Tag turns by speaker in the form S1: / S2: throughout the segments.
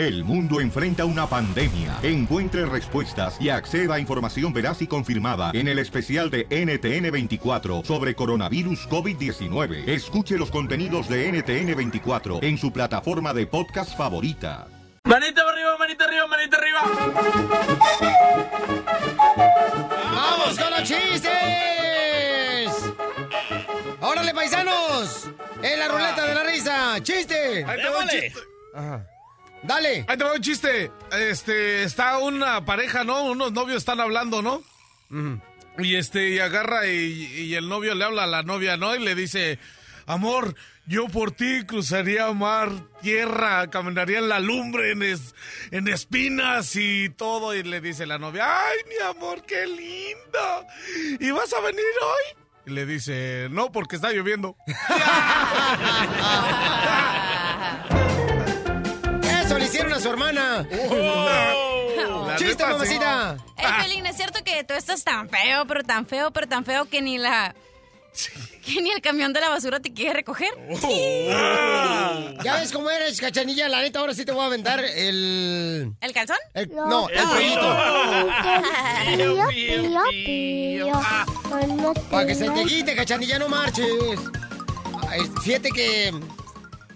S1: El mundo enfrenta una pandemia. Encuentre respuestas y acceda a información veraz y confirmada en el especial de NTN24 sobre coronavirus COVID-19. Escuche los contenidos de NTN24 en su plataforma de podcast favorita.
S2: Manita arriba, manita arriba, manita arriba.
S3: ¡Vamos con los chistes! ¡Órale, paisanos! ¡En la ruleta de la risa! ¡Chiste!
S4: Ahí te va un chiste.
S3: Ajá. Dale.
S4: Ahí te va un chiste. Este, está una pareja, ¿no? Unos novios están hablando, ¿no? Y este, y agarra y, y el novio le habla a la novia, ¿no? Y le dice, amor, yo por ti cruzaría mar, tierra, caminaría en la lumbre, en, es- en espinas y todo. Y le dice la novia, ay, mi amor, qué lindo. ¿Y vas a venir hoy? Y le dice, no, porque está lloviendo.
S3: Eso le hicieron a su hermana.
S4: La
S3: ¡Chiste, mamacita!
S5: Eh, Pelín, es cierto que tú estás tan feo, pero tan feo, pero tan feo que ni la... Que ni el camión de la basura te quiere recoger.
S3: Ya ves cómo eres, cachanilla. La neta, ahora sí te voy a aventar el.
S5: ¿El calzón?
S3: el- no, el pollito. Para que se te quite, cachanilla, no marches. Fíjate que.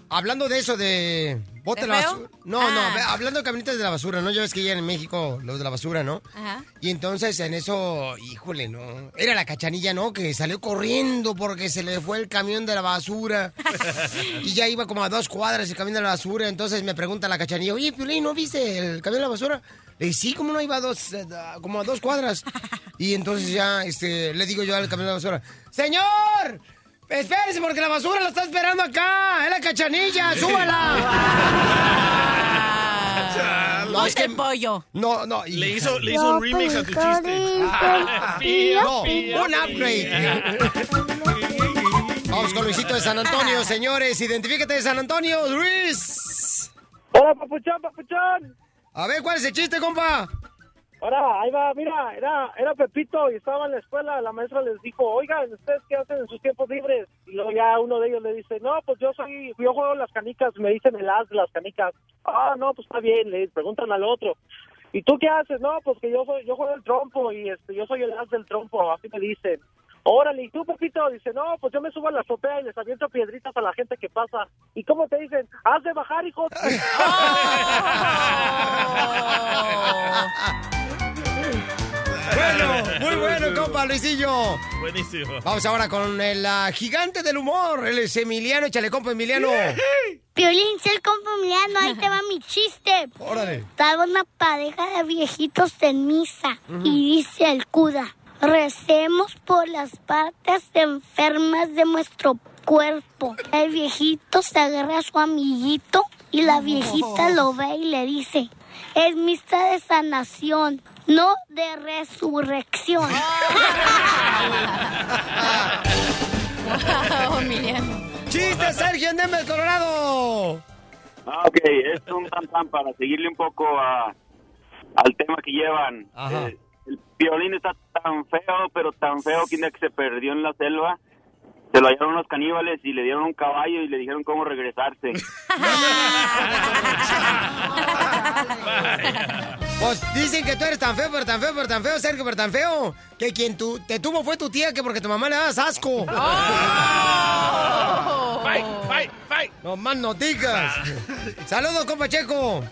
S3: Hablando de eso, de. Bote
S5: ¿De
S3: la
S5: feo?
S3: basura. No,
S5: Ah.
S3: no, ve- hablando de camionetas de la basura, ¿no? Ya ves que ya en México, los de la basura, ¿no?
S5: Ajá.
S3: Y entonces en eso, híjole, ¿no? Era la cachanilla, ¿no? Que salió corriendo porque se le fue el camión de la basura. y ya iba como a dos cuadras el camión de la basura. Entonces me pregunta la cachanilla, oye, Piolín, ¿no viste el camión de la basura? Le dije, sí, como no iba a dos, eh, como a dos cuadras. y entonces ya, este, le digo yo al camión de la basura, ¡Señor! Espérese porque la basura la está esperando acá. Es la cachanilla, súbala. no, es que pollo. No, no.
S2: Le hizo, le hizo un remix a tu chiste.
S3: No, un upgrade. Vamos con Luisito de San Antonio, señores. Identifícate de San Antonio, Luis.
S6: Hola, papuchón, papuchón.
S3: A ver, ¿cuál es el chiste, compa?
S6: Ahora, ahí va, mira, era, era Pepito y estaba en la escuela, la maestra les dijo, oigan, ¿ustedes qué hacen en sus tiempos libres? Y luego ya uno de ellos le dice, no, pues yo soy, yo juego las canicas, me dicen el as de las canicas. Ah, no, pues está bien, le preguntan al otro. ¿Y tú qué haces? No, pues que yo soy, yo juego el trompo y este, yo soy el as del trompo, así me dicen. Órale, ¿y tú, Pepito? Dice, no, pues yo me subo a la azotea y les aviento piedritas a la gente que pasa. ¿Y cómo te dicen? Haz de bajar, hijo.
S3: Bueno, muy bueno, compa, Luisillo.
S2: Buenísimo.
S3: Vamos ahora con el ah, gigante del humor. Él es Emiliano. Échale, compa, Emiliano.
S7: Piolín, ser compa Emiliano, ahí te va mi chiste.
S3: Órale.
S7: Estaba una pareja de viejitos en misa y dice el cura, recemos por las partes enfermas de nuestro cuerpo. El viejito se agarra a su amiguito y la viejita lo ve y le dice, es misa de sanación, no de resurrección.
S5: Oh, Emiliano.
S3: ¡Chiste, Sergio, en Denver, Colorado!
S8: Ah, ok, es un tan tan para seguirle un poco a, al tema que llevan. Eh, el violín está tan feo, pero tan feo que se perdió en la selva, se lo hallaron unos caníbales y le dieron un caballo y le dijeron cómo regresarse.
S3: Pues dicen que tú eres tan feo, pero tan feo, pero tan feo, Sergio, pero tan feo, que quien tu, te tuvo fue tu tía, que porque tu mamá le dabas asco.
S2: Fight, fight, fight.
S3: No más no digas. Saludos, compa Checo.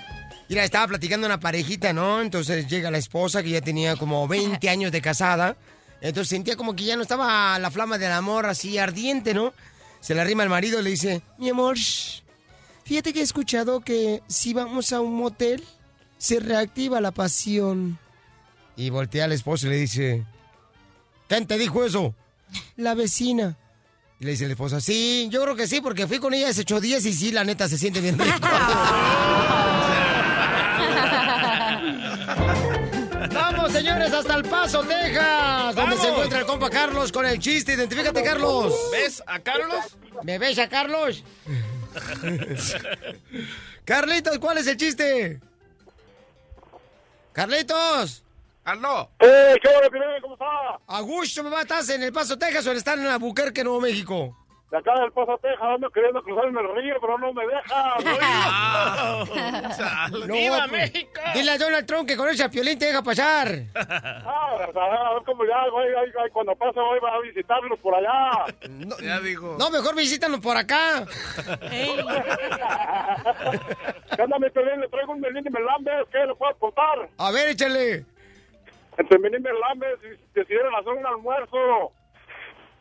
S3: Mira, estaba platicando una parejita, ¿no? Entonces llega la esposa que ya tenía como 20 años de casada. Entonces sentía como que ya no estaba la flama del amor así ardiente, ¿no? Se le arrima al marido y le dice, mi amor, shh, fíjate que he escuchado que si vamos a un motel, se reactiva la pasión. Y voltea al esposo y le dice, ¿quién te dijo eso? La vecina. Y le dice la esposa, sí, yo creo que sí, porque fui con ella hace ocho días y sí, la neta se siente bien rico. Vamos, señores, hasta El Paso, Texas, donde se encuentra el compa Carlos con el chiste. Identifícate, Carlos.
S2: ¿Ves a Carlos?
S3: ¿Me ves a Carlos? Carlitos, ¿cuál es el chiste? Carlitos.
S4: ¡Aló!
S6: ¡Eh, qué bueno! ¿Cómo está?
S3: Augusto, mamá, ¿estás en El Paso, Texas o estás en Albuquerque, Nuevo México?
S6: De acá del Paso, Texas, ando queriendo cruzarme el río, pero no me deja.
S3: No,
S2: ¡Viva
S3: pues,
S2: México!
S3: Dile a Donald Trump que con ese Piolín te deja pasar.
S6: Ah, a ver, a ver cómo ya, güey, ay, ay, cuando pase voy a visitarlos por allá.
S3: No,
S4: Ya dijo.
S3: no, mejor visítanos por acá.
S6: ¿Qué onda, mi Piolín? Le traigo un melín de melambes, ¿qué le puedo aportar?
S3: A ver, échale.
S6: Entre melín y melambes y decidieron hacer un almuerzo.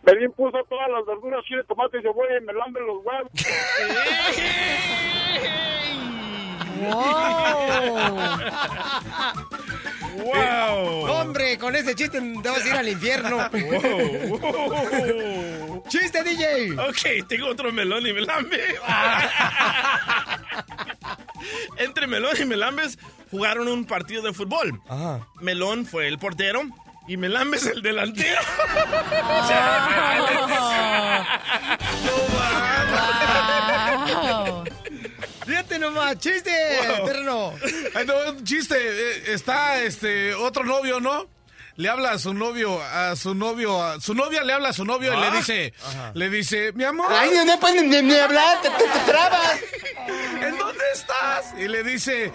S6: Melín puso todas las verduras, chile, tomate y cebolla y melambe los huevos.
S2: ¡Wow!
S3: Hombre, con ese chiste te vas a ir al infierno. ¡Chiste, DJ!
S2: Ok, tengo otro melón y melambe. Entre Melón y Melambes jugaron un partido de fútbol.
S3: Ajá.
S2: Melón fue el portero y Melambes el delantero.
S5: Wow.
S3: Fíjate nomás, chiste.
S4: Ay, no, chiste. eh, Está este otro novio, ¿no? Le habla a su novio, a su novio, a su novia le habla a su novio y le dice, le dice, mi amor,
S3: Ay, no pueden ni, ni hablar, te, te- te trabas.
S4: ¿en dónde estás? Y le dice,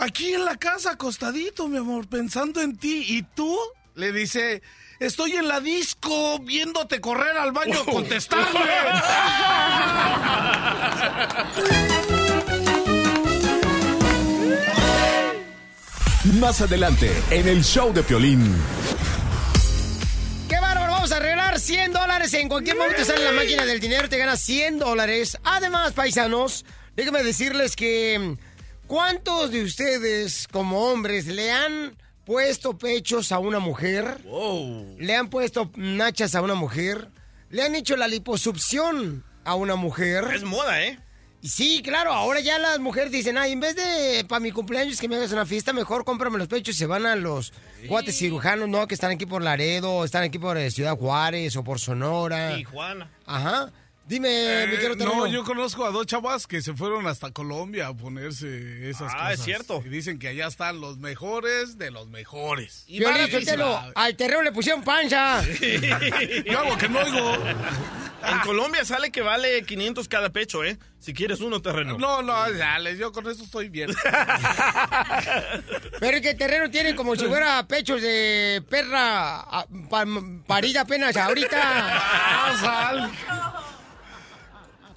S4: aquí en la casa, acostadito, mi amor, pensando en ti. ¿Y tú? Le dice, estoy en la disco, viéndote correr al baño, contestarle.
S9: Más adelante, en el show de Piolín.
S3: ¡Qué bárbaro! Vamos a arreglar 100 dólares. En cualquier momento sale la máquina del dinero, te ganas 100 dólares. Además, paisanos, déjenme decirles que ¿cuántos de ustedes como hombres le han puesto pechos a una mujer?
S2: Wow.
S3: ¿Le han puesto nachas a una mujer? ¿Le han hecho la liposucción a una mujer?
S2: Es moda, ¿eh?
S3: Sí, claro, ahora ya las mujeres dicen, ay, en vez de para mi cumpleaños que me hagas una fiesta, mejor cómprame los pechos y se van a los cuates cirujanos, ¿no? Que están aquí por Laredo, están aquí por eh, Ciudad Juárez o por Sonora.
S2: Tijuana.
S3: Ajá. Dime, mi querido
S4: Eh, no,
S3: Terreno.
S4: yo conozco a dos chavas que se fueron hasta Colombia a ponerse esas
S2: Ah,
S4: cosas.
S2: es cierto.
S4: Y dicen que allá están los mejores de los mejores.
S2: Y
S3: Piolín,
S2: baratísimo.
S3: Sotelo, al terreno le pusieron pancha.
S4: Yo hago que no oigo.
S2: En Colombia sale que vale 500 cada pecho, ¿eh? Si quieres uno terreno.
S4: No, no, dale, yo con eso estoy bien.
S3: Pero es que el terreno tiene como si fuera pechos de perra ah, pa- parida apenas ahorita.
S4: Ah, sal.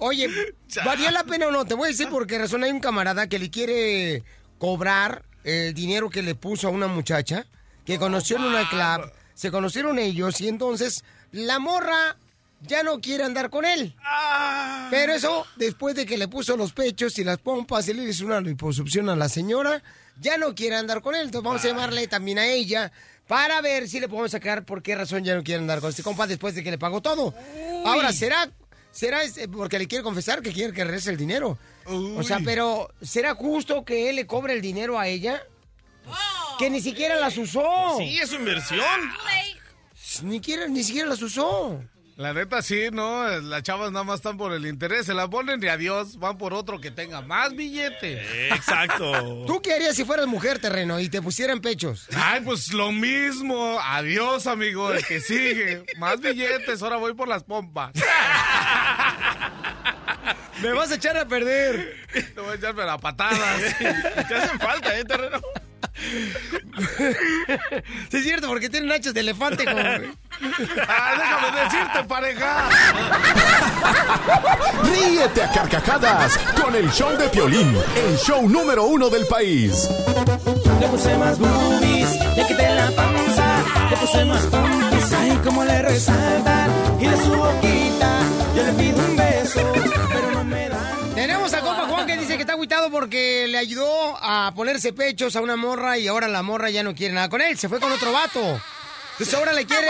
S3: Oye, ¿valía la pena o no? Te voy a decir por qué razón hay un camarada que le quiere cobrar el dinero que le puso a una muchacha que conoció en una club, se conocieron ellos y entonces la morra ya no quiere andar con él. Pero eso, después de que le puso los pechos y las pompas y le hizo una liposucción a la señora, ya no quiere andar con él. Entonces vamos a llamarle también a ella para ver si le podemos sacar por qué razón ya no quiere andar con este compa después de que le pagó todo. Ahora, ¿será, será este, porque le quiere confesar que quiere que regrese el dinero? O sea, pero ¿será justo que él le cobre el dinero a ella? Que ni siquiera las usó.
S2: Sí, es su inversión.
S3: Ni, quiera- ni siquiera las usó.
S4: La neta sí, ¿no? Las chavas nada más están por el interés, se la ponen y adiós, van por otro que tenga más billete.
S2: Exacto.
S3: ¿Tú qué harías si fueras mujer, terreno, y te pusieran pechos?
S4: Ay, pues lo mismo. Adiós, amigo, el que sigue. Más billetes, ahora voy por las pompas.
S3: Me vas a echar a perder.
S4: Te voy a echarme las patadas.
S2: Te hacen falta, ¿eh, terreno?
S3: Sí, es cierto, porque tienen nachos de elefante. Como...
S4: Ah, déjame decirte, pareja.
S9: Ríete a carcajadas con el show de Piolín, el show número uno del país.
S10: Le puse más boobies, le quité la panza, le puse más pompis, ay, como le resaltan. Y de su boquita, yo le pido un beso,
S3: está agüitado porque le ayudó a ponerse pechos a una morra y ahora la morra ya no quiere nada con él. Se fue con otro vato. Entonces ahora le quiere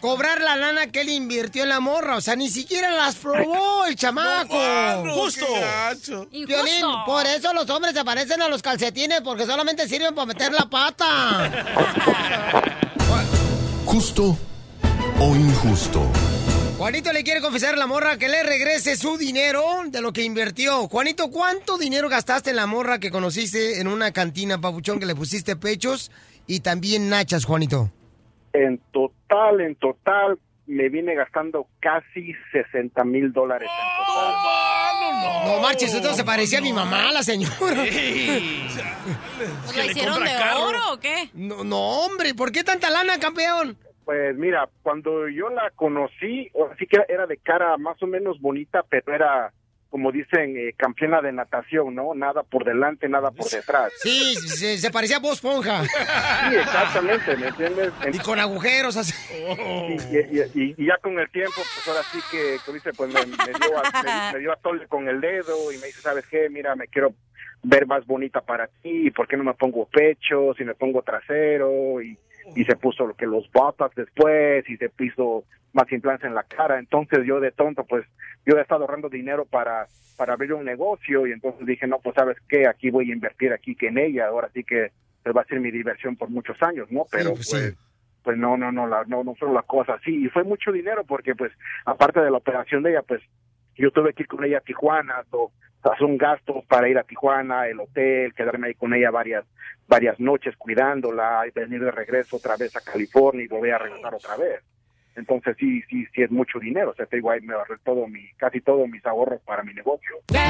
S3: cobrar la lana que él invirtió en la morra. O sea, ni siquiera las probó el chamaco.
S2: Justo.
S3: Violín, por eso los hombres se parecen a los calcetines porque solamente sirven para meter la pata.
S9: Justo o injusto.
S3: Juanito le quiere confesar a la morra que le regrese su dinero de lo que invirtió. Juanito, ¿cuánto dinero gastaste en la morra que conociste en una cantina, papuchón, que le pusiste pechos y también nachas, Juanito?
S6: En total, en total,
S11: me vine gastando casi 60 mil dólares en total.
S3: No marches, esto se parecía a mi mamá, la señora.
S5: ¿Pues ¿La hicieron de oro o qué?
S3: No, no, hombre, ¿por qué tanta lana, campeón?
S11: Pues mira, cuando yo la conocí, sí que era de cara más o menos bonita, pero era, como dicen, eh, campeona de natación, ¿no? Nada por delante, nada por detrás.
S3: Sí, se, se parecía a vos, Ponja.
S11: Sí, exactamente, ¿me entiendes?
S3: Y con agujeros así.
S11: Y, y- y- y ya con el tiempo, pues ahora sí que, como dice, pues me, me dio a, me- me dio a tole con el dedo y me dice, ¿sabes qué? Mira, me quiero ver más bonita para ti, ¿por qué no me pongo pecho, si me pongo trasero? Y, y se puso lo que los botox después y se puso más implantes en la cara. Entonces yo de tonto, pues yo he estado ahorrando dinero para, para abrir un negocio y entonces dije, no, pues sabes qué, aquí voy a invertir aquí que en ella, ahora sí que va a ser mi diversión por muchos años, ¿no? Pero
S3: pues,
S11: pues,
S3: sí.
S11: pues no, no, no, la, no, no fue la cosa así. Y fue mucho dinero porque, pues, aparte de la operación de ella, pues, yo tuve que ir con ella a Tijuana, o son gastos para ir a Tijuana, el hotel, quedarme ahí con ella varias, varias noches cuidándola, y venir de regreso otra vez a California y volver a regresar otra vez. Entonces sí, sí, sí es mucho dinero. O sea, te digo, ahí me ahorré todo mi, casi todos mis ahorros para mi negocio.
S3: Pero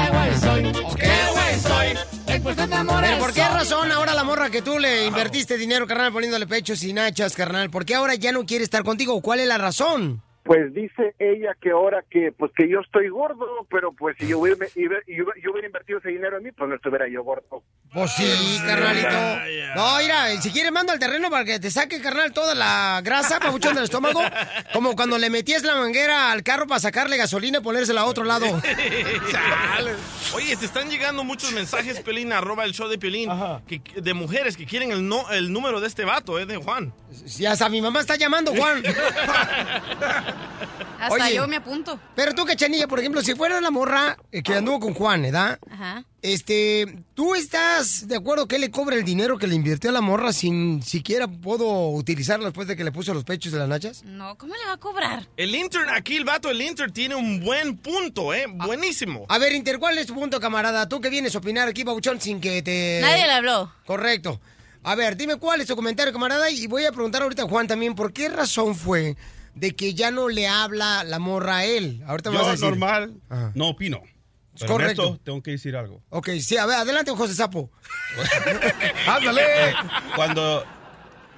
S3: ¿por qué razón ahora la morra que tú le invertiste dinero, carnal, poniéndole pechos y nachas, carnal? ¿Por qué ahora ya no quiere estar contigo? ¿Cuál es la razón?
S11: Pues dice ella que ahora que pues que yo estoy gordo, pero pues si yo hubiera, hubiera- yo hubiera invertido ese dinero en mí, pues no estuviera yo gordo.
S3: Pues sí, carnalito. No, mira, si quieres mando al terreno para que te saque, carnal, toda la grasa, papuchón del estómago. Como cuando le metías la manguera al carro para sacarle gasolina y ponérsela a otro lado.
S2: Oye, te están llegando muchos mensajes, Pelín, arroba el show de Pelín, que, de mujeres que quieren el, no, el número de este vato, eh, de Juan.
S3: Si hasta mi mamá está llamando, Juan.
S5: Hasta
S3: Oye.
S5: yo me apunto.
S3: Pero tú, Cachanilla, por ejemplo, si fuera la morra eh, que anduvo con Juan, ¿verdad?
S5: Ajá.
S3: Este, ¿tú estás de acuerdo que él le cobre el dinero que le invirtió a la morra sin siquiera puedo utilizarlo después de que le puso los pechos de las nachas?
S5: No, ¿cómo le va a cobrar?
S2: El intern, aquí el vato, el intern tiene un buen punto, ¿eh? Buenísimo.
S3: A ver, Inter, ¿cuál es tu punto, camarada? Tú que vienes a opinar aquí, Babuchón, sin que te...
S5: Nadie le habló.
S3: Correcto. A ver, dime cuál es tu comentario, camarada, y voy a preguntar ahorita a Juan también, ¿por qué razón fue de que ya no le habla la morra a él? Ahorita me vas a
S12: Yo
S3: decir.
S12: normal
S3: Ajá.
S12: no opino.
S3: Es
S12: Pero en
S3: correcto.
S12: esto tengo que decir algo.
S3: Ok, sí, a ver, adelante, José Sapo.
S12: ¡Ándale! Cuando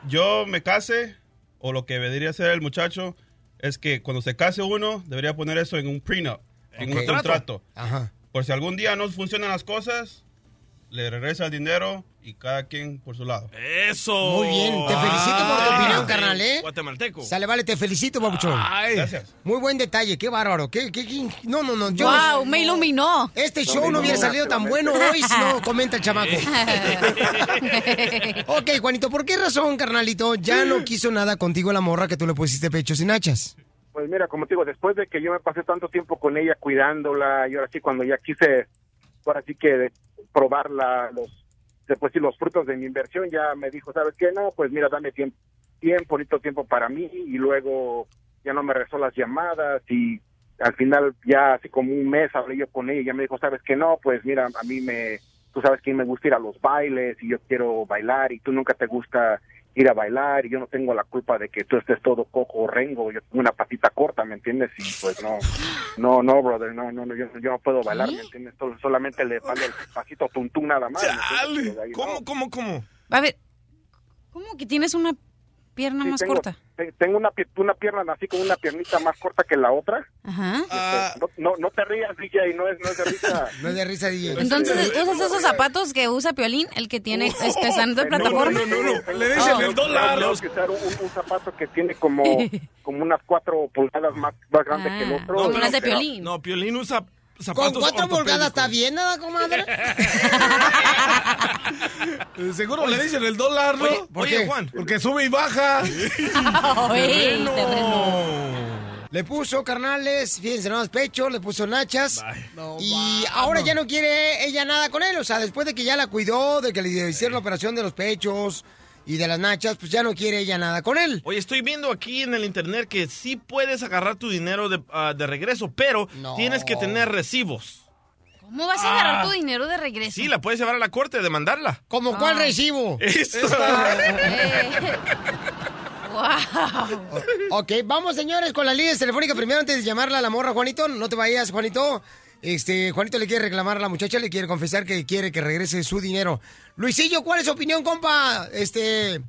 S12: yo me case, o lo que debería hacer el muchacho, es que cuando se case uno, debería poner eso en un prenup, en un contrato.
S3: Ajá.
S12: Por si algún día no funcionan las cosas, le regresa el dinero y cada quien por su lado.
S2: Eso.
S3: Muy bien, te felicito por tu
S2: Ah,
S3: opinión, carnal, ¿eh?
S2: Guatemalteco.
S3: Sale, vale, te felicito, Babuchón.
S12: Gracias.
S3: Muy buen detalle, qué bárbaro. Qué, qué- qué- No, no, no. Yo
S5: Wow, me iluminó.
S3: Este show no hubiera salido tan bueno hoy si no comenta el chamaco. ok, Juanito, ¿por qué razón, carnalito, ya no quiso nada contigo la morra que tú le pusiste pechos y nachas?
S11: Pues mira, como te digo, después de que yo me pasé tanto tiempo con ella cuidándola, y ahora sí cuando ya quise, ahora sí que probar la, los, después sí los frutos de mi inversión, ya me dijo, ¿sabes qué? No, pues mira, dame tiempo, tiempo, bonito tiempo para mí, y luego ya no me rezó las llamadas, y al final ya así como un mes hablé yo con ella, y ya me dijo, ¿sabes qué? No, pues mira, a mí me, tú sabes que me gusta ir a los bailes, y yo quiero bailar, y tú nunca te gusta ir a bailar y yo no tengo la culpa de que tú estés todo cojo o rengo, yo tengo una patita corta, ¿me entiendes? Y pues no, no, no, brother, no, no, no yo, yo no puedo bailar, ¿me entiendes? Sol- solamente le mando el pasito tuntún nada más.
S2: ¿Cómo, cómo, cómo?
S5: A ver, ¿cómo que tienes una pierna
S11: Sí,
S5: más
S11: tengo,
S5: corta?
S11: te- Tengo una, pi- una pierna así con una piernita más corta que la otra.
S5: Ajá.
S11: Este, no, no, no te rías, DJ, no es, no es de risa.
S3: No es de risa, DJ.
S5: Entonces, ¿usas esos zapatos que usa Piolín, el que tiene, es que están de plataforma?
S2: Le dicen
S5: Oh.
S2: el dólar.
S11: Tengo que usar un, un zapato que tiene como, como unas cuatro pulgadas más, más grande que el
S5: Ah,
S11: otro.
S5: como
S11: y-
S5: las de Piolín.
S2: No, Piolín usa
S3: Con cuatro pulgadas está bien, nada, comadre.
S4: Seguro le dicen el dólar, ¿no?
S2: Oye,
S3: ¿Por
S2: oye,
S3: qué?
S2: Juan.
S4: Porque sube y baja.
S5: Terreno.
S3: Le puso carnales, fíjense, nada más pecho, le puso nachas. y ahora ya no quiere ella nada con él. O sea, después de que ya la cuidó, de que le hicieron la operación de los pechos y de las nachas, pues ya no quiere ella nada con él.
S2: Oye, estoy viendo aquí en el internet que sí puedes agarrar tu dinero de, ah, de regreso, pero
S3: No.
S2: tienes que tener recibos.
S5: ¿Cómo vas a agarrar tu dinero de regreso?
S2: Sí, la puedes llevar a la corte, demandarla.
S3: ¿Como cuál recibo?
S2: Esto.
S5: Eh,
S3: O- ok, vamos señores con las líneas telefónicas primero antes de llamarla a la morra, Juanito. No te vayas, Juanito. Este, Juanito le quiere reclamar a la muchacha, le quiere confesar que quiere que regrese su dinero. Luisillo, ¿cuál es su opinión, compa? Este,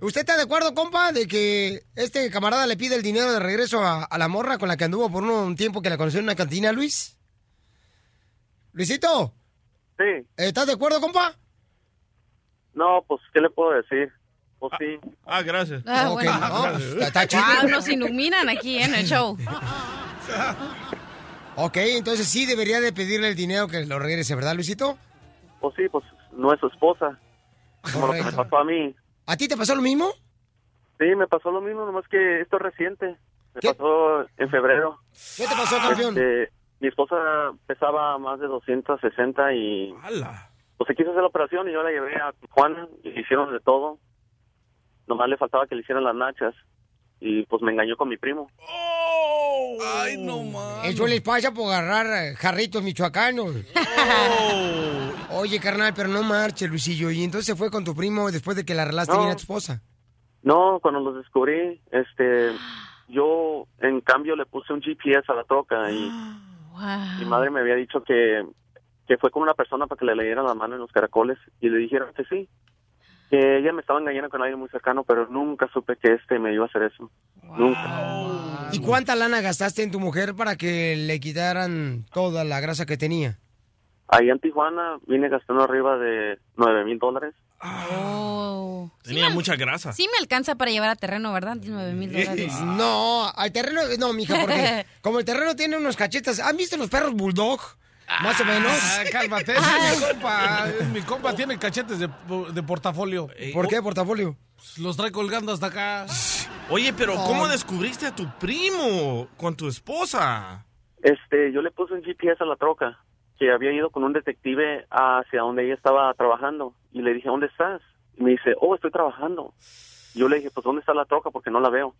S3: ¿usted está de acuerdo, compa, de que este camarada le pide el dinero de regreso a, a la morra con la que anduvo por un, un tiempo que la conoció en una cantina, Luis? Luisito.
S13: Sí.
S3: ¿Estás de acuerdo, compa?
S13: No, pues, ¿qué le puedo decir? Pues sí.
S2: Ah, gracias.
S5: Ah,
S3: Ok,
S5: bueno.
S3: no, pues, está, está chido.
S5: Wow, nos iluminan aquí en el show.
S3: Ok, entonces sí debería de pedirle el dinero que lo regrese, ¿verdad, Luisito?
S13: Pues sí, pues no es su esposa. Como lo que me pasó a mí.
S3: ¿A ti te pasó lo mismo?
S13: Sí, me pasó lo mismo, nomás que esto es reciente. Me pasó en febrero.
S3: ¿Qué te pasó, campeón?
S13: Este, mi esposa pesaba más de 260 y pues se quiso hacer la operación y yo la llevé a Tijuana y le hicieron de todo. Nomás le faltaba que le hicieran las nachas y pues me engañó con mi primo.
S4: Ay, no más.
S3: Eso les pasa por agarrar eh, jarritos michoacanos. Oye, carnal, pero no marche, Luisillo. Y entonces se fue con tu primo después de que la arreglaste
S13: No.
S3: bien a tu esposa.
S13: No, cuando los descubrí, este, yo en cambio le puse un GPS a la troca y mi madre me había dicho que, que fue con una persona para que le leyera la mano en los caracoles y le dijeron que sí, que ella me estaba engañando con alguien muy cercano, pero nunca supe que este me iba a hacer eso. Nunca.
S3: ¿Y cuánta lana gastaste en tu mujer para que le quitaran toda la grasa que tenía?
S13: Ahí en Tijuana vine gastando arriba de nueve mil dólares.
S5: Oh.
S2: Tenía mucha grasa.
S5: Sí me alcanza para llevar a terreno, ¿verdad? 19 mil dólares.
S3: No, al terreno, no, mija, porque como el terreno tiene unos cachetas, ¿han visto los perros bulldog? Más o menos.
S4: Ah, cálmate, ese es mi compa. Mi compa tiene cachetes de, de portafolio.
S3: ¿Por qué portafolio?
S4: Los trae colgando hasta acá.
S2: Oye, pero
S13: Oh.
S2: ¿cómo descubriste a tu primo con tu esposa?
S13: Este, yo le puse un GPS a la troca, que había ido con un detective hacia donde ella estaba trabajando. Y le dije, ¿dónde estás? Y me dice, oh, estoy trabajando. Yo le dije, pues, ¿dónde está la troca? Porque no la veo.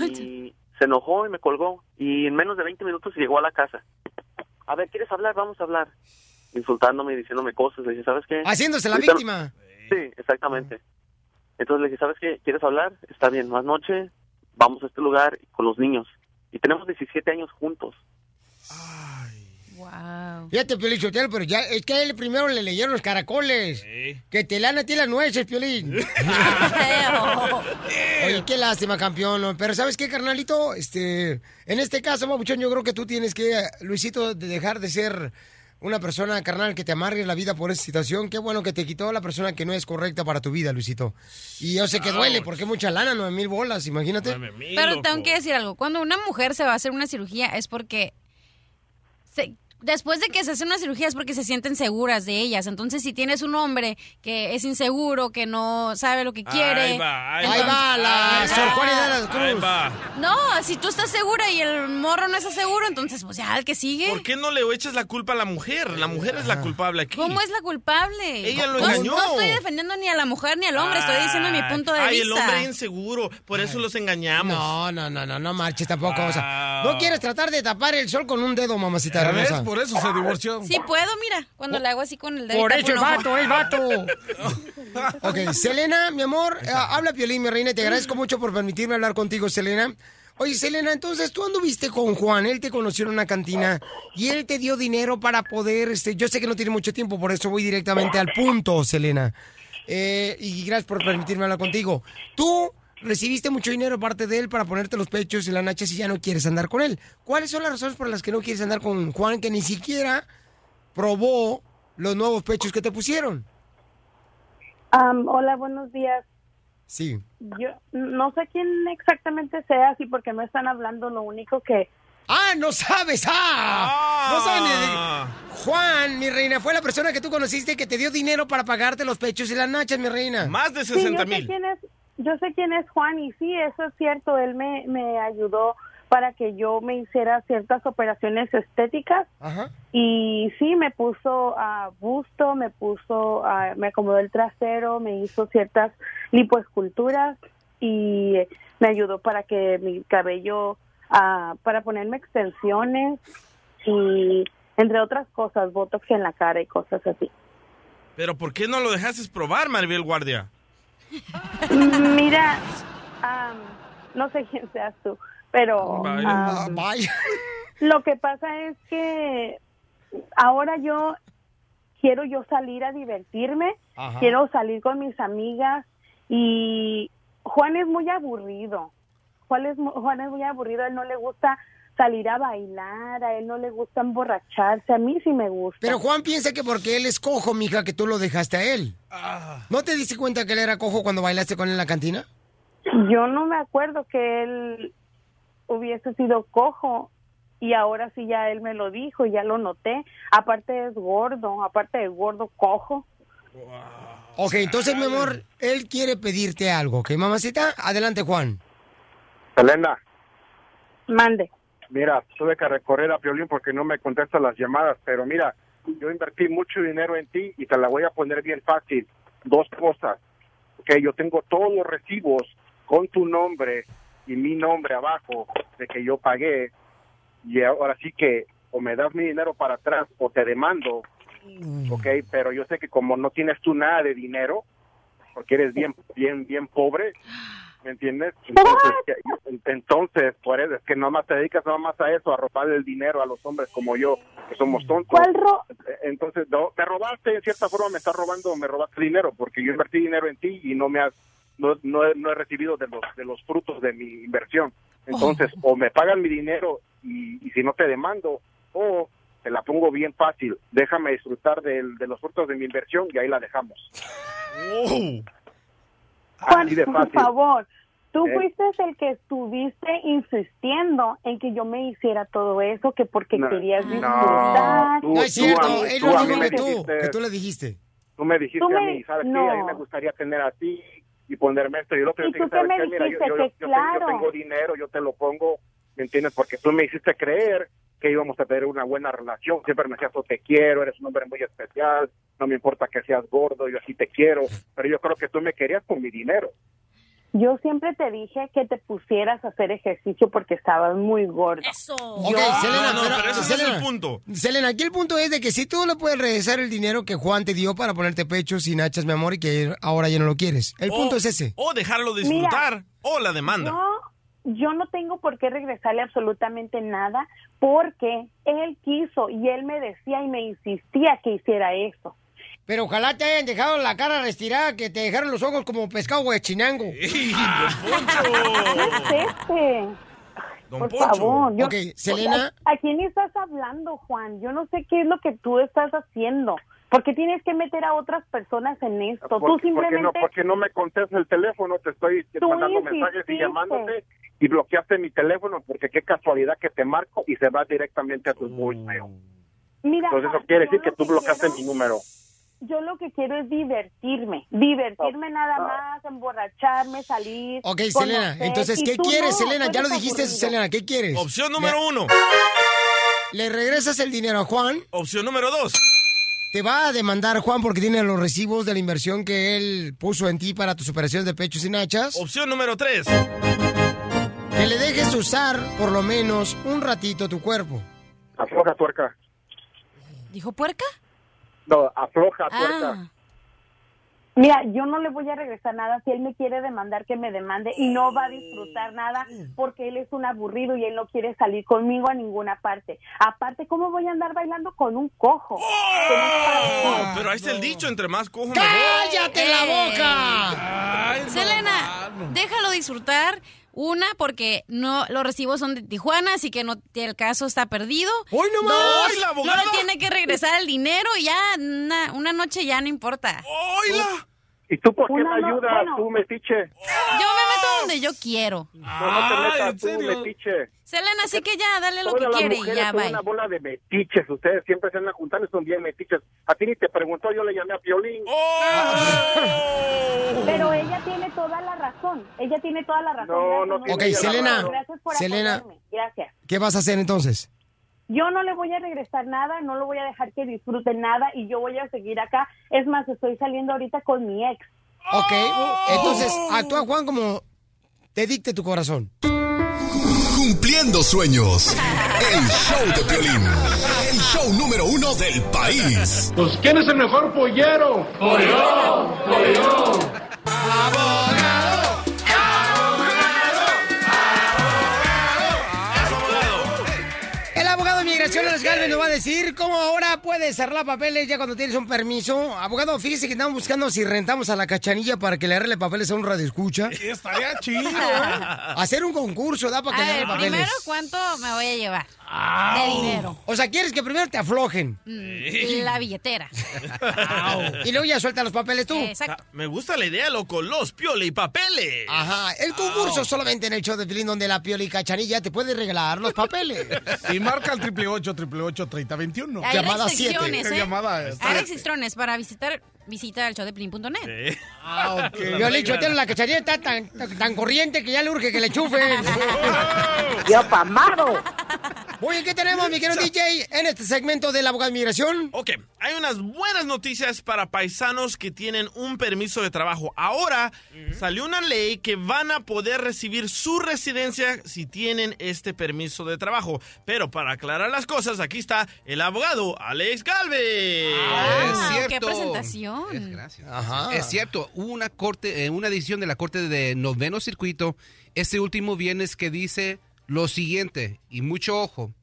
S13: Y se enojó y me colgó. Y en menos de 20 minutos llegó a la casa. A ver, ¿quieres hablar? Vamos a hablar. Insultándome y diciéndome cosas. Le dije, ¿sabes qué?
S3: Haciéndose la víctima.
S13: Sí, exactamente. Entonces le dije, ¿sabes qué? ¿Quieres hablar? Está bien, más noche, vamos a este lugar con los niños. Y tenemos 17 años juntos.
S5: Wow.
S3: Fíjate, Piolín Sotelo, pero ya, es que a él primero le leyeron los caracoles. Que te lana a ti las nueces, Piolín. Oye, qué lástima, campeón. Pero ¿sabes qué, carnalito? Este, en este caso, Mabuchón, yo creo que tú tienes que, Luisito, de dejar de ser una persona, carnal, que te amargue la vida por esa situación. Qué bueno que te quitó la persona que no es correcta para tu vida, Luisito. Y yo sé que duele, porque es mucha lana, nueve mil bolas, imagínate.
S5: Pero tengo que decir algo. Cuando una mujer se va a hacer una cirugía es porque... se- después de que se hace una cirugía es porque se sienten seguras de ellas. Entonces, si tienes un hombre que es inseguro, que no sabe lo que quiere...
S2: Ahí va, ahí
S3: Ahí
S2: va.
S3: va la
S2: Ahí
S3: Sor
S2: va.
S3: Juana de la Cruz.
S2: Ahí va.
S5: No, si tú estás segura y el morro no está seguro, entonces, pues ya, el que sigue.
S2: ¿Por qué no le echas la culpa a la mujer? La mujer es la culpable aquí.
S5: ¿Cómo es la culpable?
S2: Ella lo
S5: No-
S2: engañó.
S5: No estoy defendiendo ni a la mujer ni al hombre, estoy diciendo mi punto de
S2: Ay,
S5: vista.
S2: el hombre es inseguro, por eso los engañamos.
S3: No, no, no, no, no marches tampoco. O sea, no quieres tratar de tapar el sol con un dedo, mamacita hermosa.
S4: Por eso se divorció.
S5: Sí puedo, mira, cuando le hago así con el dedo.
S3: Por eso el vato, el vato. Ok, Selena, mi amor, eh, habla Piolín, mi reina, te agradezco mucho por permitirme hablar contigo, Selena. Oye, Selena, entonces tú anduviste con Juan, él te conoció en una cantina y él te dio dinero para poder, este, yo sé que no tiene mucho tiempo, por eso voy directamente al punto, Selena. Eh, y gracias por permitirme hablar contigo. Tú recibiste mucho dinero parte de él para ponerte los pechos y las nachas y ya no quieres andar con él. ¿Cuáles son las razones por las que no quieres andar con Juan que ni siquiera probó los nuevos pechos que te pusieron?
S14: Am, hola, buenos días.
S3: Sí.
S14: Yo no sé quién exactamente sea, así porque no están hablando. Lo único que.
S3: ¡Ah, no sabes! ¡Ah! No saben ni de- Juan, mi reina, fue la persona que tú conociste que te dio dinero para pagarte los pechos y las nachas, mi reina.
S2: Más de
S14: Sí, yo sé quién es. Yo sé quién es Juan y sí, eso es cierto. Él me, me ayudó para que yo me hiciera ciertas operaciones estéticas
S3: Ajá.
S14: y sí me puso a busto, me puso, a- me acomodó el trasero, me hizo ciertas lipoesculturas y me ayudó para que mi cabello, ah, para ponerme extensiones y entre otras cosas, botox en la cara y cosas así.
S2: Pero ¿por qué no lo dejaste probar, Maribel Guardia?
S14: Mira, am, no sé quién seas tú, pero
S3: Vaya. Vaya.
S14: lo que pasa es que ahora yo quiero yo salir a divertirme,
S15: Ajá.
S14: quiero salir con mis amigas y Juan es muy aburrido. Juan es, Juan es muy aburrido, a él no le gusta salir a bailar, a él no le gusta emborracharse, a mí sí me gusta.
S3: Pero Juan piensa que porque él es cojo, mija, que tú lo dejaste a él. ¿No te diste cuenta que él era cojo cuando bailaste con él en la cantina?
S14: Yo no me acuerdo que él hubiese sido cojo y ahora sí ya él me lo dijo, ya lo noté. Aparte es gordo, aparte de gordo, cojo.
S3: Ok, entonces, mi amor, él quiere pedirte algo, ¿ok, mamacita? Adelante, Juan.
S11: Elena,
S14: Mande.
S11: Mira, tuve que recorrer a Piolín porque no me contesta las llamadas, pero mira, yo invertí mucho dinero en ti y te la voy a poner bien fácil. Dos cosas, que yo tengo todos los recibos con tu nombre y mi nombre abajo de que yo pagué y ahora sí que o me das mi dinero para atrás o te demando, ok, pero yo sé que como no tienes tú nada de dinero, porque eres bien, bien, bien pobre, ¿me entiendes? Entonces, que- entonces por eso es que nomás te dedicas nomás a eso, a robarle el dinero a los hombres como yo, que somos tontos. Entonces, no, me robaste, en cierta forma me estás robando, me robaste dinero, porque yo invertí dinero en ti y no me has, no, no, he, no he recibido de los, de los frutos de mi inversión. Entonces, o me pagan mi dinero y, y si no te demando, o te la pongo bien fácil, déjame disfrutar del- de los frutos de mi inversión y ahí la dejamos.
S14: Juan,
S11: Así de
S14: por
S11: fácil.
S14: favor, tú
S11: ¿Eh?
S14: fuiste el que estuviste insistiendo en que yo me hiciera todo eso, que porque
S11: No,
S14: querías
S11: no,
S14: disfrutar.
S11: tú-
S3: No es cierto, él
S11: tú
S3: no
S11: a
S3: dijo que tú,
S11: dijiste-
S3: que tú le dijiste.
S11: Tú me dijiste
S14: Tú me-
S11: a mí, ¿sabes qué? A mí
S14: no.
S11: me gustaría tener a ti y ponerme esto y el otro.
S14: ¿Y
S11: Yo
S14: tú qué
S11: ¿sabes
S14: me
S11: qué? Mira, yo,
S14: dijiste?
S11: yo-
S14: Que
S11: yo
S14: claro.
S11: yo tengo dinero, yo te lo pongo, ¿me entiendes? Porque tú me hiciste creer que íbamos a tener una buena relación. Siempre me decías, "Oh, te quiero, eres un hombre muy especial, no me importa que seas gordo, yo así te quiero. Pero yo creo que tú me querías con mi dinero.
S14: Yo siempre te dije que te pusieras a hacer ejercicio porque estabas muy gordo.
S5: Eso.
S3: Ok, Selena,
S2: No, no, pero ese es el punto.
S3: Selena, aquí el punto es de que si tú le puedes regresar el dinero que Juan te dio para ponerte pecho sin hachas, mi amor, y que ahora ya no lo quieres. El
S2: O-
S3: punto es ese.
S2: O dejarlo disfrutar, o la demanda.
S14: Yo, yo no tengo por qué regresarle absolutamente nada porque él quiso y él me decía y me insistía que hiciera eso.
S3: Pero ojalá te hayan dejado la cara restirada, que te dejaron los ojos como pescado huechinango.
S14: ¿Qué es este?
S2: Don
S14: Por
S2: Poncho.
S14: favor. Yo,
S3: Selena.
S14: ¿A, a quién estás hablando, Juan? Yo no sé qué es lo que tú estás haciendo. ¿Por qué tienes que meter a otras personas en esto?
S11: ¿Por,
S14: tú
S11: por qué
S14: simplemente...
S11: no, porque no me contestas el teléfono? Te estoy
S14: Tú
S11: mandando mensajes y
S14: insististe.
S11: llamándote y bloqueaste mi teléfono porque qué casualidad que te marco y se va directamente a tu voicemail.
S14: Mira,
S11: Entonces eso quiere decir que tú bloqueaste
S14: quiero-
S11: mi número.
S14: Yo lo que quiero es divertirme, divertirme nada más, emborracharme, salir.
S3: Ok, Selena, entonces, ¿qué quieres,
S14: no,
S3: Selena? Ya lo dijiste,
S14: aburrido.
S3: Selena, ¿qué quieres?
S2: Opción número uno.
S3: ¿Le regresas el dinero a Juan?
S2: Opción número dos.
S3: Te va a demandar Juan porque tiene los recibos de la inversión que él puso en ti para tus operaciones de pechos y nachas.
S2: Opción número tres.
S3: Que le dejes usar por lo menos un ratito tu cuerpo.
S11: Afloja tuerca.
S5: ¿Dijo puerca?
S11: No, afloja
S5: Ah.
S14: Mira, yo no le voy a regresar nada. Si él me quiere demandar, que me demande y no va a disfrutar nada porque él es un aburrido y él no quiere salir conmigo a ninguna parte. Aparte, ¿cómo voy a andar bailando con un cojo? Sabe-
S2: Pero ahí está el dicho, entre más cojo mejor.
S3: ¡Cállate la boca!
S5: Selena, déjalo disfrutar. Una, porque no los recibos son de Tijuana, así que no el caso está perdido.
S3: ¡Hoy no
S2: ¡Ay, la
S5: no
S2: abogada!
S5: le tiene que regresar el dinero y ya una, una noche ya no importa.
S2: ¡Oila!
S11: ¿Y tú por qué
S14: Una
S11: me
S14: no-
S11: ayudas,
S14: bueno.
S11: tú, metiche?
S5: Yo me meto donde yo quiero.
S11: No, no te
S2: Ay,
S11: metas
S2: ¿en
S11: tú, metiche.
S5: Selena, así que ya, dale lo que
S11: Todas las
S5: quiere y
S11: mujeres
S5: ya,
S11: son
S5: bye.
S11: una bola de metiches. Ustedes siempre se andan juntando y son bien metiches. A ti ni te preguntó, yo le llamé a Piolín.
S2: ¡Oh!
S14: Pero ella tiene toda la razón. Ella tiene toda la razón.
S11: No, no tiene
S3: Ok,
S14: bien.
S11: ella la
S3: Selena.
S11: razón.
S14: Gracias por
S3: Selena.
S14: apoyarme. Gracias.
S3: ¿Qué vas a hacer entonces?
S14: Yo no le voy a regresar nada, no lo voy a dejar que disfrute nada y yo voy a seguir acá. Es más, estoy saliendo ahorita con mi ex.
S3: Ok, entonces actúa Juan como te dicte tu corazón.
S9: Cumpliendo sueños. El show de Piolín. El show número uno del país.
S16: Pues, ¿quién es el mejor pollero? ¡Pollo! ¡Pollo!
S3: ¡Abogado! canción. Decir cómo ahora puedes arreglar papeles ya cuando tienes un permiso. Abogado, fíjese que estamos buscando si rentamos a la cachanilla para que le arregle papeles a un radio escucha.
S4: Estaría chido.
S3: Hacer un concurso, ¿da? Para que
S5: A
S3: le
S5: ver,
S3: arregle papeles.
S5: primero, ¿cuánto me voy a llevar? De dinero.
S3: O sea, quieres que primero te aflojen.
S5: Mm, La billetera.
S3: Y luego ya suelta los papeles tú.
S5: Exacto.
S2: Me gusta la idea, loco. Los piole y papeles.
S3: Ajá, el concurso solamente en el show de Pilín donde la piola y cachanilla te puede regalar los papeles.
S4: Y marca el triple ocho, triple ocho, treinta, veintiuno.
S5: Hay restricciones, ¿eh?
S4: Llamada.
S5: Hay restricciones para visitar visita el show de Plin.net.
S4: Ah, ok.
S3: Yo le he dicho, la cachanilla está tan, tan, tan corriente que ya le urge que le chufen.
S6: ¡Ya pamado!
S3: Oye, ¿qué tenemos, mi querido DJ, en este segmento de la abogada de inmigración?
S2: Ok, hay unas buenas noticias para paisanos que tienen un permiso de trabajo. Ahora salió una ley que van a poder recibir su residencia si tienen este permiso de trabajo. Pero para aclarar las cosas, aquí está el abogado Alex Galvez.
S5: Ah,
S15: es
S5: qué
S15: cierto. Es, gracias.
S3: Ajá.
S15: Es cierto, hubo una corte, eh, una decisión de la Corte de Noveno Circuito este último viernes que dice lo siguiente, y mucho ojo,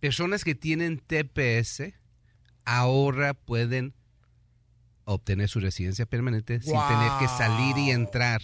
S15: personas que tienen TPS ahora pueden obtener su residencia permanente sin tener que salir y entrar.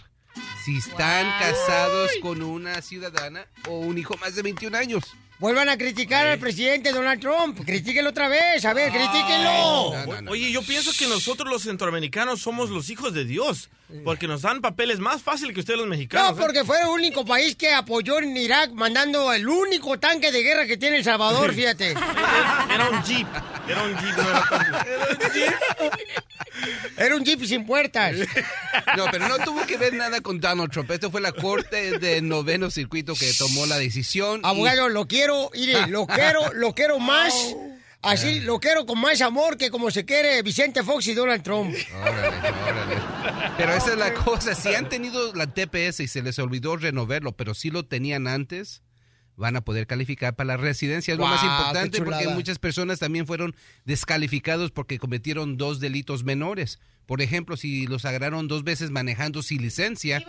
S15: Si están casados con una ciudadana o un hijo más de 21 años.
S3: Vuelvan a criticar al presidente Donald Trump. Critíquenlo otra vez. A ver, critíquenlo.
S2: O- Oye, yo pienso que nosotros los centroamericanos somos los hijos de Dios, porque nos dan papeles más fácil que ustedes los mexicanos.
S3: No,
S2: ¿eh?
S3: porque fue el único país que apoyó en Irak mandando el único tanque de guerra que tiene El Salvador, fíjate.
S2: Era un jeep, era un jeep, no era tanque.
S3: Era un jeep sin puertas.
S15: No, pero no tuvo que ver nada con Donald Trump. Esto fue la Corte de Noveno Circuito que tomó la decisión. y-
S3: Abogado, lo quiero, mire, lo quiero, lo quiero más. Así, lo quiero con más amor que como se quiere Vicente Fox y Donald Trump.
S15: Órale, órale. Pero esa es la cosa. Si han tenido la TPS y se les olvidó renovarlo, pero sí lo tenían antes, van a poder calificar para la residencia. Es lo más importante porque muchas personas también fueron descalificados porque cometieron dos delitos menores. Por ejemplo, si los agarraron dos veces manejando sin licencia.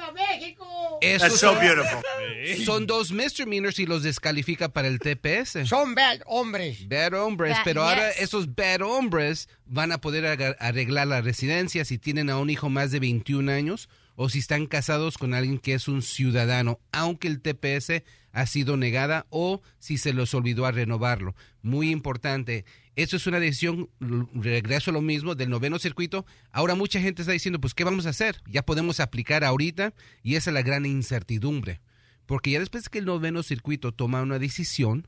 S15: Esos
S6: That's so
S15: son-
S6: beautiful.
S15: Son dos misdemeanors y los descalifica para el TPS.
S3: Son bad hombres.
S15: Bad hombres,
S3: Bad-
S15: pero ahora esos bad hombres van a poder arreglar la residencia si tienen a un hijo más de 21 años o si están casados con alguien que es un ciudadano, aunque el TPS ha sido negada o si se les olvidó a renovarlo. Muy importante. Eso es una decisión, l- regreso a lo mismo, del noveno circuito. Ahora mucha gente está diciendo, pues, ¿qué vamos a hacer? Ya podemos aplicar ahorita y esa es la gran incertidumbre. Porque ya después que el noveno circuito toma una decisión,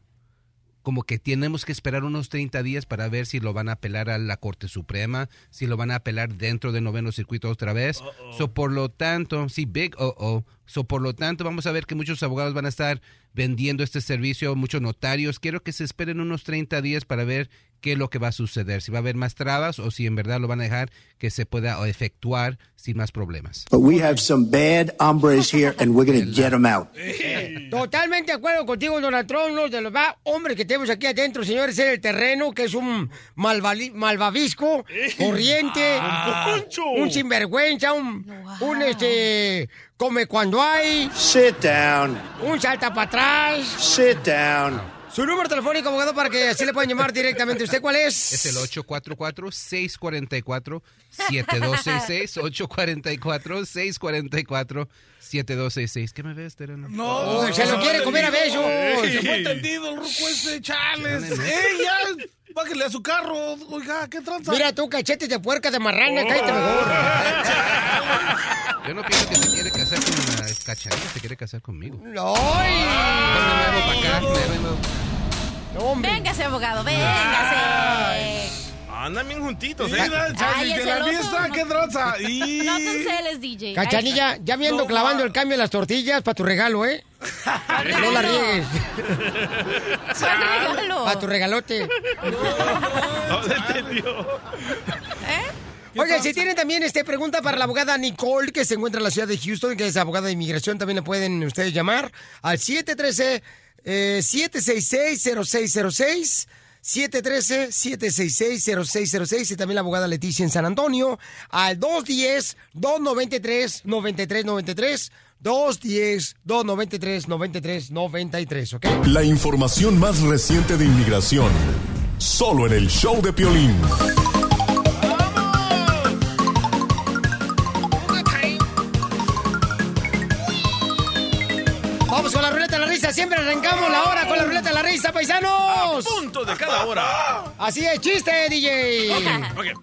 S15: como que tenemos que esperar unos 30 días para ver si lo van a apelar a la Corte Suprema, si lo van a apelar dentro del noveno circuito otra vez. So, por lo tanto, sí, big oh oh. So, por lo tanto, vamos a ver que muchos abogados van a estar vendiendo este servicio, muchos notarios. Quiero que se esperen unos 30 días para ver qué es lo que va a suceder, si va a haber más trabas o si en verdad lo van a dejar que se pueda efectuar sin más problemas.
S16: But we have some bad hombres here, and we're going to get them out.
S3: Totalmente de acuerdo contigo, Donald Trump. Los de los va, hombres que tenemos aquí adentro, señores, en el terreno, que es un malvali- malvavisco, corriente, un sinvergüenza, un, un este, come cuando hay.
S16: Sit down.
S3: Un salta para atrás.
S16: Sit down.
S3: Su número telefónico, abogado, para que así le puedan llamar directamente. ¿Usted cuál es?
S15: Es el 844-644-7266. 844-644-7266. ¿Qué me ves, Terena?
S4: No,
S3: se lo quiere comer a besos.
S4: Se fue entendido el ruco ese, chales. ¡Ey, ya! Bájale a su carro. Oiga, ¿qué tranza?
S3: Mira tú, cachetes de puerca de marrana, cállate mejor.
S15: Yo no pienso que se quiere casar con una cachanilla, se quiere casar conmigo.
S3: ¡Ay!
S15: Me muevo para acá, muevo.
S5: Véngase, abogado, véngase.
S2: Andan bien juntitos, ¿eh?
S5: Ay, el
S4: la
S5: celoso, no-
S4: ¿qué tranza? Y...
S5: No te celes, DJ.
S3: Cachanilla, ya viendo
S4: No,
S3: clavando el cambio de las tortillas para tu regalo, ¿eh? No la riegues. Para tu regalote.
S2: No se entendió.
S3: Oye, si tienen también este pregunta para la abogada Nicole, que se encuentra en la ciudad de Houston, que es abogada de inmigración, también le pueden ustedes llamar al 713 eh, 766-0606. 713-766-0606 y también la abogada Leticia en San Antonio al 210-293-9393 210-293-9393 ¿ok?
S9: La información más reciente de inmigración. Solo en el show de Piolín.
S3: Risa. Siempre arrancamos la hora con la ruleta de la risa, paisanos.
S2: Punto de cada hora.
S3: Así es, chiste, DJ.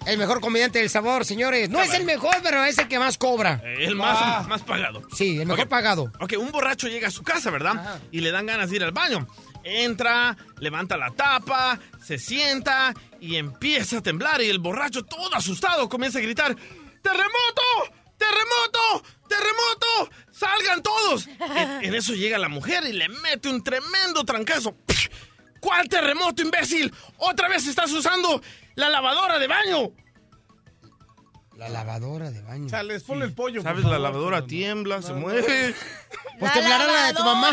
S3: El mejor comediante del sabor, señores. No es el mejor, pero es el que más cobra.
S2: El más, más pagado.
S3: Sí, el mejor pagado.
S2: Ok, un borracho llega a su casa, ¿verdad? Y le dan ganas de ir al baño. Entra, levanta la tapa, se sienta y empieza a temblar. Y el borracho, todo asustado, comienza a gritar: ¡Terremoto! ¡Terremoto! ¡Terremoto! ¡Salgan todos! En, en eso llega la mujer y le mete un tremendo trancazo. ¿Cuál terremoto, imbécil? ¡Otra vez estás usando la lavadora de baño!
S3: La lavadora de baño.
S4: Chales, ponle el pollo.
S2: ¿Sabes? La lavadora tiembla, se mueve.
S3: Pues temblará la de tu mamá.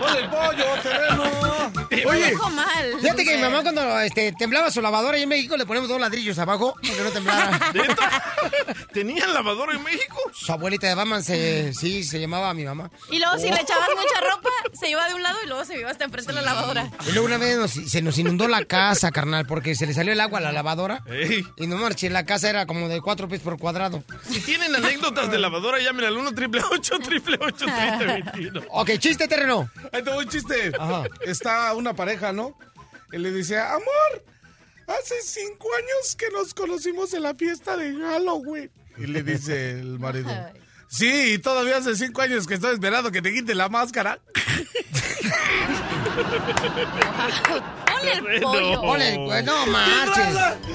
S4: Ponle el pollo, terreno.
S3: Oye,
S5: dijo mal.
S3: fíjate que mi mamá cuando este, temblaba su lavadora y en México le ponemos dos ladrillos abajo para que no temblara.
S2: ¿Tenían lavadora en México?
S3: Su abuelita de Batman se, sí, se llamaba mi mamá.
S5: Y luego si
S3: Oh.
S5: le echabas mucha ropa, se iba de un lado y luego se iba hasta enfrente de la lavadora.
S3: Y luego una vez nos- se nos inundó la casa, carnal, porque se le salió el agua a la lavadora. Y no marché, la casa era como de cuatro pies por cuadrado.
S2: Si tienen anécdotas de lavadora, llamen al 1 triple 8 triple 8
S3: Ok, chiste, terreno.
S4: Ahí te voy un chiste. Está una pareja, ¿no? Y le dice, amor, hace cinco años que nos conocimos en la fiesta de Halloween. Y le dice el marido, sí, y todavía hace cinco años que estoy esperando que te quite la máscara.
S5: Ponle el pollo.
S3: Ponle el pues, no marches.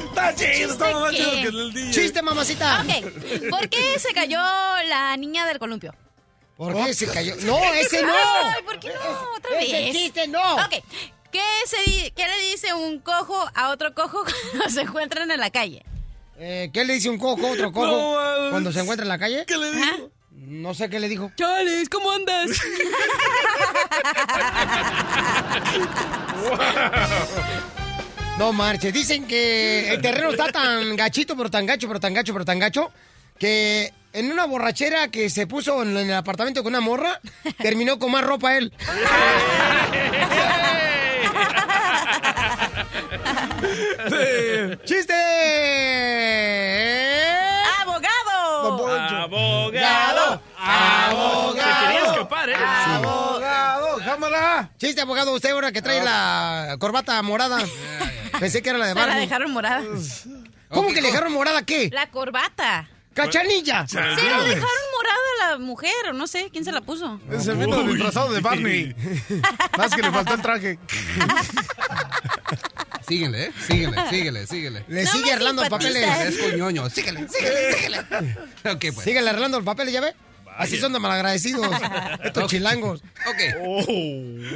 S4: Está chido, está más chido que el DJ.
S3: Chiste, mamacita.
S5: Ok, ¿por qué se cayó la niña del columpio?
S3: ¿Por qué se cayó? No, ese no.
S5: Ay, ¿por qué no? Otra
S3: Ese
S5: vez.
S3: chiste no.
S5: Ok. ¿Qué, se ¿Qué le dice un cojo a otro cojo cuando se encuentran en la calle?
S3: Eh, ¿Qué le dice un cojo a otro cojo
S5: No,
S3: cuando se encuentra en la calle?
S5: ¿Qué le dijo?
S3: No sé qué le dijo.
S5: Chales, ¿cómo andas?
S3: No marches. Dicen que el terreno está tan gachito, pero tan gacho, pero tan gacho, pero tan gacho, que en una borrachera que se puso en el apartamento con una morra, terminó con más ropa él. ¡Chiste! Chiste, abogado, usted ahora que trae la corbata morada. Pensé que era la de
S5: Se la dejaron morada.
S3: ¿Cómo que le dejaron morada qué?
S5: La corbata.
S3: ¡Cachanilla!
S5: Sí, la dejaron morada a la mujer, o no sé, ¿quién se la puso?
S4: Ese vino disfrazado de Barney. Más que le faltó el traje.
S15: Síguele, ¿eh? Síguele, síguele, síguele.
S3: Le sigue arreglando los papeles.
S15: Es coñoño. Síguele, síguele, síguele. Ok, pues.
S3: Síguele arreglando los papeles, ¿ya ve? Así son de malagradecidos. Estos chilangos.
S15: Ok.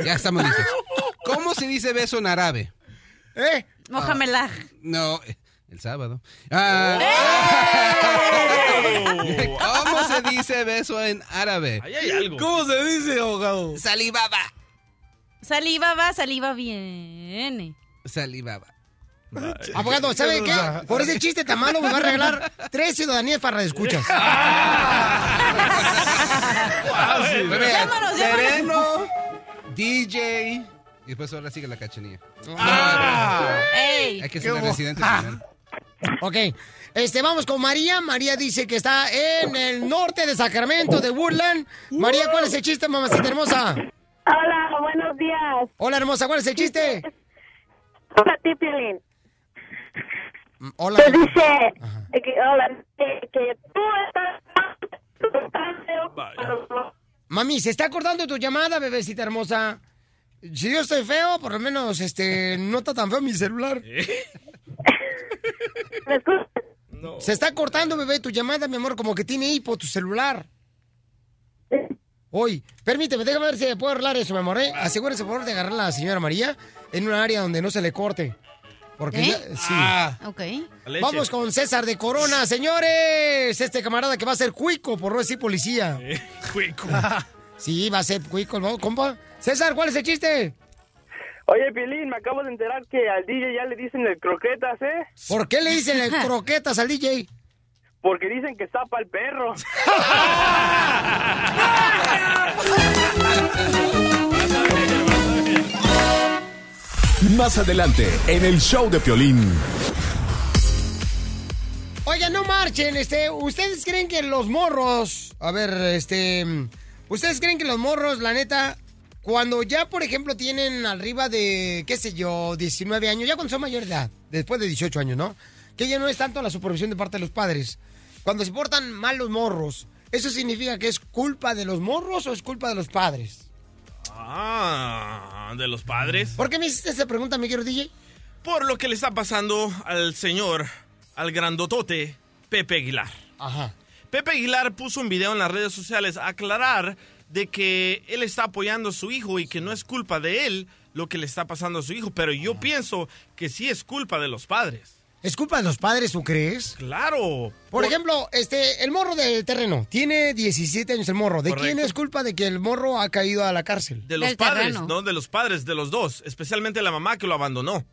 S15: Ya estamos listos. ¿Cómo se dice beso en árabe?
S3: ¿Eh?
S5: Mohamelah.
S15: No, eh, el sábado. Ah. ¿Cómo se dice beso en árabe?
S2: Ahí hay algo.
S4: ¿Cómo se dice, abogado?
S15: Salivaba.
S5: Saliva va, saliva viene.
S15: Salivaba.
S3: Abogado, ¿sabe qué? Por ese chiste tan malo me va a regalar tres ciudadanías para escuchas.
S5: Llámanos, llámanos.
S15: Sereno, DJ. Y después ahora sigue la cachanilla.
S5: ¡Ey!
S15: Hay que ser residente primero.
S3: Ok. Este, vamos con María. María dice que está en el norte de Sacramento, de Woodland. María, ¿cuál es el chiste, mamacita hermosa?
S17: Hola, buenos días.
S3: Hola, hermosa, ¿cuál es el chiste?
S17: Hola, ti, Piolín.
S3: Hola.
S17: Te dice eh, que, hola, que, que tú estás... feo.
S3: Mami, se está cortando tu llamada, bebecita hermosa. Si yo estoy feo, por lo menos este no está tan feo mi celular. Se está cortando, bebé, tu llamada, mi amor, como que tiene hipo tu celular. Hoy, permíteme, déjame ver si me puedo arreglar eso, mi amor. ¿eh? Asegúrese, por favor, de agarrar a la señora María en un área donde no se le corte. Porque
S5: ¿Eh?
S3: ya- sí.
S2: Ah.
S5: Ok.
S3: Vamos con César de Corona, señores. Este camarada que va a ser cuico, por no decir policía.
S2: Cuico.
S3: Sí, va a ser cuico, ¿no, compa? César, ¿cuál es el chiste?
S18: Oye, Piolín, me acabo de enterar que al DJ ya le dicen el croquetas, ¿eh?
S3: ¿Por qué le dicen el croquetas al DJ?
S18: Porque dicen que zapa el perro.
S9: Más adelante, en el show de Piolín.
S3: Oigan, no marchen, este, ¿ustedes creen que los morros, a ver, este, ¿ustedes creen que los morros, la neta, cuando ya, por ejemplo, tienen arriba de, qué sé yo, 19 años, ya cuando son mayor edad, después de 18 años, ¿no? Que ya no es tanto la supervisión de parte de los padres. Cuando se portan mal los morros, ¿eso significa que es culpa de los morros o es culpa de los padres?
S2: Ah, de los padres.
S3: ¿Por qué me hiciste esa pregunta, mi querido DJ?
S2: Por lo que le está pasando al señor, al grandotote, Pepe Aguilar.
S3: Ajá.
S2: Pepe Aguilar puso un video en las redes sociales a aclarar de que él está apoyando a su hijo y que no es culpa de él lo que le está pasando a su hijo, pero yo pienso que sí es culpa de los padres.
S3: ¿Es culpa de los padres, tú crees?
S2: Claro.
S3: Por ejemplo, este, el morro del terreno. Tiene 17 años el morro. ¿De quién es culpa de que el morro ha caído a la cárcel?
S2: De los padres, ¿no? De los padres, de los dos. Especialmente la mamá que lo abandonó.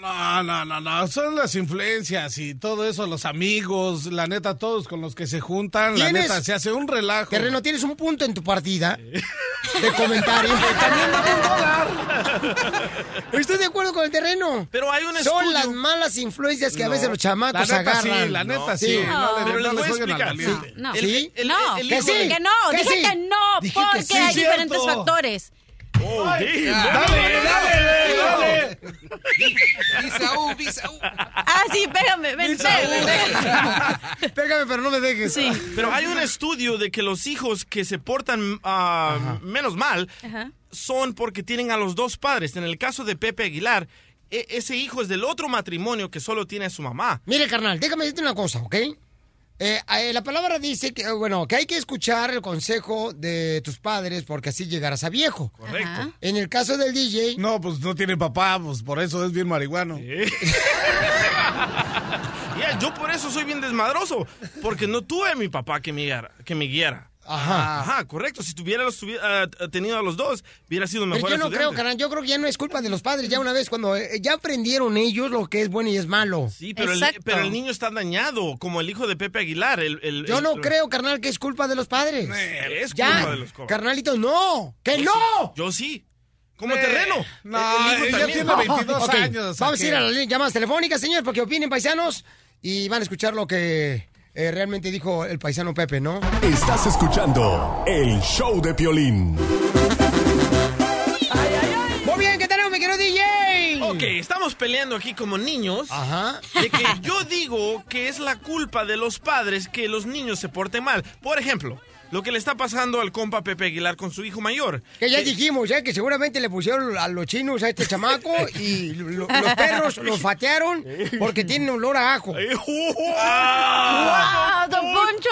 S4: No, no, no, no, son las influencias y todo eso, los amigos, la neta, todos con los que se juntan, la
S3: ¿Tienes-
S4: neta, se hace un relajo.
S3: Terreno, tienes un punto en tu partida de comentario.
S4: También dame un dólar.
S3: Estoy de acuerdo con el terreno.
S2: Pero hay un
S3: Son las malas influencias que a
S2: No.
S3: veces los chamacos
S4: La neta sí,
S3: agarran.
S4: la neta sí, no le-
S2: Pero les
S4: no
S2: voy a explicar.
S5: No.
S3: ¿Sí?
S2: El-
S5: no,
S2: el
S3: que sí.
S5: que no,
S3: ¿Que
S5: dije
S3: sí?
S5: que no, porque
S3: sí,
S5: hay diferentes factores.
S2: Oh, damn.
S4: Dale, dale, dale.
S15: Bisaú, Bisaú.
S5: Ah, sí, pégame, ven, pégame, pégame.
S3: Pero no me dejes.
S5: Sí.
S2: Pero hay un estudio de que los hijos que se portan ah, menos mal
S5: Ajá.
S2: son porque tienen a los dos padres. En el caso de Pepe Aguilar, e- ese hijo es del otro matrimonio que solo tiene a su mamá.
S3: Mire, carnal, déjame decirte una cosa, ¿ok? Eh, eh, la palabra dice que, eh, bueno, que hay que escuchar el consejo de tus padres porque así llegarás a viejo.
S2: Correcto.
S3: En el caso del DJ,
S4: No, pues no tiene papá, pues por eso es bien marihuano.
S2: Yo por eso soy bien desmadroso, porque no tuve a mi papá que me guiara. Que me guiara.
S3: Ajá.
S2: Ajá, correcto. Si tuviera los ah, tenido a los dos, hubiera sido
S3: Pero
S2: mejor
S3: yo no
S2: estudiante.
S3: creo, carnal, yo creo que ya no es culpa de los padres, ya una vez cuando eh, ya aprendieron ellos lo que es bueno y es malo.
S2: Sí, pero el, pero el niño está dañado, como el hijo de Pepe Aguilar. El, el-
S3: Yo
S2: el-
S3: no creo, carnal, que es culpa de los padres.
S2: Es
S3: ya,
S2: culpa de los co-
S3: carnalito, no, que
S2: Yo
S3: no.
S2: sí, Yo sí. Como
S4: Eh,
S2: terreno.
S4: no,
S2: El- el hijo
S4: ella
S2: también.
S4: tiene 22
S3: Ok,
S4: años.
S3: Vamos a
S4: ¿a
S3: ir a las llamadas telefónicas, señor, porque opinen paisanos y van a escuchar lo que eh, realmente dijo el paisano Pepe, ¿no?
S9: Estás escuchando el show de Piolín.
S3: Muy bien, ¿qué tenemos, mi querido DJ?
S2: Ok, estamos peleando aquí como niños.
S3: Ajá.
S2: De que yo digo que es la culpa de los padres que los niños se porten mal. Por ejemplo, lo que le está pasando al compa Pepe Aguilar con su hijo mayor.
S3: Que ya dijimos, ¿eh? Que seguramente le pusieron a los chinos a este chamaco y lo- los perros los fatearon porque tienen olor a ajo.
S5: ¡Wow, don Poncho!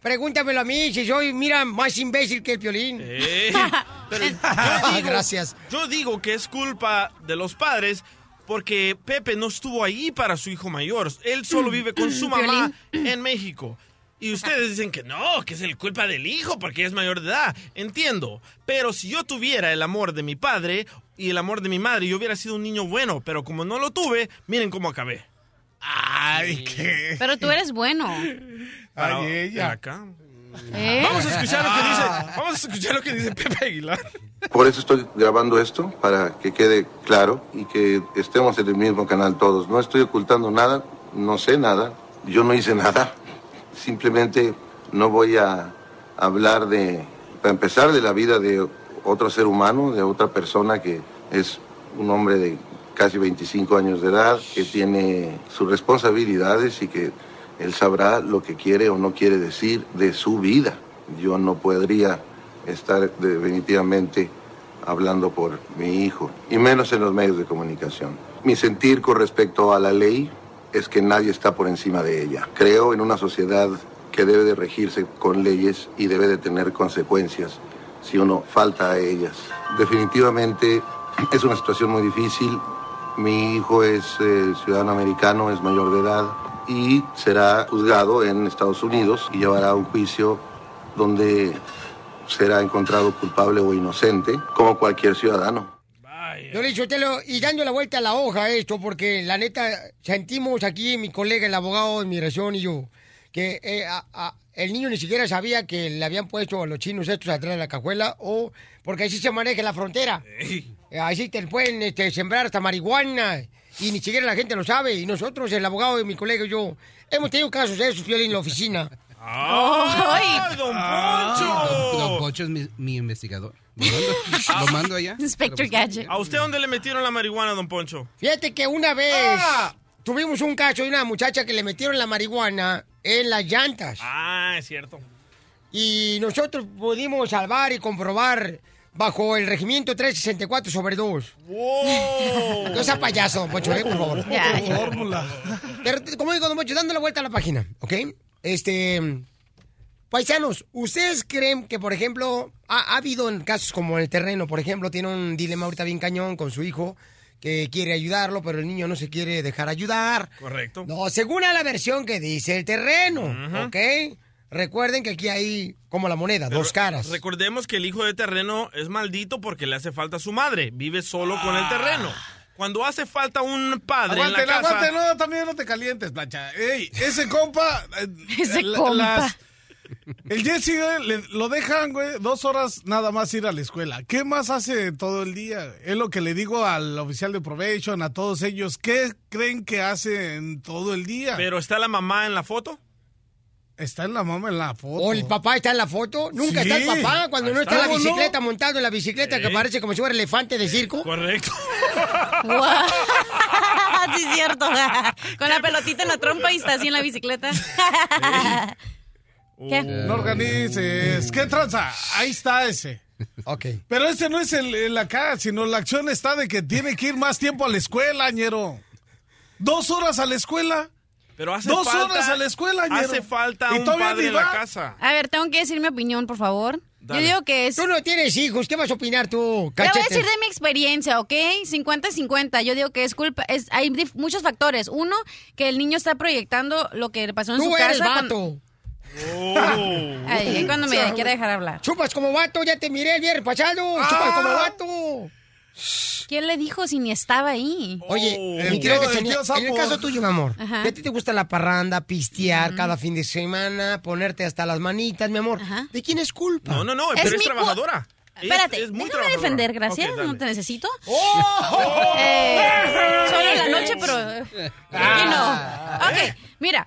S3: Pregúntamelo a mí si soy, mira, más imbécil que el piolín.
S2: Eh, pero yo digo-
S3: gracias.
S2: Yo digo que es culpa de los padres porque Pepe no estuvo ahí para su hijo mayor. Él solo vive con su mamá en México. Y ustedes dicen que no, que es el culpa del hijo porque es mayor de edad. Entiendo. Pero si yo tuviera el amor de mi padre y el amor de mi madre, yo hubiera sido un niño bueno. Pero como no lo tuve, miren cómo acabé.
S4: Ay, qué.
S5: Pero tú eres bueno.
S2: Para-
S4: Ay, ella.
S2: acá.
S5: ¿Eh?
S2: Vamos a escuchar lo que dice. Vamos a escuchar lo que dice Pepe Aguilar.
S19: Por eso estoy grabando esto, para que quede claro y que estemos en el mismo canal todos. No estoy ocultando nada, no sé nada, yo no hice nada. Simplemente no voy a hablar de, para empezar, de la vida de otro ser humano, de otra persona que es un hombre de casi 25 años de edad, que tiene sus responsabilidades y que él sabrá lo que quiere o no quiere decir de su vida. Yo no podría estar definitivamente hablando por mi hijo, y menos en los medios de comunicación. Mi sentir con respecto a la ley es que nadie está por encima de ella. Creo en una sociedad que debe de regirse con leyes y debe de tener consecuencias si uno falta a ellas. Definitivamente es una situación muy difícil. Mi hijo es eh, ciudadano americano, es mayor de edad y será juzgado en Estados Unidos y llevará un juicio donde será encontrado culpable o inocente, como cualquier ciudadano.
S3: Yo le Telo, y dando la vuelta a la hoja esto, porque la neta, sentimos aquí, mi colega, el abogado de inmigración y yo, que eh, a- a- el niño ni siquiera sabía que le habían puesto a los chinos estos atrás de la cajuela, o porque así se maneja la frontera. Así te pueden este, sembrar hasta marihuana y ni siquiera la gente lo sabe. Y nosotros, el abogado de mi colega y yo, hemos tenido casos de esos, Piolín, en la oficina.
S2: ¡Ay, don Poncho!
S15: Don Poncho es mi, mi investigador. Lo mando, lo mando allá.
S5: Inspector Gadget.
S2: ¿A usted dónde le metieron la marihuana, don Poncho?
S3: Fíjate que una vez tuvimos un caso de una muchacha que le metieron la marihuana en las llantas.
S2: Ah, es cierto.
S3: Y nosotros pudimos salvar y comprobar bajo el regimiento 364 sobre 2.
S2: ¡Wow!
S3: No sea payaso, don Poncho, eh, por favor.
S4: Ya, ya. Fórmula.
S3: Pero como digo, don Poncho, dando la vuelta a la página, ¿ok? Este... Paisanos, ¿ustedes creen que, por ejemplo, ha, ha habido en casos como en el terreno, por ejemplo, tiene un dilema ahorita bien cañón con su hijo que quiere ayudarlo, pero el niño no se quiere dejar ayudar?
S2: Correcto.
S3: No, según a la versión que dice el terreno, ¿ok? Recuerden que aquí hay como la moneda, dos caras.
S2: Recordemos que el hijo de terreno es maldito porque le hace falta a su madre. Vive solo con el terreno. Cuando hace falta un padre
S4: Aguante,
S2: en la casa...
S4: aguante, no, también no te calientes, plancha. Ey, ese compa. eh,
S5: Ese
S4: la-
S5: compa.
S4: el Jesse, güey, le- lo dejan, güey, dos horas nada más ir a la escuela. ¿Qué más hace todo el día? Es lo que le digo al oficial de probation, a todos ellos. ¿Qué creen que hace en todo el día?
S2: ¿Pero está la mamá en la foto?
S4: Está en la mamá en la foto.
S3: ¿O el papá está en la foto? Nunca
S4: Sí.
S3: está el papá cuando no está en la bicicleta montado en la bicicleta que parece como si fuera elefante de circo.
S2: Correcto.
S5: sí, es cierto. Con la pelotita en la trompa y está así en la bicicleta. ¿Qué?
S4: No organices. ¿Qué tranza? Ahí está ese.
S3: Ok.
S4: Pero ese no es el, el acá, sino la acción está de que tiene que ir más tiempo a la escuela, ñero. Dos horas a la escuela.
S2: Pero hace
S4: Dos
S2: falta,
S4: horas a la escuela, ñero.
S2: Hace falta
S4: Y
S2: un padre en la casa.
S5: A ver, tengo que decir mi opinión, por favor.
S3: Dale.
S5: Yo digo que es...
S3: Tú no tienes hijos, ¿qué vas a opinar tú,
S5: Te voy a
S3: cachete?
S5: decir de mi experiencia, ¿ok? 50-50. Yo digo que es culpa, es, hay muchos factores. Uno, que el niño está proyectando lo que le pasó en
S3: Tú
S5: su
S3: eres
S5: casa.
S3: vato.
S5: Ay, es cuando me quiere dejar hablar.
S3: Chupas como vato, ya te miré el viernes pasado.
S4: Ah.
S3: Chupas como vato.
S5: ¿Quién le dijo si ni estaba ahí?
S3: Oye,
S4: El
S3: mi querida
S4: tío- el
S3: Cachanilla,
S4: tío
S3: en el caso tuyo, mi amor,
S5: Ajá.
S3: ¿que a ti te gusta la parranda, pistear cada fin de semana, ponerte hasta las manitas, mi amor? ¿De quién es culpa?
S2: No, no, no,
S5: Es
S2: pero es
S5: mi
S2: trabajadora. Es-
S5: Espérate,
S2: es muy
S5: déjame defender, gracias. No te necesito.
S3: ¡Oh!
S5: Eh, solo en la noche, pero eh, aquí no. Ok, mira.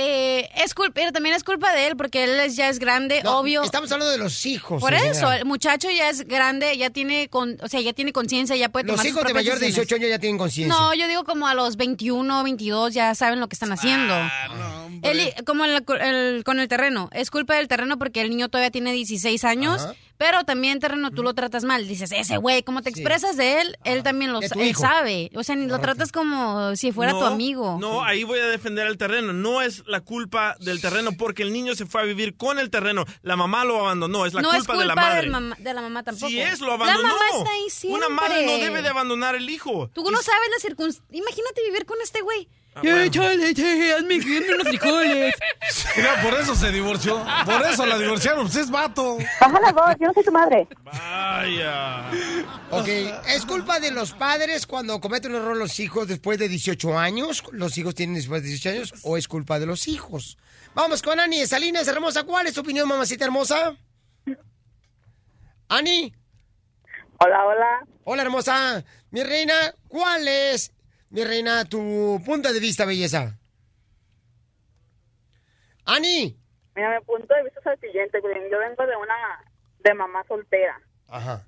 S5: Eh, es culpa, pero también es culpa de él porque él es- ya es grande,
S3: No,
S5: obvio.
S3: Estamos hablando de los hijos.
S5: Por eso, el muchacho ya es grande, ya tiene, con, o sea, ya tiene conciencia, ya puede
S3: Los
S5: tomar sus
S3: hijos de mayor de
S5: decisiones.
S3: 18 años ya tienen conciencia.
S5: No, yo digo como a los 21, 22 ya saben lo que están haciendo.
S3: Ah,
S5: El- como el- el- con el terreno. Es culpa del terreno porque el niño todavía tiene 16 años.
S3: Ajá.
S5: Pero también terreno tú lo tratas mal. Dices, ese güey, como te expresas de él, él también lo él sabe. O sea, ni lo tratas como si fuera tu amigo.
S2: No, ahí voy a defender el terreno. No es la culpa del terreno porque el niño se fue a vivir con el terreno. La mamá lo abandonó. Es la
S5: no
S2: culpa,
S5: es culpa
S2: de la madre.
S5: mamá- de la mamá tampoco.
S2: Si es, lo abandonó.
S5: La mamá está ahí siempre.
S2: Una madre no debe de abandonar el hijo.
S5: Tú no sabes las circunstancias. Imagínate vivir con este güey.
S2: Ah, bueno.
S5: chale, che, hazme que unos frijoles.
S4: Mira, por eso se divorció. Por eso la divorciaron. Usted es vato.
S17: Baja la voz, yo no soy tu madre.
S2: Vaya.
S3: Ok, ¿es culpa de los padres cuando cometen un error los hijos después de 18 años? ¿Los hijos tienen después de 18 años? ¿O es culpa de los hijos? Vamos con Ani Salinas, hermosa. ¿Cuál es tu opinión, mamacita hermosa? Ani.
S17: Hola, hola.
S3: Hola, hermosa. Mi reina, ¿cuál es, mi reina, tu punto de vista, belleza? Ani.
S17: Mira, mi punto de vista es el siguiente. Yo vengo de una, de mamá soltera.
S3: Ajá.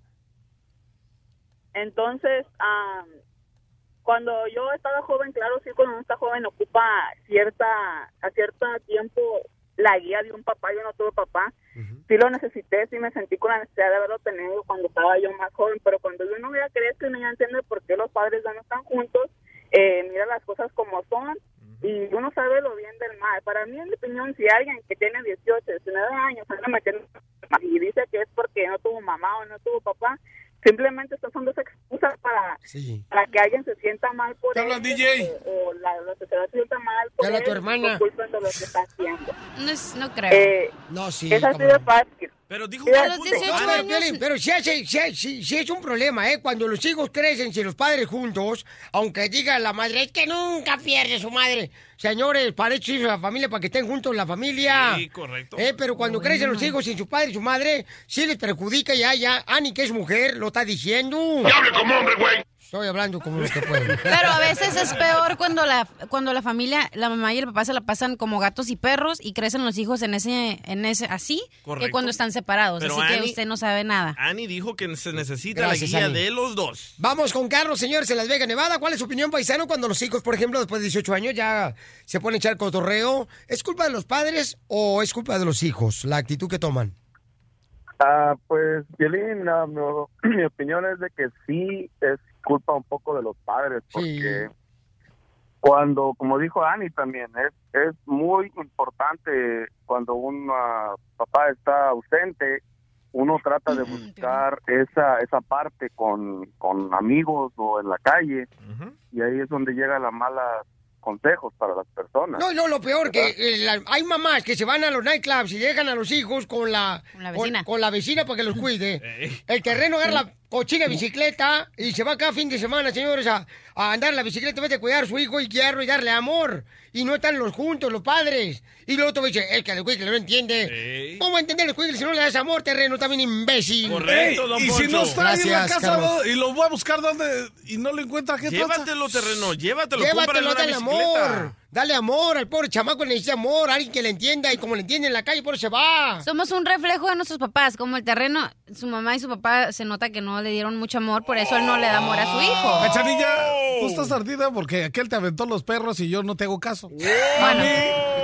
S17: Entonces, am, cuando yo estaba joven, claro, sí, cuando uno está joven ocupa cierta, a cierto tiempo la guía de un papá. Yo no tuve papá. Sí lo necesité, sí me sentí con la necesidad de haberlo tenido cuando estaba yo más joven, pero cuando yo no ya crezco y no ya entiende por qué los padres ya no están juntos, eh, mira las cosas como son y uno sabe lo bien del mal. Para mí, en mi opinión, si alguien que tiene 18, 19 años anda metiendo y dice que es porque no tuvo mamá o no tuvo papá, simplemente estas son dos excusas para, para que alguien se sienta mal por
S4: ¿Te
S17: él
S4: hablan, DJ?
S17: o, o la, la sociedad se sienta mal por él
S3: tu hermana.
S17: por culpa de lo que está haciendo.
S5: No, es- no creo.
S17: Eh,
S3: No, sí.
S17: es así de fácil.
S2: Pero dijo
S3: Pero,
S2: que punto.
S3: pero,
S2: Ani,
S3: Piolín, pero sí, hace- sí es un problema, ¿eh? Cuando los hijos crecen sin los padres juntos, aunque diga la madre, es que nunca pierde su madre. Señores, para eso hizo la familia, para que estén juntos la familia.
S2: Sí, correcto.
S3: Eh, pero cuando crecen los hijos sin su padre y su madre, sí les perjudica ya, ya. Ani, que es mujer, lo está diciendo.
S9: hable como hombre, güey!
S3: Estoy hablando como los que pueden.
S5: Pero a veces es peor cuando la cuando la familia, la mamá y el papá se la pasan como gatos y perros y crecen los hijos en ese en ese así que
S2: Correcto.
S5: cuando están separados.
S2: Pero
S5: así que usted no sabe nada.
S2: Ani dijo que se necesita
S3: Gracias,
S2: la guía de los dos.
S3: Vamos con Carlos, señores, en Las Vegas, Nevada. ¿Cuál es su opinión, paisano, cuando los hijos, por ejemplo, después de 18 años ya se ponen a echar cotorreo? ¿Es culpa de los padres o es culpa de los hijos, la actitud que toman?
S11: Ah, pues, Violín, no, mi opinión es de que sí es culpa un poco de los padres, porque cuando, como dijo Ani también, es, es muy importante cuando un papá está ausente, uno trata de buscar esa, esa parte con, con amigos o en la calle, y ahí es donde llegan los malos consejos para las personas.
S3: No, no, lo peor, que eh, la- hay mamás que se van a los nightclubs y dejan a los hijos con la, con
S5: la vecina.
S3: con la vecina para que los cuide. El terreno agarra la cochina bicicleta y se va cada fin de semana, señores, a, a andar en la bicicleta en vez de cuidar a su hijo y guiarlo y darle amor. Y no están los juntos, los padres. Y luego otro dice, el que el cuicle no entiende. ¿Cómo a entender el cuicle si no le das amor, terreno? También imbécil.
S4: Ey, y si no está ahí en la casa y lo voy a buscar donde y no lo encuentra, ¿qué pasa?
S2: Llévatelo, terreno, llévatelo, cómprale
S3: Llévatelo,
S2: una
S3: dale
S2: bicicleta.
S3: amor. Dale amor al pobre chamaco, necesita amor, alguien que le entienda y como le entiende en la calle, por eso se va.
S5: Somos un reflejo de nuestros papás, como el terreno, su mamá y su papá se nota que no le dieron mucho amor, por eso él no le da amor a su hijo.
S4: Cachanilla, tú estás ardida porque aquel te aventó los perros y yo no te hago caso. A mí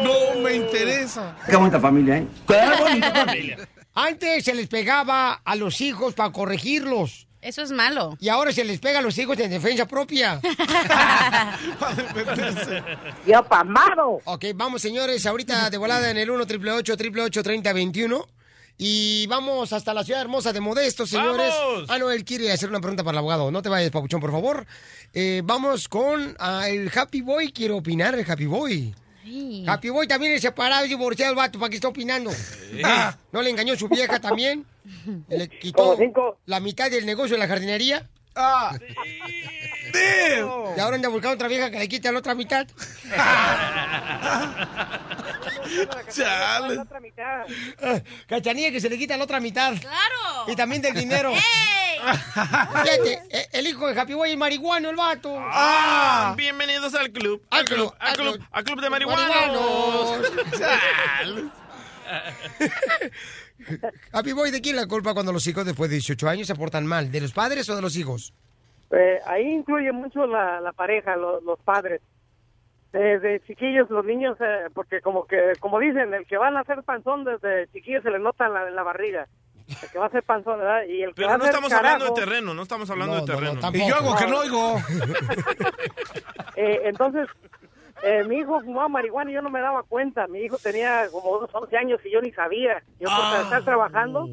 S4: no me interesa.
S16: Qué bonita familia, ¿eh? Qué bonita familia.
S3: Antes se les pegaba a los hijos para corregirlos.
S5: Eso es malo.
S3: Y ahora se les pega a los hijos en defensa propia.
S6: ¡Yo pamado!
S3: Ok, vamos señores, ahorita de volada en el 1 888 3021 Y vamos hasta la ciudad hermosa de Modesto, señores.
S2: ¡Vamos!
S3: Ah, no, él quiere hacer una pregunta para el abogado. No te vayas, Papuchón, por favor. Eh, vamos con ah, el Happy Boy. Quiero opinar, el Happy Boy. Happy Boy también es separado y divorciado el vato. ¿Para qué está opinando? Ah, ¿No le engañó su vieja también? ¿Le quitó la mitad del negocio de la jardinería?
S4: Ah.
S3: Y ahora anda buscando otra vieja que le quite la otra mitad.
S4: Chale.
S3: Cachanilla que se le quita la otra mitad.
S5: ¡Claro!
S3: Y también del dinero. Fíjate, eh, el hijo de Happy Boy es marihuano, el vato.
S2: Ah, bienvenidos al club.
S3: Al club,
S2: al
S3: al
S2: club,
S3: club.
S2: al club de marihuanos.
S3: Marihuanos. Happy Boy, ¿de quién la culpa cuando los hijos después de 18 años se portan mal? ¿De los padres o de los hijos?
S6: Eh, ahí influye mucho la, la pareja, lo- los padres. Desde chiquillos, los niños, eh, porque como que, como dicen, el que van a hacer panzón desde chiquillos se le nota en la, en la barriga. El que va a hacer panzón, ¿verdad? Y el que va
S2: Pero no estamos hablando de terreno, no estamos hablando
S3: No,
S2: de
S3: no, no,
S2: terreno.
S4: Y yo hago que no oigo.
S6: eh, entonces, eh, mi hijo fumaba marihuana y yo no me daba cuenta. Mi hijo tenía como unos 11 años y yo ni sabía. Yo por
S2: Ah.
S6: estar trabajando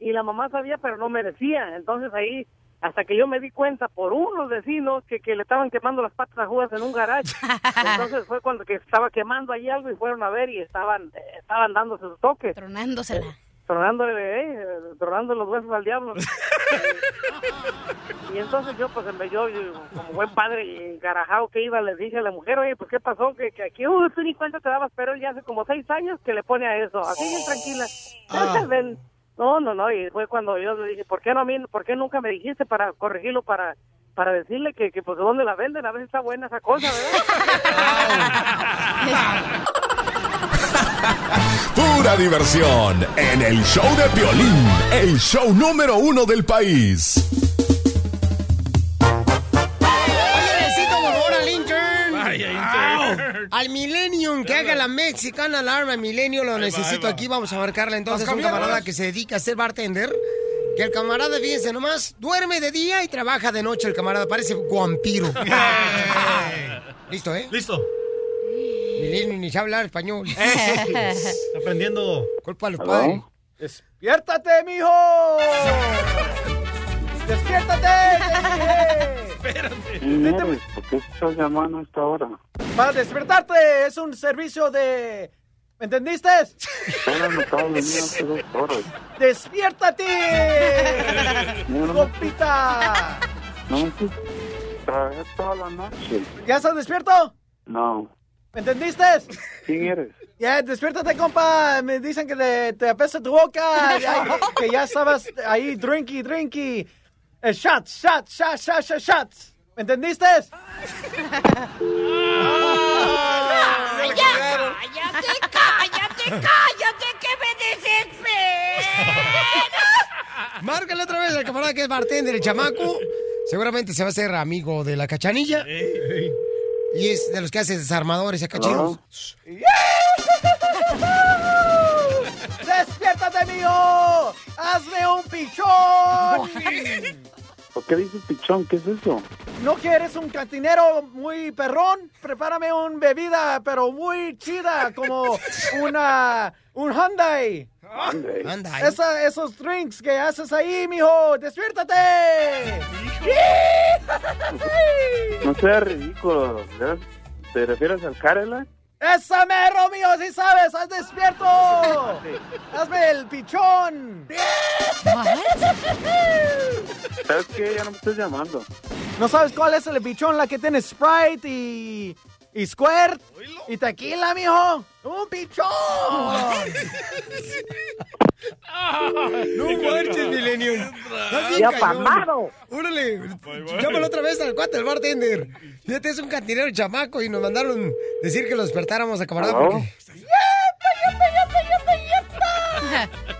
S6: y la mamá sabía, pero no me decía. Entonces ahí, hasta que yo me di cuenta por unos vecinos que, que le estaban quemando las patas a jugas en un garage. Entonces fue cuando que estaba quemando ahí algo y fueron a ver y estaban eh, estaban dándose sus toques.
S5: Tronándosela.
S6: Tronándole, eh, tronando los huesos al diablo. y entonces yo, pues, en vez yo, yo, como buen padre y garajado que iba, le dije a la mujer, oye, pues, ¿qué pasó? Que, que aquí, uh, tú ni cuenta te dabas, pero él ya hace como seis años que le pone a eso, así bien tranquila. "Ah, ven". No, no, no, y fue cuando yo le dije, ¿por qué no a mí, por qué nunca me dijiste para corregirlo, para para decirle que, que pues, ¿dónde la venden? A veces está buena esa cosa, ¿verdad?
S9: Pura diversión en el show de Piolín, el show número uno del país.
S3: Oye, necesito por favor al Millennium, que haga la Mexicana Alarma Millennium, lo necesito aquí. Vamos a marcarle entonces a un camarada que se dedica a ser bartender. Que el camarada, fíjense nomás, duerme de día y trabaja de noche. El camarada parece vampiro. Listo, ¿eh?
S2: Listo.
S3: Millennium ni sabe hablar español.
S20: Está aprendiendo.
S3: Culpa a los padres.
S20: ¡Despiértate, mijo! ¡Despiértate! te dije!
S11: ¿Por qué estás llamando a esta hora?
S20: Para despertarte es un servicio de ¿Me entendiste?
S13: Pero me estaba durmiendo hace dos horas.
S20: ¡Despiértate!
S13: No, no, toda la noche.
S20: ¿Ya estás despierto?
S13: No.
S20: ¿Me entendiste?
S13: ¿Quién eres?
S20: Ya, despiértate, compa. Me dicen que te, te apesta tu boca. ya- que ya estabas ahí, drinky, drinky. Eh, shots, shots, shots, shots, shots, shots. ¿Me entendiste?
S10: ¡Cállate, cállate, cállate, que me desespero!
S3: Márcale otra vez al camarada que es bartender, el chamaco. Seguramente se va a hacer amigo de la cachanilla. Y es de los que hace desarmadores acá chidos.
S20: ¡Despiértate, mío! ¡Hazme un pichón!
S13: ¿Por qué dices pichón? ¿Qué es eso?
S20: ¿No quieres un cantinero muy perrón? Prepárame una bebida, pero muy chida, como una... un Hyundai.
S3: Hyundai.
S20: Esa- esos drinks que haces ahí, mijo. ¡Despiértate!
S13: No seas ridículo. ¿Te refieres al Cadillac?
S20: ¡Esa mero, mío! ¡Sí sabes! ¡Haz despierto! ¡Hazme el pichón!
S13: ¿Sabes qué? Ya no me estás llamando.
S20: ¿No sabes cuál es el pichón? La que tiene Sprite y... y Squirt y tequila, mijo. ¡Un pichón!
S3: No marches, Milenio. Estás bien
S20: Ya
S3: cañón.
S20: pamado.
S3: Órale, llámalo otra vez al cuate, al bartender. Fíjate, es un cantinero chamaco y nos mandaron decir que lo despertáramos a camarada porque...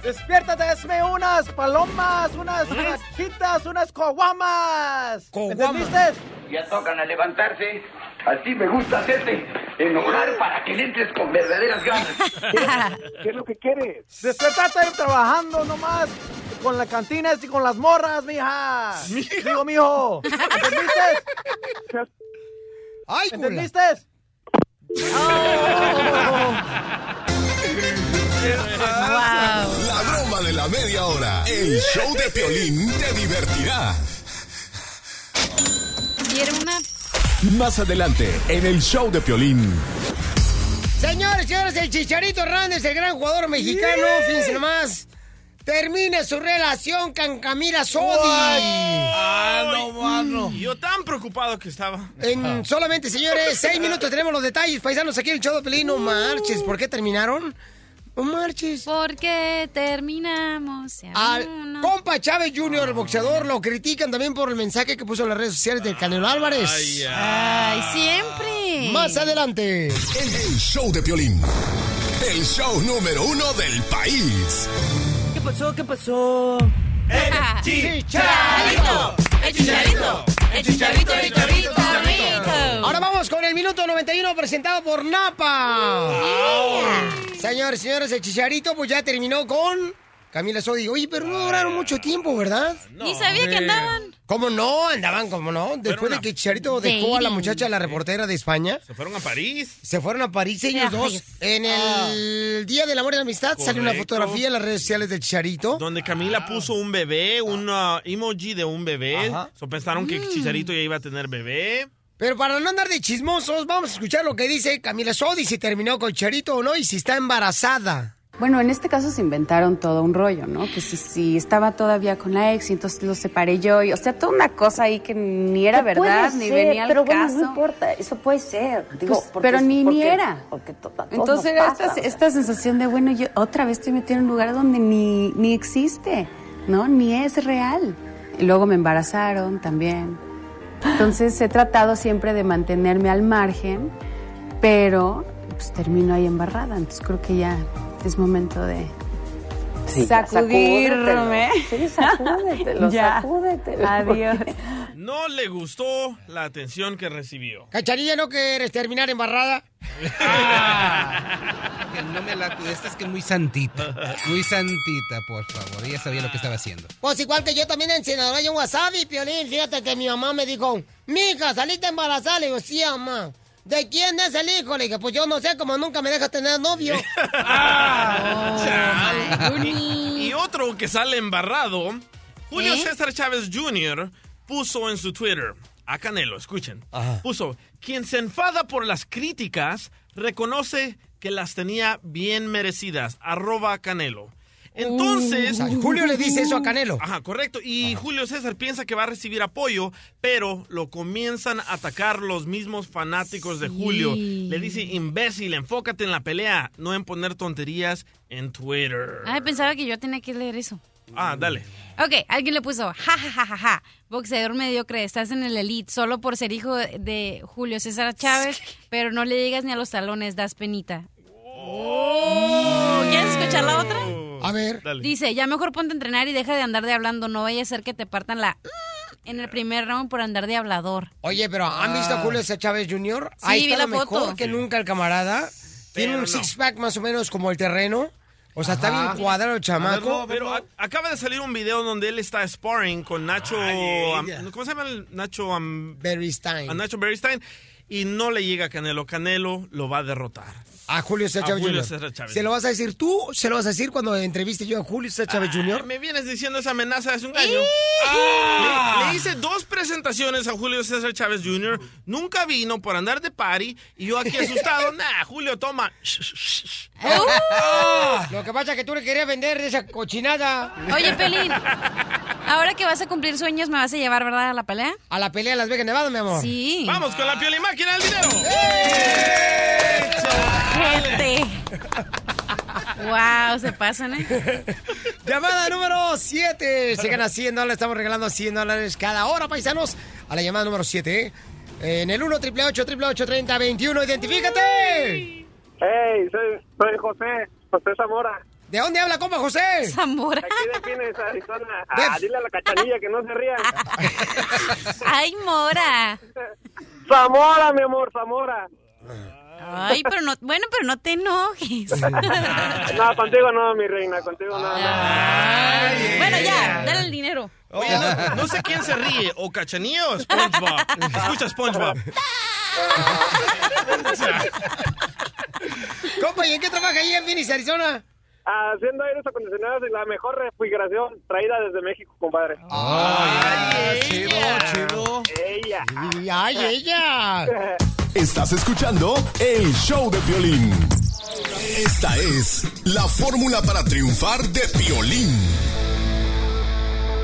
S20: ¡Despiértate! ¡Hazme unas palomas! ¡Unas vaquitas! ¡Unas coguamas! ¿Me entendiste?
S21: Ya tocan a levantarse. Así me gusta hacerte enojar para que le entres con verdaderas ganas.
S20: ¿Qué es lo que quieres? ¡Despertate trabajando nomás con las cantinas y con las morras, mija! Digo, mijo. ¿Entendiste?
S3: ¡Ay,
S20: ¿Me entendiste?
S9: La broma de la media hora. El show de Piolín te divertirá.
S5: ¿Quiere una?
S9: Más adelante, en el show de Piolín.
S3: Señores, señores, el Chicharito Hernández, el gran jugador mexicano, fíjense nomás, termina su relación con Camila Sodi.
S2: Ah, no, mano. Yo tan preocupado que estaba.
S3: En solamente, señores, seis minutos tenemos los detalles. Paisanos, aquí en el show de Pelín, no marches. ¿Por qué terminaron? No marches.
S5: Porque terminamos.
S3: Al
S5: uno.
S3: compa Chávez Jr., el boxeador, lo critican también por el mensaje que puso en las redes sociales del Canelo Álvarez.
S5: Ay, siempre.
S3: Más adelante.
S9: El show de Piolín. El show número uno del país.
S10: ¿Qué pasó? ¿Qué pasó?
S3: Chicharito,
S10: el chicharito, el chicharito, el chicharito.
S3: Ahora vamos con el minuto 91 presentado por Napa. Señores, señores, el Chicharito pues ya terminó con Camila Sodi. Oye, pero no duraron mucho tiempo, ¿verdad?
S5: Ni sabía que andaban.
S3: ¿Cómo no? Andaban, ¿cómo no? Después de que Chicharito dejó a la muchacha, la reportera de España.
S2: Se fueron a París.
S3: Se fueron a París ellos dos. En el Día del Amor y la Amistad salió una fotografía en las redes sociales del Chicharito.
S2: Donde Camila puso un bebé, un uh, emoji de un bebé. So pensaron que Chicharito ya iba a tener bebé.
S3: Pero para no andar de chismosos, vamos a escuchar lo que dice Camila Sodi, si terminó con Chicharito o no y si está embarazada.
S22: Bueno, en este caso se inventaron todo un rollo, ¿no? Que si, si estaba todavía con la ex y entonces lo separé yo. Y, o sea, toda una cosa ahí que ni era verdad, ni venía al
S23: pero bueno,
S22: caso.
S23: no importa, eso puede ser. Digo,
S22: Pues,
S23: porque-
S22: pero ni, ni era.
S23: Porque to-
S22: Entonces era
S23: pasa,
S22: esta,
S23: o sea.
S22: esta sensación de, bueno, yo otra vez estoy metida en un lugar donde ni, ni existe, ¿no? Ni es real. Y luego me embarazaron también. Entonces he tratado siempre de mantenerme al margen, pero pues termino ahí embarrada. Entonces creo que ya es momento de
S23: Sí,
S22: sacudirme.
S23: sacúdetelo. Sí, sacúdetelo,
S22: Ya.
S23: sacúdetelo,
S22: Adiós.
S2: No le gustó la atención que recibió.
S3: Cacharilla, ¿no quieres terminar embarrada?
S15: Que no me la... Esta es que muy santita. Muy santita, por favor. Ella sabía lo que estaba haciendo.
S3: Pues igual que yo también en Sinaloa hay un wasabi, Piolín. Fíjate que mi mamá me dijo, mija, saliste embarazada. Le digo, sí, mamá. ¿De quién es el hijo? Le dije, pues yo no sé, como nunca me dejas tener novio.
S2: y, y otro que sale embarrado, Julio
S3: ¿Eh?
S2: César Chávez Jr. puso en su Twitter. a Canelo, escuchen. Puso, quien se enfada por las críticas, reconoce que las tenía bien merecidas. Arroba Canelo. Entonces...
S3: Uh, Julio le dice eso a Canelo.
S2: Ajá, correcto. Y Julio César piensa que va a recibir apoyo, pero lo comienzan a atacar los mismos fanáticos de Julio. Le dice, imbécil, enfócate en la pelea, no en poner tonterías en Twitter.
S5: Ay, pensaba que yo tenía que leer eso.
S2: Ah, dale.
S5: Ok, alguien le puso, ja, ja, ja, ja, ja, boxeador mediocre, estás en el elite solo por ser hijo de Julio César Chávez, pero no le llegas ni a los talones, das penita. Oh, ¿Quieres escuchar la otra?
S3: A ver.
S5: Dice, ya mejor ponte a entrenar y deja de andar de hablando, no vaya a ser que te partan la... mm, en el primer round por andar de hablador.
S3: Oye, pero ¿han visto a Julio Chávez Jr.?
S5: Sí,
S3: Ahí
S5: vi
S3: está
S5: la
S3: lo
S5: foto.
S3: mejor que nunca el camarada. Tiene
S2: Pero
S3: un
S2: no.
S3: six-pack más o menos como el terreno. O sea, está bien cuadrado el chamaco.
S2: Pero a- acaba de salir un video donde él está sparring con Nacho. ¿Cómo se llama el Nacho?
S3: Berrystein.
S2: a Nacho Berrystein. Y no le llega a Canelo. Canelo lo va a derrotar.
S3: A Julio César Chávez
S2: Julio
S3: Jr.
S2: César Chávez.
S3: ¿Se lo vas a decir tú? ¿Se lo vas a decir cuando entreviste yo a Julio César Chávez Jr.?
S2: Me vienes diciendo esa amenaza hace un año.
S3: ¡Ah!
S2: Le, le hice dos presentaciones a Julio César Chávez Jr. Nunca vino por andar de party. Y yo aquí asustado. nah, Julio, toma.
S3: Ah, Lo que pasa es que tú le querías vender esa cochinada.
S5: Oye, Pelín, ahora que vas a cumplir sueños, ¿me vas a llevar, verdad, a la pelea?
S3: A la pelea de Las Vegas, Nevada, mi amor.
S5: Sí.
S2: Vamos con la piel y máquina del video.
S5: Gente. Wow, se pasan, ¿eh?
S3: Llamada número 7. Se gana 100 dólares. Estamos regalando 100 dólares cada hora, paisanos. A la llamada número 7. En el 1 888 30 21 ¡Identifícate!
S11: Hey, soy, soy José, José Zamora.
S3: ¿De dónde habla, compa José?
S5: Zamora.
S11: Aquí de Phoenix, Arizona. Ah, dile a la cachanilla que no se ría.
S5: Ay, Mora.
S11: Zamora, mi amor, Zamora.
S5: Ay, pero no, bueno, pero no te enojes.
S11: No, contigo no, mi reina, contigo no.
S5: Bueno, ya, dale el dinero.
S2: Oye, no, no sé quién se ríe, o Cachanilla o SpongeBob. Escucha SpongeBob.
S3: Compa, ¿y en qué trabaja ahí en Phoenix, Arizona?
S11: Haciendo aires acondicionados y la mejor refrigeración traída desde México, compadre.
S3: ¡Ay, chido, chido!
S11: ¡Ella!
S3: ¡Ay, ella!
S9: Estás escuchando el show de violín. Esta es la fórmula para triunfar de violín.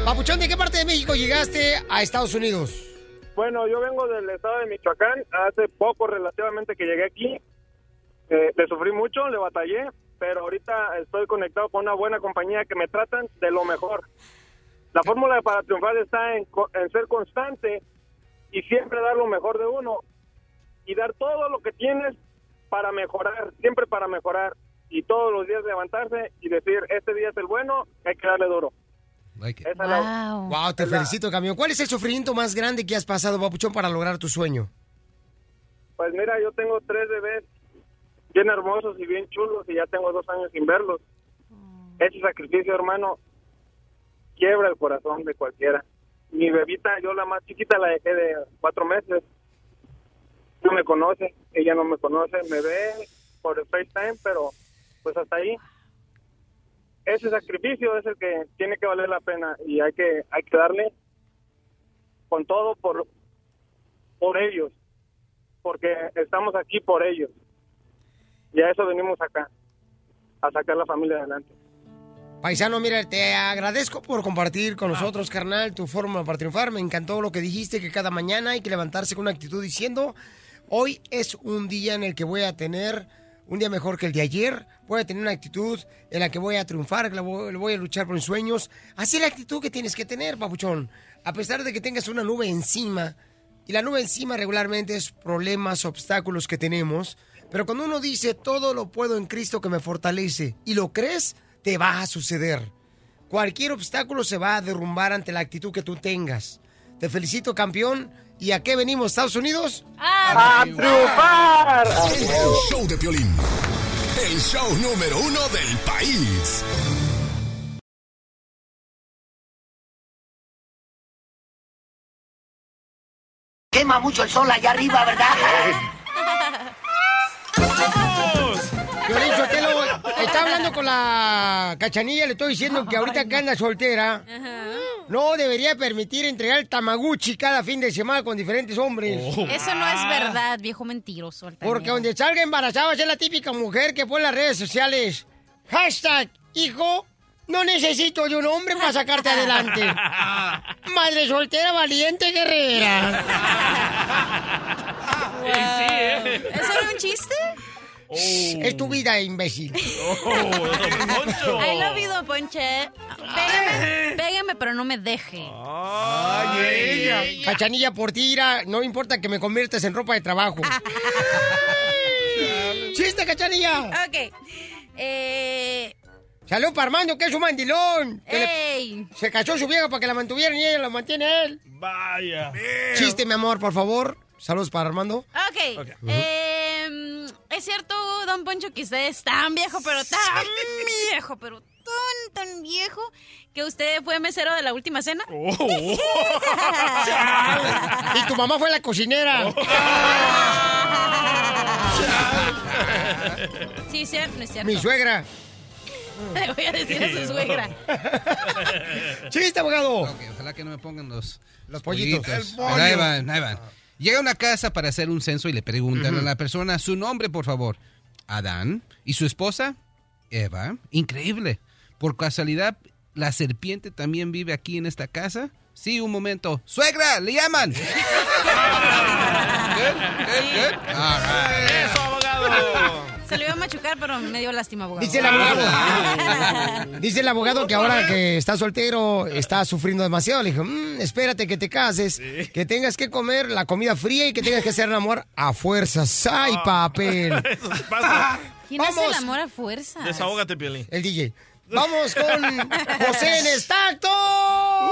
S3: Papuchón, ¿de qué parte de México llegaste a Estados Unidos?
S11: Bueno, yo vengo del estado de Michoacán. Hace poco relativamente que llegué aquí. Eh, le sufrí mucho, le batallé, pero ahorita estoy conectado con una buena compañía que me tratan de lo mejor. La fórmula para triunfar está en, co- en ser constante y siempre dar lo mejor de uno y dar todo lo que tienes para mejorar, siempre para mejorar y todos los días levantarse y decir, este día es el bueno, hay que darle duro. Esa es la-
S3: Wow, te felicito, camión. ¿Cuál es el sufrimiento más grande que has pasado, Papuchón, para lograr tu sueño?
S11: Pues mira, yo tengo tres bebés bien hermosos y bien chulos y ya tengo dos años sin verlos. Ese sacrificio, hermano, quiebra el corazón de cualquiera. Mi bebita, yo la más chiquita la dejé de cuatro meses. No me conoce, ella no me conoce, me ve por el FaceTime, pero pues hasta ahí. Ese sacrificio es el que tiene que valer la pena y hay que hay que darle con todo por por ellos porque estamos aquí por ellos. Y a eso venimos acá, a sacar la familia adelante.
S3: Paisano, mira, te agradezco por compartir con nosotros, carnal, tu forma para triunfar. Me encantó lo que dijiste, que cada mañana hay que levantarse con una actitud diciendo, hoy es un día en el que voy a tener un día mejor que el de ayer, voy a tener una actitud en la que voy a triunfar, que voy, voy a luchar por mis sueños. Así es la actitud que tienes que tener, papuchón. A pesar de que tengas una nube encima, y la nube encima regularmente es problemas, obstáculos que tenemos, pero cuando uno dice, todo lo puedo en Cristo que me fortalece, y lo crees, te va a suceder. Cualquier obstáculo se va a derrumbar ante la actitud que tú tengas. Te felicito, campeón. ¿Y a qué venimos, Estados Unidos?
S11: ¡A triunfar!
S9: El show de violín. El show número uno del país.
S24: Quema mucho el sol allá arriba, ¿verdad?
S3: Está hablando con la cachanilla, le estoy diciendo que ahorita que anda soltera, no debería permitir entregar el tamaguchi cada fin de semana con diferentes hombres.
S5: Eso no es verdad, viejo mentiroso. altanero.
S3: Porque donde salga embarazada va a ser la típica mujer que pone en las redes sociales. Hashtag, hijo, no necesito de un hombre para sacarte adelante. Madre soltera, valiente, guerrera.
S5: ¿Eso era un chiste?
S3: Es tu vida, imbécil.
S5: Ahí lo vi, don Ponche. Pégame, pégame, pero no me deje.
S3: Cachanilla por tira, no importa que me conviertas en ropa de trabajo. ¡Chiste, cachanilla!
S5: Ok. Eh,
S3: Salud para Armando, que es un mandilón. Le-
S5: ¡Ey!
S3: se casó su vieja para que la mantuvieran y ella lo mantiene él.
S2: Vaya.
S3: Chiste, mi amor, por favor. Saludos para Armando.
S5: Ok. Eh, es cierto, don Poncho, que usted es tan viejo, pero tan viejo, pero tan, tan viejo, que usted fue mesero de la última cena.
S3: y tu mamá fue la cocinera.
S5: Sí, es cierto, no es cierto.
S3: Mi suegra.
S5: Le voy a decir a su suegra.
S3: ¡Chiste, abogado!
S15: Ok, ojalá que no me pongan los,
S3: los pollitos. El
S15: Pero
S3: pollo.
S15: ahí van, ahí van. Llega a una casa para hacer un censo y le preguntan a la persona su nombre, por favor. Adán. ¿Y su esposa? Eva. Increíble. Por casualidad, ¿la serpiente también vive aquí en esta casa? Sí, un momento. ¡Suegra! ¡Le llaman!
S2: ¡Eso, abogado!
S5: Se lo iba a machucar, pero me dio lástima, abogado.
S3: Dice el abogado. Dice el abogado que ahora que está soltero está sufriendo demasiado. Le dijo, "Mm, espérate que te cases, que tengas que comer la comida fría y que tengas que hacer el amor a fuerzas. ¡Ay, papel!
S2: Eso sí pasa.
S5: ¿Quién hace el
S3: Vamos.
S5: amor a fuerza?
S2: Desahógate, Piolín.
S3: El DJ. Vamos con José en Stockton.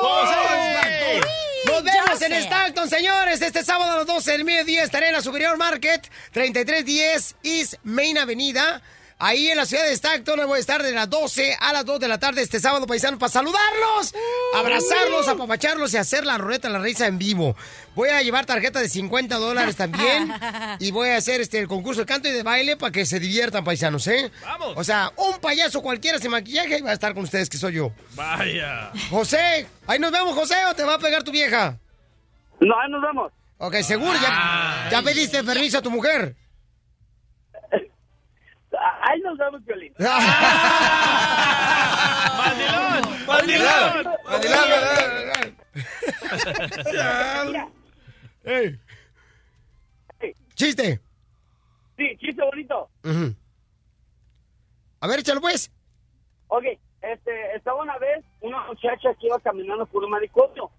S2: José en Stockton.
S3: Nos vemos en Stockton, señores. Este sábado a las 12 del mediodía estaré en la Superior Market, 3310 East Main Avenida. Ahí en la ciudad de Stockton voy a estar de las 12 a las 2 de la tarde este sábado, paisano, para saludarlos, abrazarlos, apapacharlos y hacer la ruleta, la risa en vivo. Voy a llevar tarjeta de 50 dólares también y voy a hacer este el concurso de canto y de baile para que se diviertan, paisanos, ¿eh?
S2: Vamos.
S3: O sea, un payaso cualquiera sin maquillaje va a estar con ustedes, que soy yo.
S2: Vaya.
S3: José, ahí nos vemos, José, o te va a pegar tu vieja.
S18: No, ahí nos vemos.
S3: Ok, seguro, ya, ya pediste permiso a tu mujer.
S18: Ahí nos vemos, Piolín.
S2: ¡Mandilón!
S3: ¡Mandilón!
S2: ¡Mandilón!
S3: Ey. Chiste.
S18: Sí, chiste bonito.
S3: A ver, échalo pues.
S18: Ok, este, estaba una vez una muchacha que iba caminando por un manicomio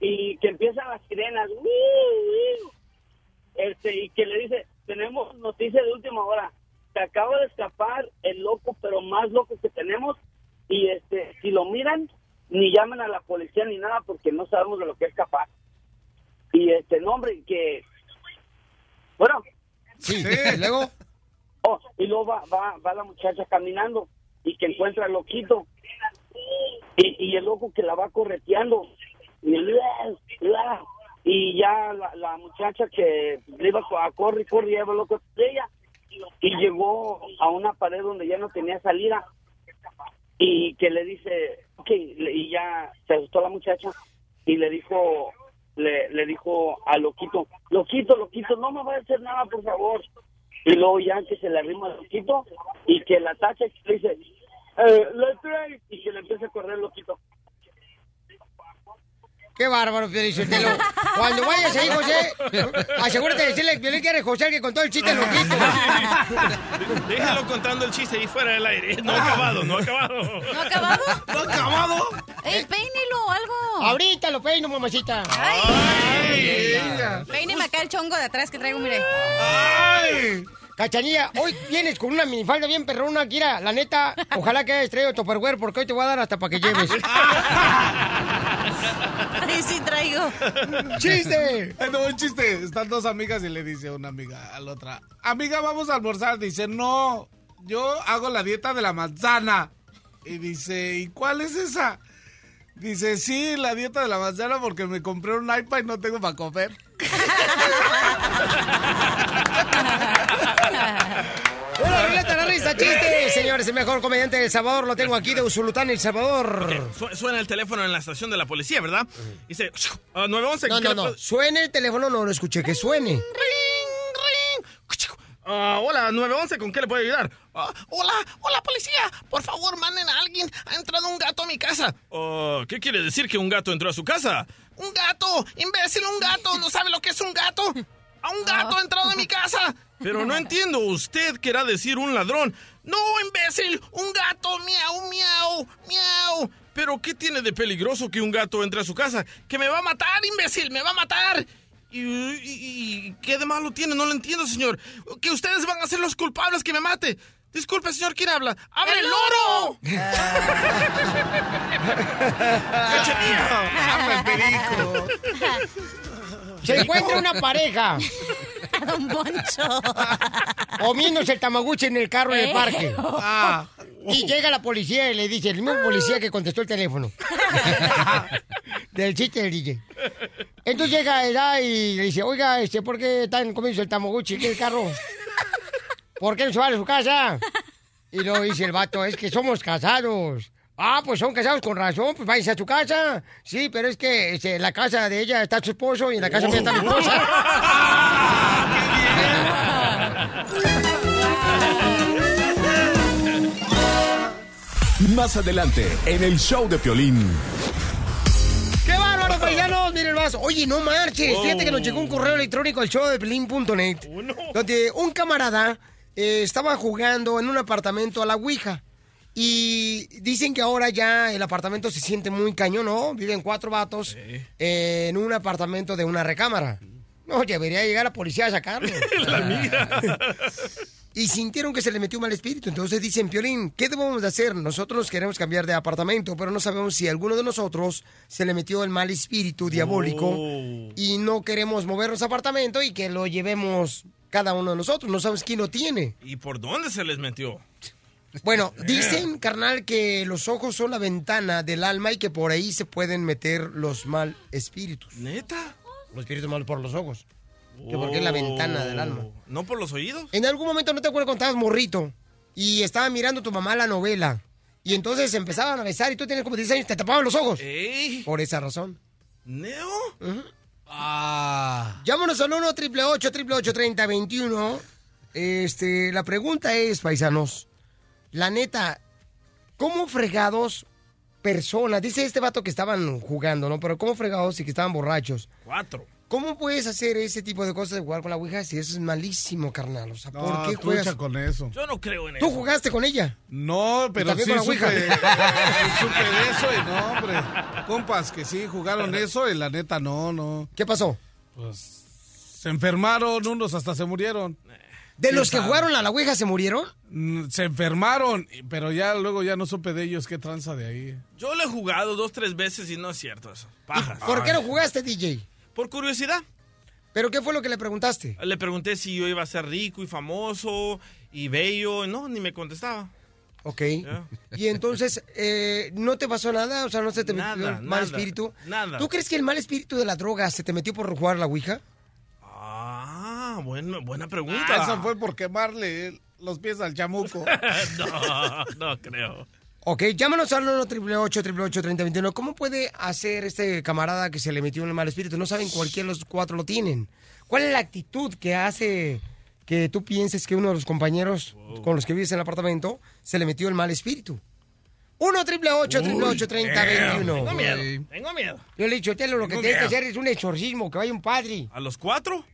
S18: y que empiezan las sirenas, "Uy, uy", este, y que le dice, tenemos noticia de última hora, se acaba de escapar el loco, pero más loco que tenemos, y este, si lo miran, ni llamen a la policía ni nada porque no sabemos de lo que es capaz. Y este nombre que, bueno,
S3: Sí, ¿y luego.
S18: Oh, y luego va, va, va la muchacha caminando y que encuentra al loquito. Y, y el loco que la va correteando. Y, y ya la, la muchacha que le iba a correr y correr, y iba loco de ella. Y llegó a una pared donde ya no tenía salida. Y que le dice, y ya se asustó la muchacha y le dijo, le, le dijo al loquito, loquito, loquito, no me va a hacer nada, por favor. Y luego ya que se le arrima al loquito y que la tacha le dice, eh, le trae, y que le empieza a correr loquito.
S3: Qué bárbaro, Piolichotelo. Cuando vayas ahí, José, asegúrate de decirle que eres José que contó el chiste loquito.
S2: Déjalo contando el chiste ahí fuera del aire. No ha acabado, no ha acabado.
S5: ¿No ha acabado?
S2: ¿No ha acabado?
S5: ¡Ey, peínelo o algo!
S3: Ahorita lo peino, mamacita.
S5: Peíneme acá el chongo de atrás que traigo, mire.
S3: ¡Ay! Cachanilla, hoy vienes con una minifalda bien perrona, Kira. La neta, ojalá que hayas traído Tupperware porque hoy te voy a dar hasta para que lleves.
S5: Ay, sí traigo.
S3: ¡Chiste!
S4: No, un chiste. Están dos amigas y le dice una amiga a la otra, amiga, vamos a almorzar. Dice, no, yo hago la dieta de la manzana. Y dice, ¿y cuál es esa? Dice, sí, la dieta de la manzana porque me compré un iPad y no tengo para comer.
S3: ¡Una ruleta de la risa, chiste, señor! señores, el mejor comediante de El Salvador. Lo tengo aquí de Usulután, El Salvador.
S2: Su- Suena el teléfono en la estación de la policía, ¿verdad? Dice, ah, 911.
S3: No,
S2: ¿qué
S3: no, no.
S2: puedo-
S3: Suene el teléfono, no lo escuché, que suene.
S2: Ah, hola, 911, ¿con qué le puedo ayudar? Ah, hola, hola, policía. Por favor, manden a alguien. Ha entrado un gato a mi casa. Ah, ¿Qué quiere decir que un gato entró a su casa? ¡Un gato! ¡Imbécil, un gato! ¿No sabe lo que es un gato? ¡A un gato ha entrado a mi casa! Pero no entiendo, usted querrá decir un ladrón. ¡No, imbécil! ¡Un gato! ¡Miau, miau, miau! ¿Pero qué tiene de peligroso que un gato entre a su casa? ¡Que me va a matar, imbécil! ¡Me va a matar! ¿Y, y- y qué de malo tiene? No lo entiendo, señor. Que ustedes van a ser los culpables que me mate. Disculpe, señor, ¿quién habla? ¡Abre el loro!
S3: Habla el perico. Se encuentra una pareja.
S5: Don Poncho.
S3: Comiéndose el tamaguchi en el carro en el parque. Ah. Y llega la policía y le dice, el mismo policía que contestó el teléfono. del chiste del DJ. Entonces llega edad y le dice, oiga, este, ¿por qué están comiendo el tamaguchi en el carro? ¿Por qué no se van a su casa? Y luego dice el vato, es que somos casados. Ah, pues son casados con razón, pues váyanse a su casa. Sí, pero es que este, en la casa de ella está su esposo y en la casa mía está mi esposa.
S9: Más adelante, en el show de Piolín.
S3: ¡Qué bárbaro, paisanos! Miren más. Oye, no marches.
S9: Oh.
S3: Fíjate que nos llegó un correo electrónico al show de Pelín.net. Donde un camarada eh, estaba jugando en un apartamento a la Ouija. Y dicen que ahora ya el apartamento se siente muy cañón, ¿no? Viven cuatro vatos eh, en un apartamento de una recámara. No, debería llegar la policía a sacarlo.
S2: La mía.
S3: Y sintieron que se le metió un mal espíritu. Entonces dicen, Piolín, ¿qué debemos de hacer? Nosotros queremos cambiar de apartamento, pero no sabemos si a alguno de nosotros se le metió el mal espíritu diabólico
S2: Oh.
S3: y no queremos movernos a apartamento y que lo llevemos cada uno de nosotros. No sabemos quién lo tiene.
S2: ¿Y por dónde se les metió?
S3: Bueno, dicen, carnal, que los ojos son la ventana del alma y que por ahí se pueden meter los mal espíritus.
S2: ¿Neta?
S3: Los espíritus malos por los ojos. Que porque es la ventana del alma.
S2: Oh. ¿No por los oídos?
S3: En algún momento, ¿no te acuerdas cuando estabas morrito? Y estaba mirando tu mamá la novela. Y entonces empezaban a besar y tú tienes como 10 años, te tapaban los ojos. Por esa razón.
S2: ¿Neo?
S3: Ah. Llámanos al 1 888 3021 Este, la pregunta es, paisanos, la neta, ¿cómo fregados personas, dice este vato que estaban jugando, ¿no? Pero ¿cómo fregados y que estaban borrachos?
S2: Cuatro.
S3: ¿Cómo puedes hacer ese tipo de cosas de jugar con la Ouija si eso es malísimo, carnal? O sea, ¿por
S4: No,
S3: qué
S4: tú
S3: juegas?
S4: con eso.
S2: Yo no creo en
S3: ¿Tú
S2: eso.
S3: jugaste con ella?
S4: No, pero sí
S3: con la
S4: supe,
S3: Ouija?
S4: supe de eso y no, hombre. Compas que sí jugaron eso y la neta no, no.
S3: ¿Qué pasó?
S4: Pues se enfermaron, unos hasta se murieron.
S3: ¿De
S4: ¿Quién
S3: los que jugaron a la Ouija se murieron?
S4: Mm, Se enfermaron, pero ya luego ya no supe de ellos qué tranza de ahí.
S2: Yo lo he jugado dos, tres veces y no es cierto eso. Pajas.
S3: ¿Por qué no jugaste, DJ?
S2: Por curiosidad.
S3: ¿Pero qué fue lo que le preguntaste?
S2: Le pregunté si yo iba a ser rico y famoso y bello. No, ni me contestaba.
S3: Ok. Y entonces, eh, ¿no te pasó nada? O sea, ¿no se te
S2: Nada,
S3: metió el mal
S2: nada,
S3: espíritu?
S2: nada.
S3: ¿Tú crees que el mal espíritu de la droga se te metió por jugar a la Ouija?
S2: Ah, buena, buena pregunta.
S4: Ah, eso fue por quemarle los pies al chamuco.
S2: no, no creo.
S3: Ok, llámanos al 1 888 3021 ¿Cómo puede hacer este camarada que se le metió un mal espíritu? No saben cualquiera de los cuatro lo tienen. ¿Cuál es la actitud que hace que tú pienses que uno de los compañeros con los que vives en el apartamento se le metió el mal espíritu? 1 888 3021
S2: Tengo miedo, tengo miedo.
S3: Yo le he dicho, Telo, lo que tienes que hacer es un exorcismo, que vaya un padre.
S2: ¿A los cuatro?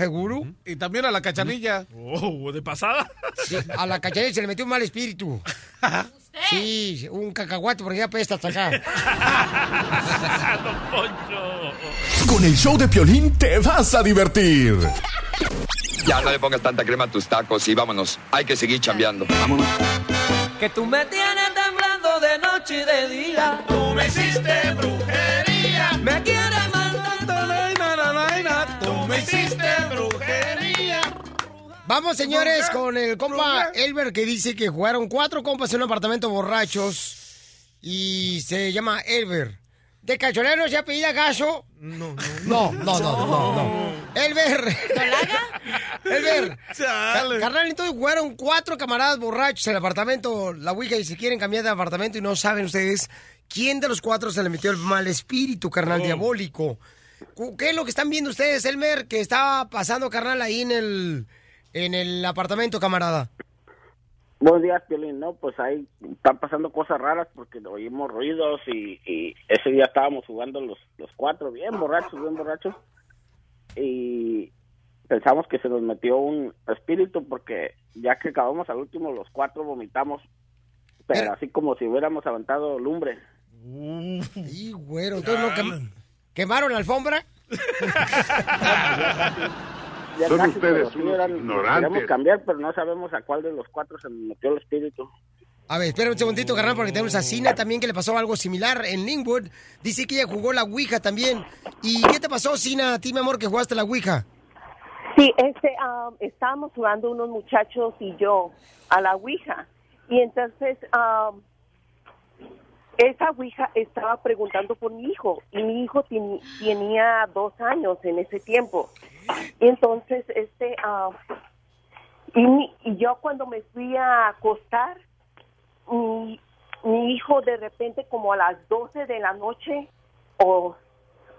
S3: Seguro, seguro.
S4: Y también a la cachanilla.
S2: Oh, ¿de pasada?
S3: Sí, a la cachanilla se le metió un mal espíritu. Sí, un cacahuate porque ya apesta hasta acá.
S9: Con el show de Piolín te vas a divertir.
S25: Ya no le pongas tanta crema a tus tacos y vámonos. Hay que seguir chambeando. Vámonos.
S10: Que tú me tienes temblando de noche y de día. Tú me hiciste brujería.
S3: Vamos, señores, con el compa Elber que dice que jugaron cuatro compas en un apartamento borrachos y se llama Elber. ¿De cachonero se apellida Gaso?
S2: No,
S3: No, no, no, no, no. Elber. Elber. Ca- Carnal, entonces jugaron cuatro camaradas borrachos en el apartamento, la Ouija, y se quieren cambiar de apartamento y no saben ustedes quién de los cuatro se le metió el mal espíritu, carnal, diabólico. Cu- ¿Qué es lo que están viendo ustedes, Elmer, que está pasando, carnal, ahí en el, en el apartamento, camarada?
S26: Buenos días, Piolín. No, pues ahí están pasando cosas raras porque oímos ruidos y, y ese día estábamos jugando los, los cuatro, bien borrachos, bien borrachos. Y pensamos que se nos metió un espíritu porque ya que acabamos al último, los cuatro vomitamos, pero así como si hubiéramos aventado lumbre.
S3: Y güero, entonces no quem- quemaron la alfombra.
S26: Ya
S27: Son
S26: casi,
S27: ustedes unos
S26: eran-
S27: ignorantes.
S26: Queremos cambiar, pero no sabemos a cuál de los cuatro se metió el espíritu.
S3: A ver, espera un segundito, carnal, porque tenemos a Sina también que le pasó algo similar en Linwood. Dice que ella jugó la Ouija también. ¿Y qué te pasó, Sina, a ti, mi amor, que jugaste la Ouija?
S28: Sí, este, um, estábamos jugando unos muchachos y yo a la Ouija. Y entonces, um, esa Ouija estaba preguntando por mi hijo. Y mi hijo ten- tenía dos años en ese tiempo. Y entonces, este, um, y, mi- y yo cuando me fui a acostar, mi, mi hijo de repente como a las 12 de la noche o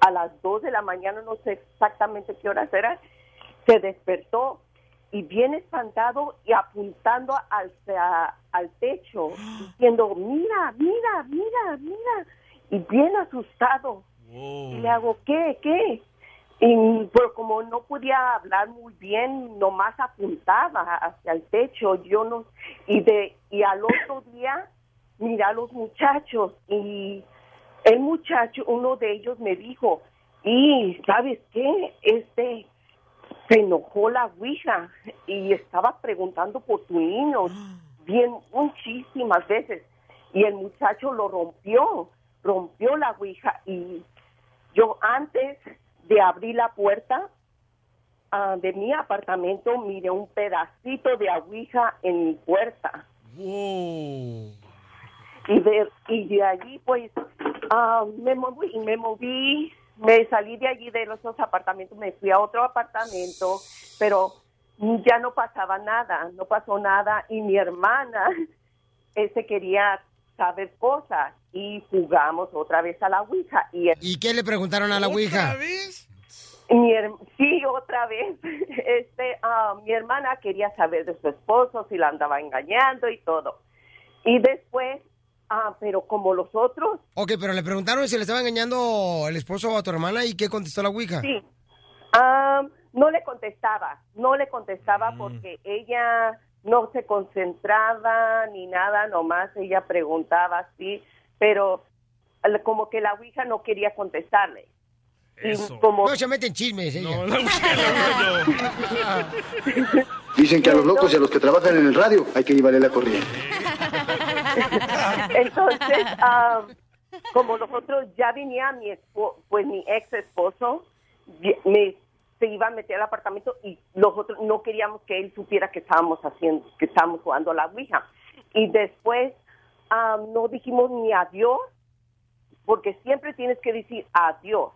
S28: a las 2 de la mañana, no sé exactamente qué horas era, se despertó y bien espantado y apuntando al, a- al techo, diciendo, mira, mira, mira, mira, y bien asustado. Y le hago, ¿qué, qué? Y pero como no podía hablar muy bien, nomás apuntaba hacia el techo, yo no, y de, y al otro día, mira a los muchachos, y el muchacho, uno de ellos me dijo, y ¿sabes qué? Este, se enojó la Ouija y estaba preguntando por tu niño bien muchísimas veces y el muchacho lo rompió, rompió la Ouija y yo antes de abrir la puerta ah, de mi apartamento miré un pedacito de Ouija en mi puerta. Y de, y de allí pues ah, me moví me moví me salí de allí de los dos apartamentos me fui a otro apartamento pero ya no pasaba nada no pasó nada y mi hermana ese quería saber cosas y jugamos otra vez a la ouija y
S3: ¿Y qué le preguntaron a la Ouija?
S28: mi her- sí, otra vez. Este, ah, mi hermana quería saber de su esposo, si la andaba engañando y todo. Y después, ah, pero como los otros,
S3: Ok, pero le preguntaron si le estaba engañando el esposo a tu hermana y qué contestó la Ouija.
S28: sí, ah, no le contestaba, no le contestaba porque ella no se concentraba ni nada, nomás ella preguntaba así, pero como que la Ouija no quería contestarle. Y como
S3: No se meten chismes, ella.
S27: Dicen que a los locos y a los que trabajan en el radio hay que llevarle la corriente.
S28: Entonces, ah, como nosotros ya venía mi espo- pues mi ex esposo, me se iba a meter al apartamento y nosotros no queríamos que él supiera que estábamos haciendo, que estábamos jugando a la ouija. Y después ah, no dijimos ni adiós, porque siempre tienes que decir adiós.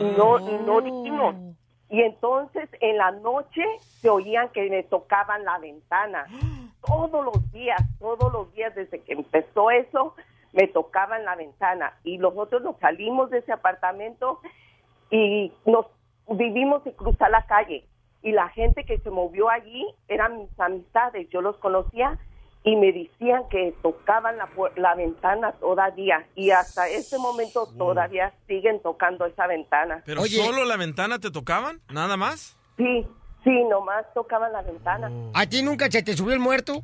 S28: Y no, no dijimos. Y entonces en la noche se oían que me tocaban la ventana. Todos los días, todos los días desde que empezó eso, me tocaban la ventana. Y nosotros nos salimos de ese apartamento y nos vivimos y cruzar la calle. Y la gente que se movió allí eran mis amistades, yo los conocía y me decían que tocaban la, la ventana todavía. Y hasta este momento todavía siguen tocando esa ventana.
S2: ¿Pero solo la ventana te tocaban? ¿Nada más?
S28: Sí, sí, nomás tocaban la ventana.
S3: ¿A ti nunca se te subió el muerto?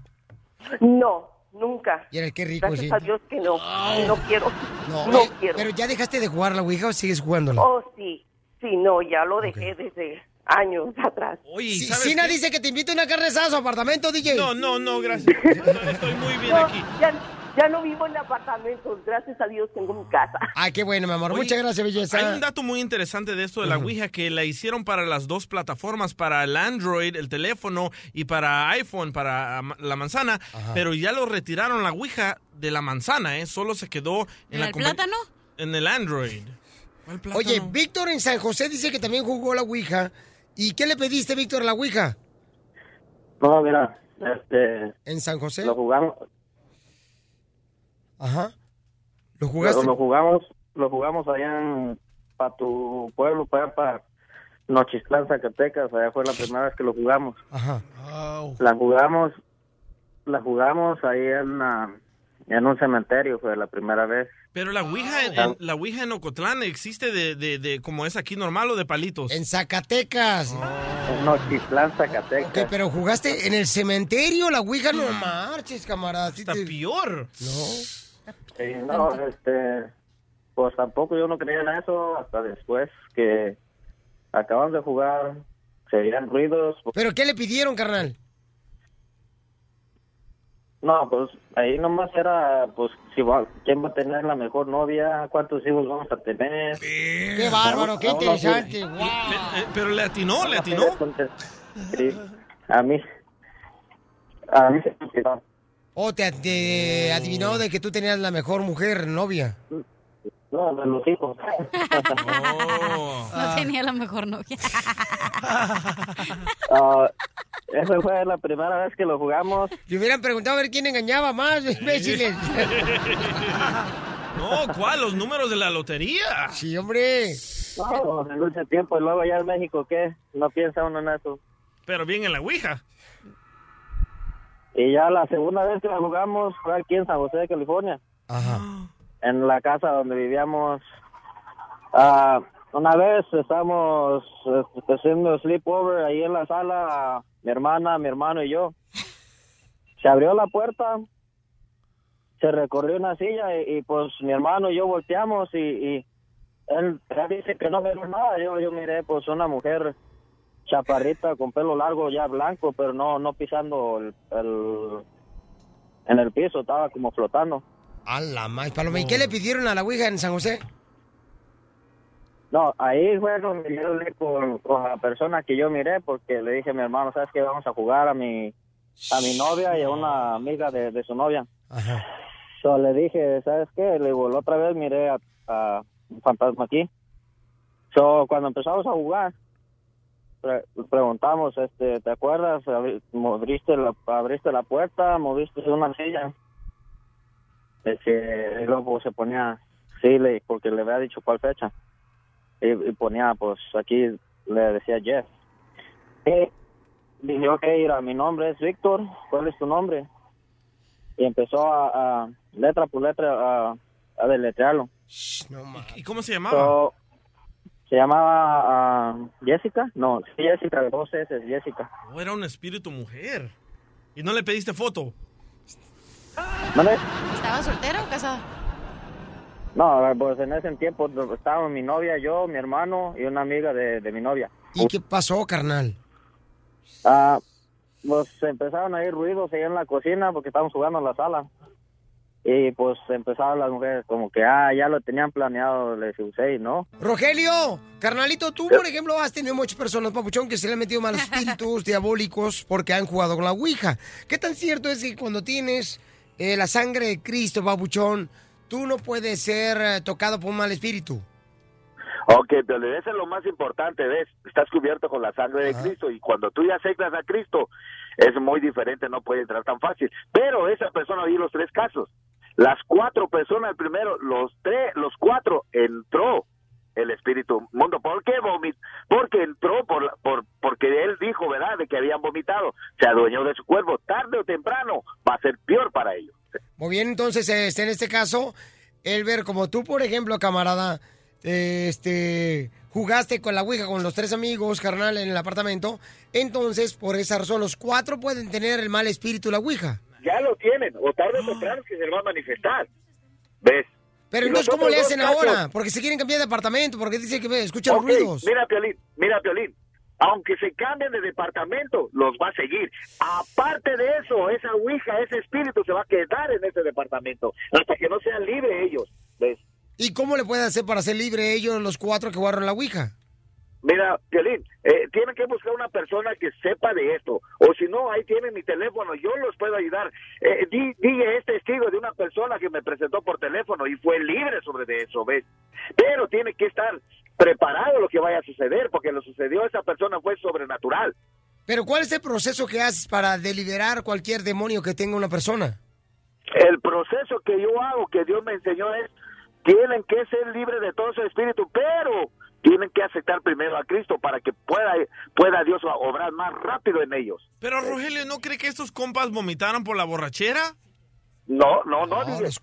S28: No, nunca.
S3: Y era qué rico,
S28: Gracias
S3: sí.
S28: a Dios que no. No quiero.
S3: No,
S28: No,
S3: eh,
S28: quiero.
S3: Pero ya dejaste de jugar la Ouija o sigues jugándola.
S28: Oh, sí. Sí, no, ya lo dejé desde años atrás.
S2: Oye,
S3: Si- Sina dice que te invita a una carne a su apartamento, DJ.
S2: No, no, no, gracias. Estoy muy bien
S28: No,
S2: aquí.
S28: Ya, ya no vivo en apartamentos. Gracias a Dios tengo mi casa.
S3: Ay, qué bueno, mi amor.
S2: Oye,
S3: Muchas gracias, belleza.
S2: Hay un dato muy interesante de esto de la Ouija que la hicieron para las dos plataformas, para el Android, el teléfono, y para iPhone, para ah, la manzana, pero ya lo retiraron la Ouija de la manzana, ¿eh? Solo se quedó en,
S5: ¿En
S2: la
S5: el plátano?
S2: En el Android.
S3: Oye, Víctor en San José dice que también jugó la Ouija. ¿Y qué le pediste, Víctor, a la Ouija?
S29: No, mira, este...
S3: ¿En San José?
S29: Lo jugamos...
S3: Ajá. ¿Lo jugaste?
S29: Lo jugamos, lo jugamos allá en... Para tu pueblo, para allá para Nochistlán, Zacatecas. Allá fue la primera vez que lo jugamos.
S3: Ajá.
S29: La jugamos... La jugamos ahí en, la- en un cementerio, fue la primera vez.
S2: Pero la Ouija, en, en- la Ouija en Ocotlán existe de, de, de como es aquí normal o de palitos.
S3: En Zacatecas.
S29: En Nochistlán, Zacatecas.
S3: Ok, pero jugaste en el cementerio la Ouija, no marches, camarada. Está
S2: peor.
S3: No.
S29: Sí, no, este, pues tampoco yo no creía en eso hasta después que acaban de jugar, se oían ruidos.
S3: ¿Pero qué le pidieron, carnal?
S29: No, pues ahí nomás era, pues, si va, quién va a tener la mejor novia, cuántos hijos vamos a tener.
S3: Qué bárbaro, qué interesante. wow.
S2: Eh, pero le atinó, le atinó.
S29: Sí, a mí, a mí se me.
S3: O te, te adivinó de que tú tenías la mejor mujer, novia.
S29: No, de los hijos.
S5: No tenía la mejor novia.
S29: Ah, esa fue la primera vez que lo jugamos.
S3: Le hubieran preguntado a ver quién engañaba más, imbéciles.
S2: No, ¿cuál? Los números de la lotería.
S3: Sí, hombre.
S29: No, en ese tiempo, y luego ya en México, ¿qué? No piensa uno en eso.
S2: Pero bien en la Ouija.
S29: Y ya la segunda vez que la jugamos fue aquí en San José de California.
S3: Ajá.
S29: En la casa donde vivíamos. Ah, una vez estábamos este, haciendo sleepover ahí en la sala, mi hermana, mi hermano y yo. Se abrió la puerta, se recorrió una silla y, pues mi hermano y yo volteamos y, él, él dice que no vio nada. Yo, yo miré pues una mujer chaparrita con pelo largo ya blanco, pero no no pisando el, el- en el piso, estaba como flotando.
S3: A la más, Paloma. ¿Y qué le pidieron a la Ouija en San José?
S29: No, ahí fue donde yo hablé con, con la persona que yo miré porque le dije a mi hermano, ¿sabes qué? Vamos a jugar a mi a mi novia y a una amiga de, de su novia.
S3: Ajá.
S29: So, le dije, ¿sabes qué? Le digo, la otra vez miré a, a un fantasma aquí. So, cuando empezamos a jugar, pre- preguntamos, este, ¿te acuerdas? Abri- Abriste la, abriste la puerta, moviste una silla. Este, y luego se ponía, sí, le, porque le había dicho cuál fecha. Y, y ponía, pues aquí le decía Jeff. Y dije, ok, mira, mi nombre es Víctor, ¿cuál es tu nombre? Y empezó a, a letra por letra a, a deletrearlo.
S2: ¿Y cómo se llamaba?
S29: So, se llamaba ah, Jessica, no, sí, Jessica, de dos S, Jessica.
S2: Oh, era un espíritu mujer. ¿Y no le pediste foto?
S5: ¿Estaba soltero o casado?
S29: No, pues en ese tiempo estaba mi novia, yo, mi hermano y una amiga de, de mi novia.
S3: ¿Y qué pasó, carnal?
S29: Ah, pues empezaron a ir ruidos ahí en la cocina porque estábamos jugando en la sala. Y pues empezaron las mujeres como que, ah, ya lo tenían planeado, les usé no.
S3: Rogelio, carnalito, tú, por ejemplo, has tenido muchas personas, papuchón, que se le han metido malos espíritus diabólicos porque han jugado con la Ouija. ¿Qué tan cierto es que cuando tienes eh, la sangre de Cristo, papuchón, tú no puedes ser eh, tocado por un mal espíritu?
S30: Ok, pero eso es lo más importante, ¿ves? Estás cubierto con la sangre de Cristo y cuando tú ya aceptas a Cristo es muy diferente, no puede entrar tan fácil. Pero esa persona vi los tres casos. Las cuatro personas, el primero, los tres, los cuatro, entró el espíritu mundo. ¿Por qué vomit? Porque entró por, la- por porque él dijo, ¿verdad?, de que habían vomitado. Se adueñó de su cuerpo. Tarde o temprano va a ser peor para ellos.
S3: Muy bien, entonces, este, en este caso, Elber, como tú, por ejemplo, camarada, este, jugaste con la Ouija con los tres amigos, carnal, en el apartamento, entonces, por esa razón, los cuatro pueden tener el mal espíritu la Ouija.
S30: Ya lo tienen, o tarde o temprano que se va a manifestar. ¿Ves?
S3: Pero entonces, ¿cómo le hacen
S30: casos-
S3: ahora? Porque se quieren cambiar de apartamento, porque dicen que ve, escuchan
S30: Ok,
S3: ruidos.
S30: Mira, Piolín, mira, Piolín. Aunque se cambien de departamento, los va a seguir. Aparte de eso, esa ouija, ese espíritu se va a quedar en ese departamento hasta que no sean libres ellos. ¿Ves?
S3: ¿Y cómo le pueden hacer para ser libre ellos, los cuatro que jugaron la Ouija?
S30: Mira, Piolín, eh, tienen que buscar una persona que sepa de esto. O si no, ahí tienen mi teléfono, yo los puedo ayudar. Eh, di- DJ es testigo de una persona que me presentó por teléfono y fue libre sobre de eso, ¿ves? Pero tiene que estar preparado lo que vaya a suceder, porque lo sucedió a esa persona fue sobrenatural.
S3: Pero ¿cuál es el proceso que haces para deliberar cualquier demonio que tenga una persona?
S30: El proceso que yo hago, que Dios me enseñó es, tienen que ser libres de todo su espíritu, pero tienen que aceptar primero a Cristo para que pueda, pueda Dios obrar más rápido en ellos.
S2: Pero Rogelio, ¿no cree que estos compas vomitaron por la borrachera?
S30: No, no, no. ahí es-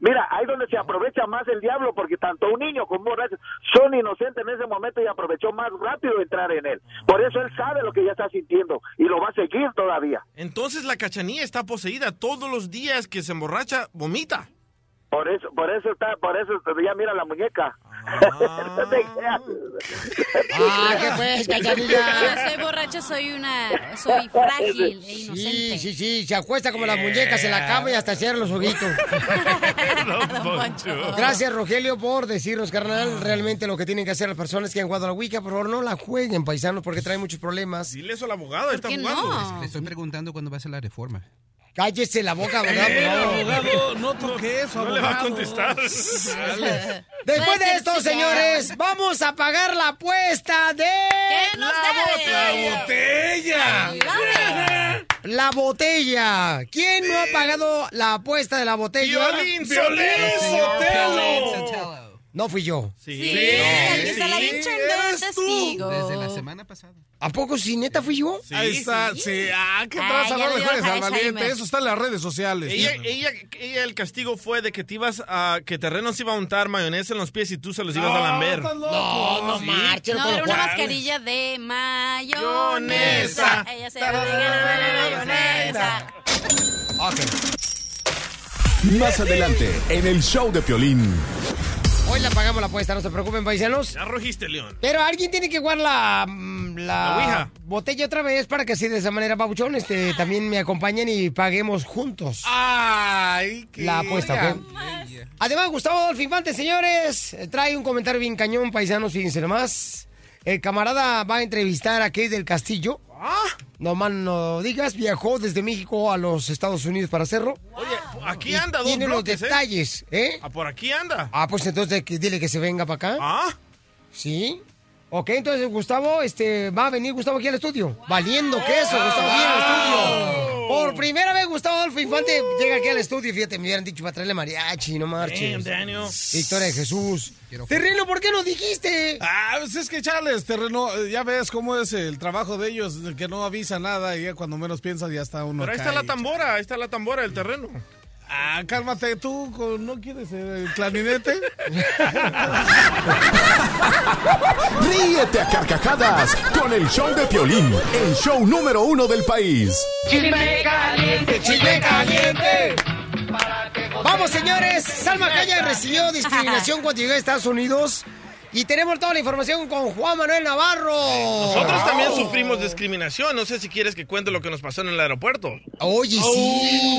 S30: mira, ahí donde se aprovecha más el diablo, porque tanto un niño como un borracho son inocentes en ese momento y aprovechó más rápido entrar en él. Por eso él sabe lo que ya está sintiendo y lo va a seguir todavía.
S2: Entonces la cachanilla está poseída. Todos los días que se emborracha, vomita.
S30: Por eso, por eso está, por eso ya mira la muñeca. No te creas.
S3: Ah, ¿qué pues, cachanilla?
S5: Soy borracha soy una... Soy frágil e inocente.
S3: Sí, sí, sí, se acuesta como las muñecas en la cama y hasta cierra los ojitos. Gracias, Rogelio, por decirnos, carnal, realmente lo que tienen que hacer las personas que han jugado a la Wicca. Por favor, no la jueguen, paisanos, porque trae muchos problemas.
S2: Dile eso al abogado, está jugando.
S15: Le estoy preguntando cuándo va a ser la reforma.
S3: Cállese la boca, ¿verdad? Por
S4: Eh,
S3: favor.
S4: abogado, no toque eso,
S2: No le va a
S4: abogado.
S2: contestar.
S3: Después de esto, señores, vamos a pagar la apuesta de...
S5: nos
S3: la,
S5: debe?
S3: botella. La botella. ¿Quién no ha pagado la apuesta de la botella?
S2: Violín
S3: Violín
S2: Sotelo.
S3: No fui yo.
S5: Sí, aquí está la bicha en dos testigos.
S15: Desde la semana pasada.
S3: ¿A poco sí, neta fui yo?
S4: Ahí está, sí. Ah, ¿qué
S5: Ah,
S4: traza?
S5: ya
S4: No
S5: le
S4: juegues al valiente. Eso está en las redes sociales.
S2: Ella, ella, ella, el castigo fue de que te ibas a, que Terreno se iba a untar mayonesa en los pies y tú se los ibas a lamber.
S3: No, no
S2: Sí.
S3: marchen.
S5: No, era una
S3: cual.
S5: mascarilla de mayonesa.
S2: Mayonesa.
S5: Ella se llama de mayonesa.
S9: Más adelante, en el show de Piolín.
S3: Hoy la pagamos la apuesta, no se preocupen, paisanos.
S2: Ya rojiste, León.
S3: Pero alguien tiene que jugar la, mm, la,
S2: La
S3: botella otra vez para que así de esa manera, Pabuchón, este, también me acompañen y paguemos juntos
S4: Ay, qué
S3: la apuesta, ¿ok? Además, Gustavo Adolfo Infante, señores, trae un comentario bien cañón, paisanos, fíjense nomás. El camarada va a entrevistar a Kate del Castillo. No más no digas, viajó desde México a los Estados Unidos para hacerlo.
S2: Oye, aquí anda dos
S3: Tiene los
S2: bloques, ¿eh?
S3: detalles, ¿eh?
S2: Ah, por aquí anda.
S3: Ah, pues entonces dile que se venga para acá.
S2: Ah.
S3: Sí. Ok, entonces Gustavo, este, va a venir Gustavo aquí al estudio. Valiendo queso, Gustavo aquí al estudio. Por primera vez Gustavo Adolfo Infante llega aquí al estudio. Fíjate, me hubieran dicho para traerle mariachi, no marches.
S2: Damn, Daniel.
S3: Victoria de Jesús. Terreno, ¿por qué no dijiste?
S4: Ah, pues es que Charles, terreno, eh, ya ves cómo es el trabajo de ellos, que no avisa nada y ya cuando menos piensas ya está uno
S2: Pero ahí está la tambora, ahí está la tambora del terreno.
S4: Ah, cálmate, ¿tú no quieres el clarinete?
S9: Ríete a carcajadas con el show de Piolín, el show número uno del país.
S3: Chisme caliente, chisme caliente. Vamos, señores. Salma Calle recibió discriminación cuando llegó a Estados Unidos. Y tenemos toda la información con Juan Manuel Navarro.
S2: Nosotros también sufrimos discriminación. No sé si quieres que cuente lo que nos pasó en el aeropuerto.
S3: Oye, sí.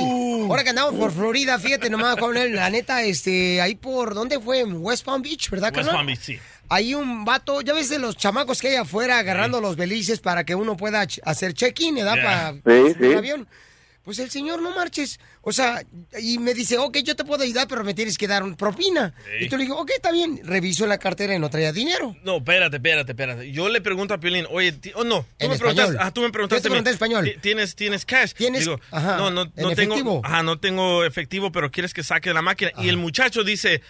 S3: Ahora que andamos por Florida, fíjate nomás, Juan Manuel, la neta, este, ahí por, ¿dónde fue? En West Palm Beach, ¿verdad,
S2: West? Palm Beach, sí.
S3: Hay un vato, ya ves de los chamacos que hay afuera agarrando los belices para que uno pueda hacer check-in, ¿verdad? Para
S30: Sí, sí.
S3: avión. Pues el señor no marches. O sea, y me dice, ok, yo te puedo ayudar, pero me tienes que dar un propina.
S2: Sí.
S3: Y tú le digo, ok, está bien. Reviso la cartera y no traía dinero.
S2: No, espérate, espérate, espérate. Yo le pregunto a Piolín, oye, oh no, tú
S3: En
S2: me
S3: español.
S2: preguntaste, ah, tú me preguntaste.
S3: Yo te pregunté en español.
S2: "Ti- ¿Tienes, tienes cash?
S3: ¿Tienes?
S2: Digo,
S3: Ajá.
S2: no, no,
S3: ¿En
S2: no tengo,
S3: efectivo?
S2: ajá, no tengo efectivo, pero quieres que saque de la máquina. Y el muchacho dice,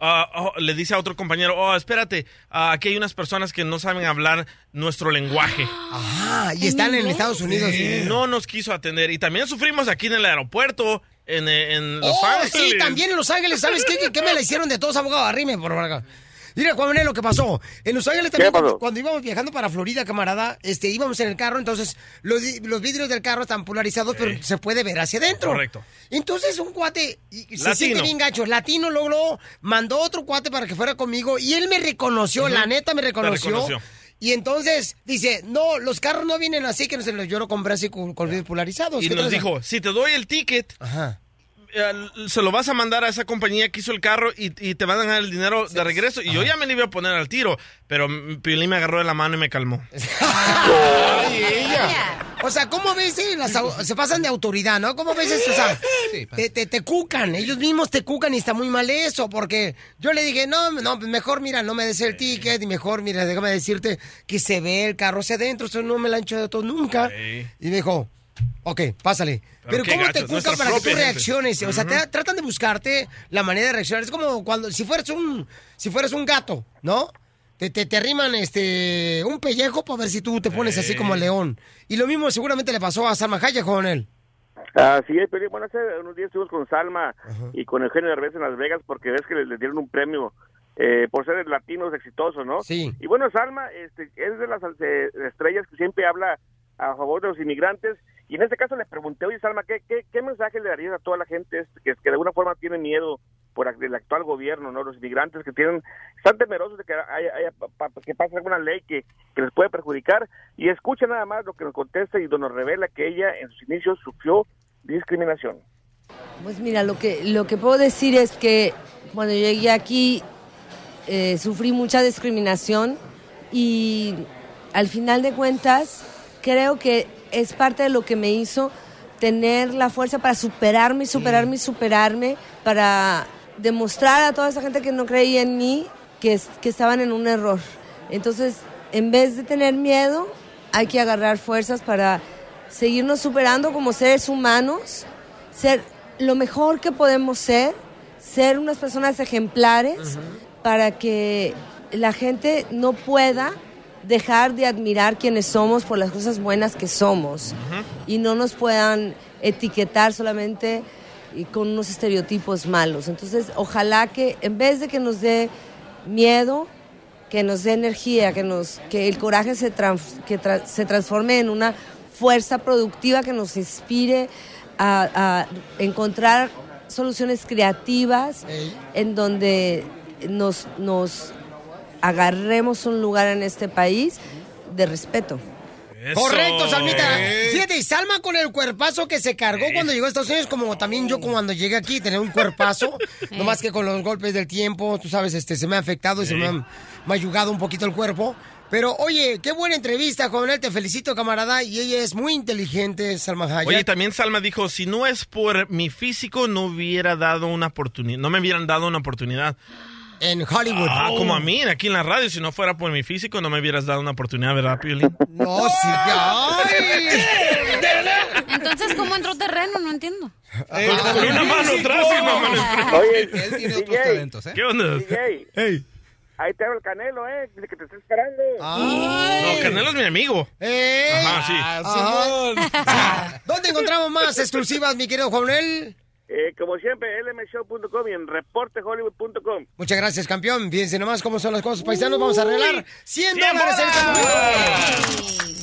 S2: ah, oh, le dice a otro compañero, oh, espérate, ah, aquí hay unas personas que no saben hablar nuestro lenguaje.
S3: Ah, y están en Estados Unidos.
S2: Y no nos quiso atender. Y también sufrimos aquí en el aeropuerto, en, en Los
S3: oh,
S2: Ángeles.
S3: sí, también en Los Ángeles. ¿Sabes qué? ¿Qué, qué me la hicieron de todos abogados? Arrime, por acá. Mira, Juan Manuel, lo que pasó. En Los Ángeles también, cuando, cuando íbamos viajando para Florida, camarada, este, íbamos en el carro, entonces los, los vidrios del carro están polarizados, pero se puede ver hacia adentro.
S2: Correcto.
S3: Entonces un cuate y- se siente bien gacho. Latino luego, luego mandó otro cuate para que fuera conmigo y él me reconoció, la neta me reconoció.
S2: reconoció.
S3: Y entonces dice, no, los carros no vienen así, que no se los yo lo compré así con, con vidrios polarizados.
S2: Y
S3: ¿Qué
S2: nos dijo, si te doy el ticket, eh, se lo vas a mandar a esa compañía que hizo el carro y, y te van a dar el dinero de regreso. Y yo ya me le iba a poner al tiro, pero Piolín me agarró de la mano y me calmó.
S3: Ay, ella. O sea, ¿cómo ves? eh, las au- se pasan de autoridad, ¿no? ¿Cómo ves eso? O sea, te, te, te cucan, ellos mismos te cucan y está muy mal eso, porque yo le dije, no, no, pues mejor, mira, no me des el ticket y mejor, mira, déjame decirte que se ve el carro hacia adentro, eso no me lo han hecho de todo nunca. Y me dijo, ok, pásale.
S2: Pero
S3: Pero, ¿cómo te
S2: nuestra
S3: para que tú
S2: gente.
S3: reacciones? O sea, te- tratan de buscarte la manera de reaccionar. Es como cuando, si fueras un, si fueras un gato, ¿no? Te, te, te arriman este, un pellejo para ver si tú te pones así como el león. Y lo mismo seguramente le pasó a Salma Hayek con él.
S30: Así es, pero bueno, hace unos días estuvimos con Salma y con Eugenio Derbez en Las Vegas porque ves que les, les dieron un premio eh, por ser latinos exitosos, ¿no?
S3: Sí.
S30: Y bueno, Salma este, es de las eh, estrellas que siempre habla a favor de los inmigrantes y en este caso le pregunté, oye Salma, ¿qué, qué, mensaje le darías a toda la gente que, de alguna forma tiene miedo por el actual gobierno, ¿no? Los inmigrantes que tienen, están temerosos de que haya, pa- que pase alguna ley que, que les puede perjudicar y escucha nada más lo que nos contesta y nos revela que ella en sus inicios sufrió discriminación.
S31: Pues mira, lo que, lo que puedo decir es que cuando llegué aquí eh, sufrí mucha discriminación y al final de cuentas creo que es parte de lo que me hizo tener la fuerza para superarme, y superarme y superarme, para demostrar a toda esa gente que no creía en mí que, que estaban en un error. Entonces, en vez de tener miedo, hay que agarrar fuerzas para seguirnos superando como seres humanos, ser lo mejor que podemos ser, ser unas personas ejemplares para que la gente no pueda dejar de admirar quienes somos por las cosas buenas que somos. Y no nos puedan etiquetar solamente con unos estereotipos malos. Entonces, ojalá que en vez de que nos dé miedo, que nos dé energía, que, nos, que el coraje se, trans- que tra- se transforme en una fuerza productiva que nos inspire a, a encontrar soluciones creativas en donde nos, nos agarremos un lugar en este país de respeto.
S3: Correcto, Salmita. Fíjate, y Salma con el cuerpazo que se cargó cuando llegó a Estados Unidos, como también yo cuando llegué aquí, tenía un cuerpazo, no más que con los golpes del tiempo, tú sabes, este, se me ha afectado y se me ha mayugado un poquito el cuerpo. Pero, oye, qué buena entrevista, coronel, te felicito, camarada, y ella es muy inteligente, Salma Hayek.
S2: Oye, también Salma dijo, si no es por mi físico, no hubiera dado una oportunidad, no me hubieran dado una oportunidad.
S3: En Hollywood.
S2: Ah,
S3: Oh.
S2: como a mí, aquí en la radio, si no fuera por mi físico, no me hubieras dado una oportunidad, ¿verdad, Piolín?
S3: No, sí,
S5: Entonces, ¿cómo entró terreno? No entiendo.
S2: Con una mano atrás y una mano enfrente.
S30: Oye,
S15: Él tiene otros talentos, ¿eh?
S2: ¿Qué onda?
S30: DJ, ahí te hablo el Canelo, ¿eh? Dice que te está esperando.
S2: No, Canelo es mi amigo.
S3: ¡Ey!
S2: Ajá, sí.
S3: Ajá. ¿Dónde encontramos más exclusivas, mi querido coronel?
S30: Eh, como siempre, lmshow.com y en reportehollywood.com.
S3: Muchas gracias, campeón. Fíjense nomás cómo son las cosas, paisanos. Vamos a arreglar 100 dólares en este.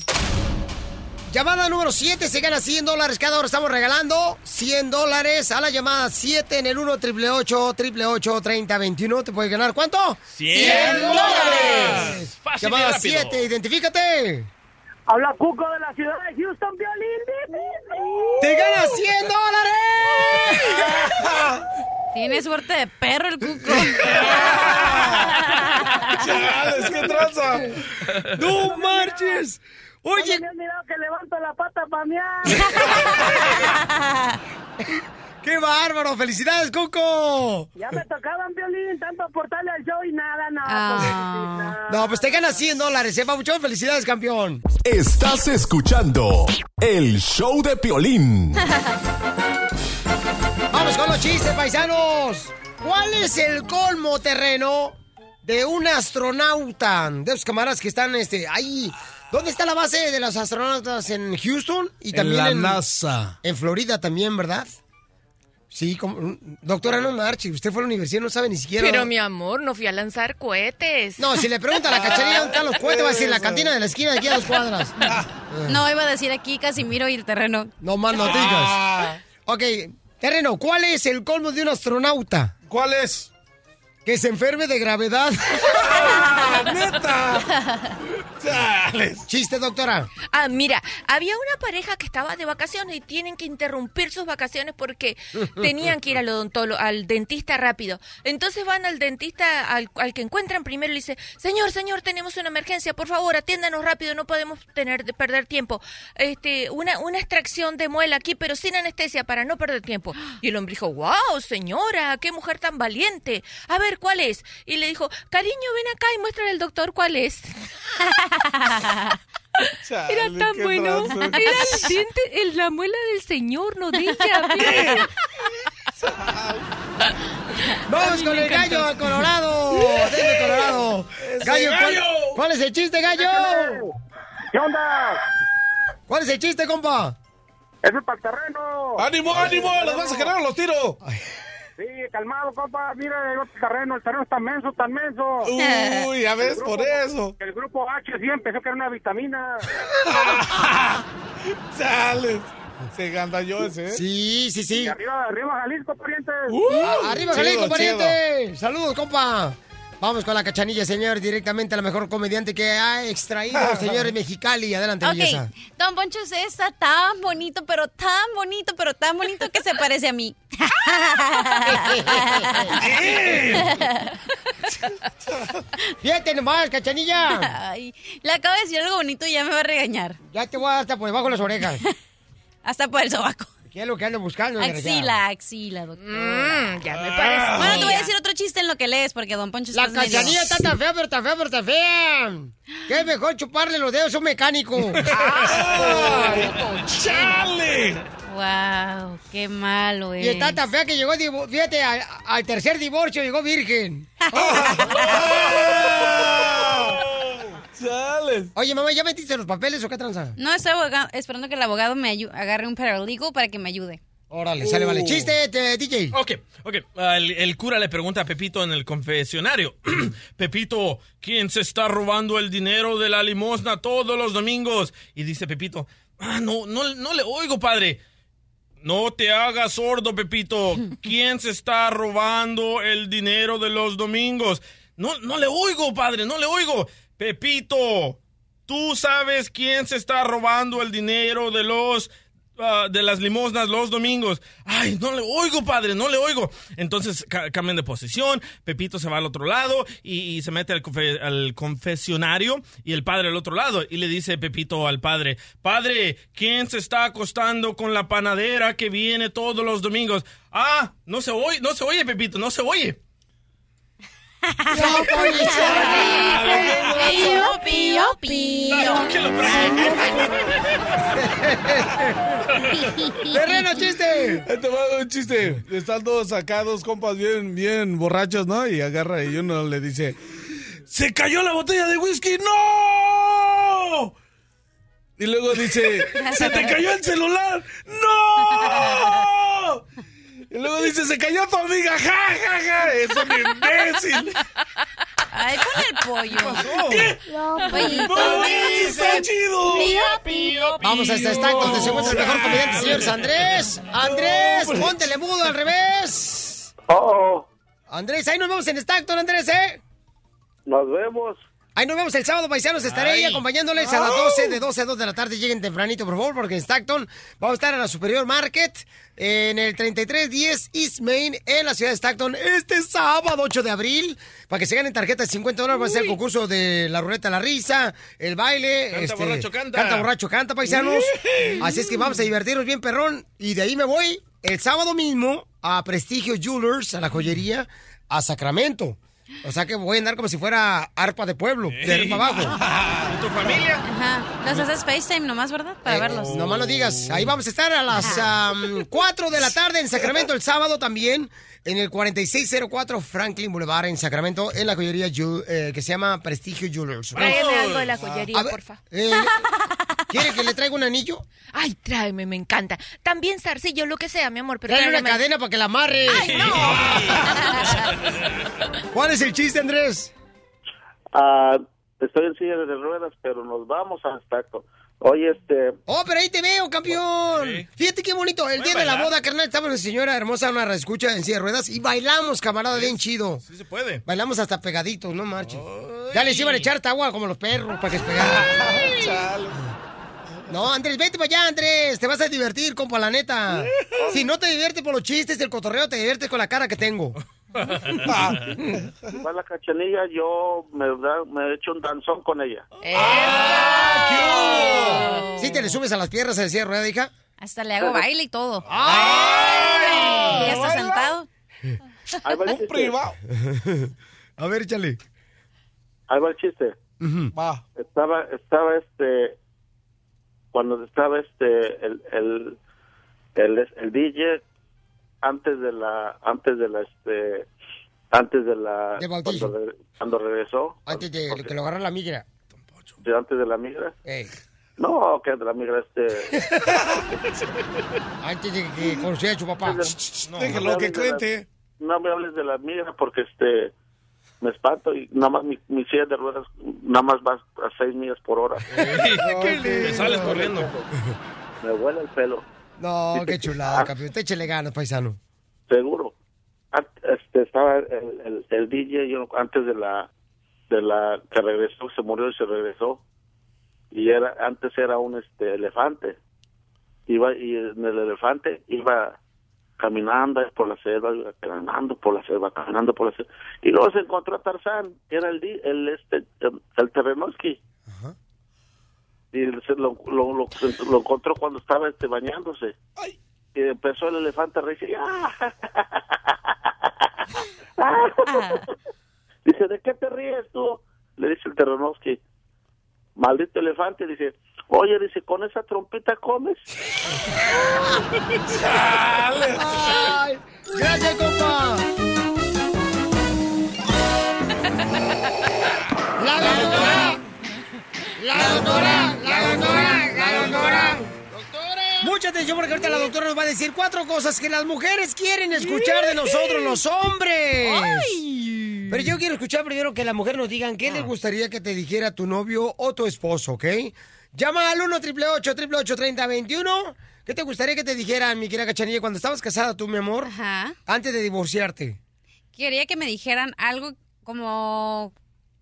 S3: Llamada número 7, se gana 100 dólares. Cada hora estamos regalando 100 dólares a la llamada 7 en el 1 888 3021 ¿Te puedes ganar cuánto?
S2: 100 dólares. Fácil
S3: Llamada
S2: rápido.
S3: 7, identifícate.
S18: Habla Cuco de la ciudad de Houston, Violín.
S3: ¡Te ganas 100 dólares!
S5: Tiene suerte de perro el cuco.
S4: Chales, qué tranza.
S3: ¡No marches! Oye.
S18: me has mirado que levanto la pata para mear.
S3: ¡Qué bárbaro! ¡Felicidades, Coco!
S18: Ya me tocaban violín, tanto portarle al show y nada, nada.
S3: Ah. No, pues te ganas 100 dólares, ¿eh, Pabuchón? ¡Felicidades, campeón!
S9: Estás escuchando el show de Piolín.
S3: Vamos con los chistes, paisanos. ¿Cuál es el colmo terreno de un astronauta? De esos camaradas que están este, ahí. ¿Dónde está la base de los astronautas? ¿En Houston? Y
S4: En
S3: también
S4: la
S3: en
S4: NASA.
S3: En Florida también, ¿verdad? Sí, como, doctora, no marche. Usted fue a la universidad, no sabe ni siquiera.
S32: Pero mi amor, no fui a lanzar cohetes.
S3: No, si le pregunta a la cacharilla dónde están los cohetes, va a decir la cantina de la esquina de aquí a dos cuadras.
S5: No, iba a decir aquí Casimiro y el terreno.
S3: No más no digas. Ok, terreno, ¿cuál es el colmo de un astronauta?
S4: ¿Cuál es?
S3: Que se enferme de gravedad.
S4: ¡Neta!
S3: Chiste, doctora.
S32: Ah, mira, había una pareja que estaba de vacaciones y tienen que interrumpir sus vacaciones porque tenían que ir al odontólogo, al dentista rápido. Entonces van al dentista, al, al que encuentran primero y le dice, señor, señor, tenemos una emergencia, por favor, atiéndanos rápido, no podemos tener perder tiempo. Este, una, una extracción de muela aquí, pero sin anestesia para no perder tiempo. Y el hombre dijo, wow, señora, qué mujer tan valiente. A ver, ¿cuál es? Y le dijo, cariño, ven acá y muéstrale al doctor cuál es. Era tan bueno.
S10: trazo.
S32: Era el diente, el- la muela del señor, no de ella.
S3: Vamos con el gallo a Colorado. Desde Colorado. Gallo, ¿cuál,
S10: gallo!
S3: cuál es el chiste, gallo?
S11: ¿Qué onda?
S3: ¿Cuál es el chiste, compa?
S11: Es para el terreno.
S4: ¡Ánimo, ánimo! ¡Los vas a quedar los tiro!
S11: Sí, calmado, compa. Mira, el terreno. El terreno está menso, tan menso.
S4: Uy, ya ves, por eso.
S11: El grupo H sí empezó que era una vitamina.
S4: Chales. Se gandalló ese, ¿eh?
S3: Sí, sí, sí.
S11: Y arriba, arriba, Jalisco, parientes.
S3: Ah, Arriba,
S4: chido,
S3: Jalisco, pariente. Saludos, compa. Vamos con la cachanilla, señor, directamente a la mejor comediante que ha extraído, señor Mexicali. Adelante, belleza.
S5: Don Poncho está tan bonito, pero tan bonito, pero tan bonito que se parece a mí.
S3: Fíjate nomás, cachanilla.
S5: Ay, le acabo de decir algo bonito y ya me va a regañar.
S3: Ya te voy a dar hasta por debajo de las orejas.
S5: Hasta por el sobaco.
S3: ¿Qué es lo que ando buscando?
S5: Axila, axila, doctor.
S32: Mm, ya me
S3: Ah.
S32: parece.
S5: Bueno, te voy a decir otro chiste en lo que lees, porque Don Poncho
S3: La cachanilla está tan fea, pero tan fea, pero tan fea. Es mejor chuparle los dedos a un mecánico.
S4: ¡Chale!
S5: Wow, qué malo es.
S3: Y está tan fea que llegó, fíjate, al, al tercer divorcio llegó virgen.
S4: ¡Chales!
S3: Oye, mamá, ¿ya metiste los papeles o qué tranza?
S5: No, estoy esperando que el abogado me agarre un paralegal para que me ayude.
S3: Órale, sale, vale. Chiste, te- DJ.
S2: Ok, ok. Ah, el, el cura le pregunta a Pepito en el confesionario. Pepito, ¿quién se está robando el dinero de la limosna todos los domingos? Y dice Pepito, ah, no, no, no le oigo, padre. No te hagas sordo, Pepito. ¿Quién se está robando el dinero de los domingos? No, no le oigo, padre, no le oigo. Pepito, ¿tú sabes quién se está robando el dinero de los ah, de las limosnas los domingos? Ay, no le oigo, padre, no le oigo. Entonces ca- cambian de posición, Pepito se va al otro lado y, se mete al, al confesionario y el padre al otro lado y le dice Pepito al padre, padre, ¿quién se está acostando con la panadera que viene todos los domingos? Ah, no se oye, no se oye, Pepito, no se oye.
S5: Pío, pío, pío.
S2: No, que lo
S3: ¡Terreno, chiste!
S4: Te va un chiste. Están todos acá, dos compas bien, bien borrachos, ¿no? Y agarra y uno le dice, ¡se cayó la botella de whisky! ¡No! Y luego dice, ¡se te cayó el celular! ¡No! Y luego dice, ¡se cayó tu amiga! ¡Ja, ja, ja! ¡Es un imbécil!
S5: Ay, pon el pollo.
S4: ¿Qué?
S5: Pollito.
S4: ¡No, está chido!
S5: Pío, pío,
S3: Vamos a este stack donde se encuentra el mejor comediante, señores Andrés. Andrés, póntele mudo al revés.
S11: Oh,
S3: Andrés, ahí nos vemos en Stockton, Andrés, ¿eh?
S11: nos vemos.
S3: Ahí nos vemos el sábado, paisanos. Estaré ahí acompañándoles a las 12, de 12 a 2 de la tarde. Lleguen tempranito, por favor, porque en Stockton vamos a estar en la Superior Market, en el 3310 East Main, en la ciudad de Stockton, este sábado 8 de abril. Para que se ganen tarjetas de 50 dólares, va a ser el concurso de la ruleta la risa, el baile. este,
S2: Canta, borracho, canta.
S3: Canta, borracho, canta, paisanos. Así es que vamos a divertirnos bien, perrón. Y de ahí me voy el sábado mismo a Prestigio Jewelers, a la joyería, a Sacramento. O sea que voy a andar como si fuera arpa de pueblo, de arriba abajo.
S2: ¿Y tu familia?
S5: Ajá. Los haces FaceTime nomás, ¿verdad? Para
S3: Eh,
S5: verlos.
S3: No más lo digas. Ahí vamos a estar a las am, 4 de la tarde en Sacramento el sábado también. En el 4604 Franklin Boulevard en Sacramento, en la joyería eh, que se llama Prestigio Jewelers.
S32: Tráeme algo de la joyería,
S3: A ver,
S32: porfa.
S3: eh, ¿Quiere que le traiga un anillo?
S32: Ay, tráeme, me encanta. También zarcillo, lo que sea, mi amor. Pero
S3: Trae una cadena para que la amarre.
S32: Ay, no.
S3: ¿Cuál es el chiste, Andrés?
S11: Ah, estoy en silla de ruedas, pero nos vamos a Stockton. Oye, este,
S3: Oh, pero ahí te veo, campeón.
S2: Sí.
S3: Fíjate qué bonito. El
S2: ¿Puedes
S3: día de la boda, carnal, estaba una señora hermosa, una escucha en silla de ruedas y bailamos, camarada, bien chido.
S2: Sí se puede.
S3: Bailamos hasta pegaditos, no marches. Ya les iban a echar agua como los perros para que se pegaran. No, Andrés, vete para allá, Andrés. Te vas a divertir, compa, la neta. Si no te diviertes por los chistes del cotorreo, te diviertes con la cara que tengo.
S26: Va la cachanilla, yo me, da- me he hecho un danzón con ella.
S3: ¿Sí te le subes a las piernas al cierre, rueda, hija?
S5: Hasta le hago baile y todo. Ya está sentado.
S26: Ahí va el chiste.
S3: A ver, échale.
S26: Ahí va el chiste.
S4: Va.
S26: Estaba, estaba este, cuando estaba este, el, el, el, el DJ antes de la, antes de la, este, antes de la,
S3: De
S26: cuando, re- cuando regresó,
S3: Antes de que lo agarra la migra.
S26: de antes de la migra.
S3: Ey.
S26: No, que de la migra este.
S3: Antes de que conociera a su papá.
S26: No, me hables de la- no me hables de la migra porque este me espanto y nada más mi, mi silla de ruedas nada más va a seis millas por hora.
S2: Me sales corriendo.
S26: Me huele el pelo,
S3: No, qué chulada, campeón. Te échale ganas, paisano.
S26: seguro. Este estaba el, el, el DJ yo antes de la de la que regresó se murió y se regresó y era antes era un este elefante iba y en el elefante iba caminando por la selva caminando por la selva caminando por la selva y luego se encontró a Tarzán que era el el este el, Terrenosky y se lo, lo, lo, lo encontró cuando estaba este bañándose. Y empezó el elefante a reírse ¡Ah! dice ¿de qué te ríes tú? le dice el Terrenosky maldito elefante dice oye dice con esa trompeta comes
S3: Ay, gracias, compa. La doctora. La doctora. La doctora. La doctora. Mucha atención porque ahorita la doctora nos va a decir cuatro cosas que las mujeres quieren escuchar de nosotros, los hombres. Pero yo quiero escuchar primero que las mujeres nos digan qué les gustaría que te dijera tu novio o tu esposo, ¿ok? Llama al 1 888 3021 ¿Qué te gustaría que te dijeran, mi querida Cachanilla, cuando estabas casada tú, mi amor?
S5: Ajá.
S3: Antes de divorciarte.
S5: Quería que me dijeran algo como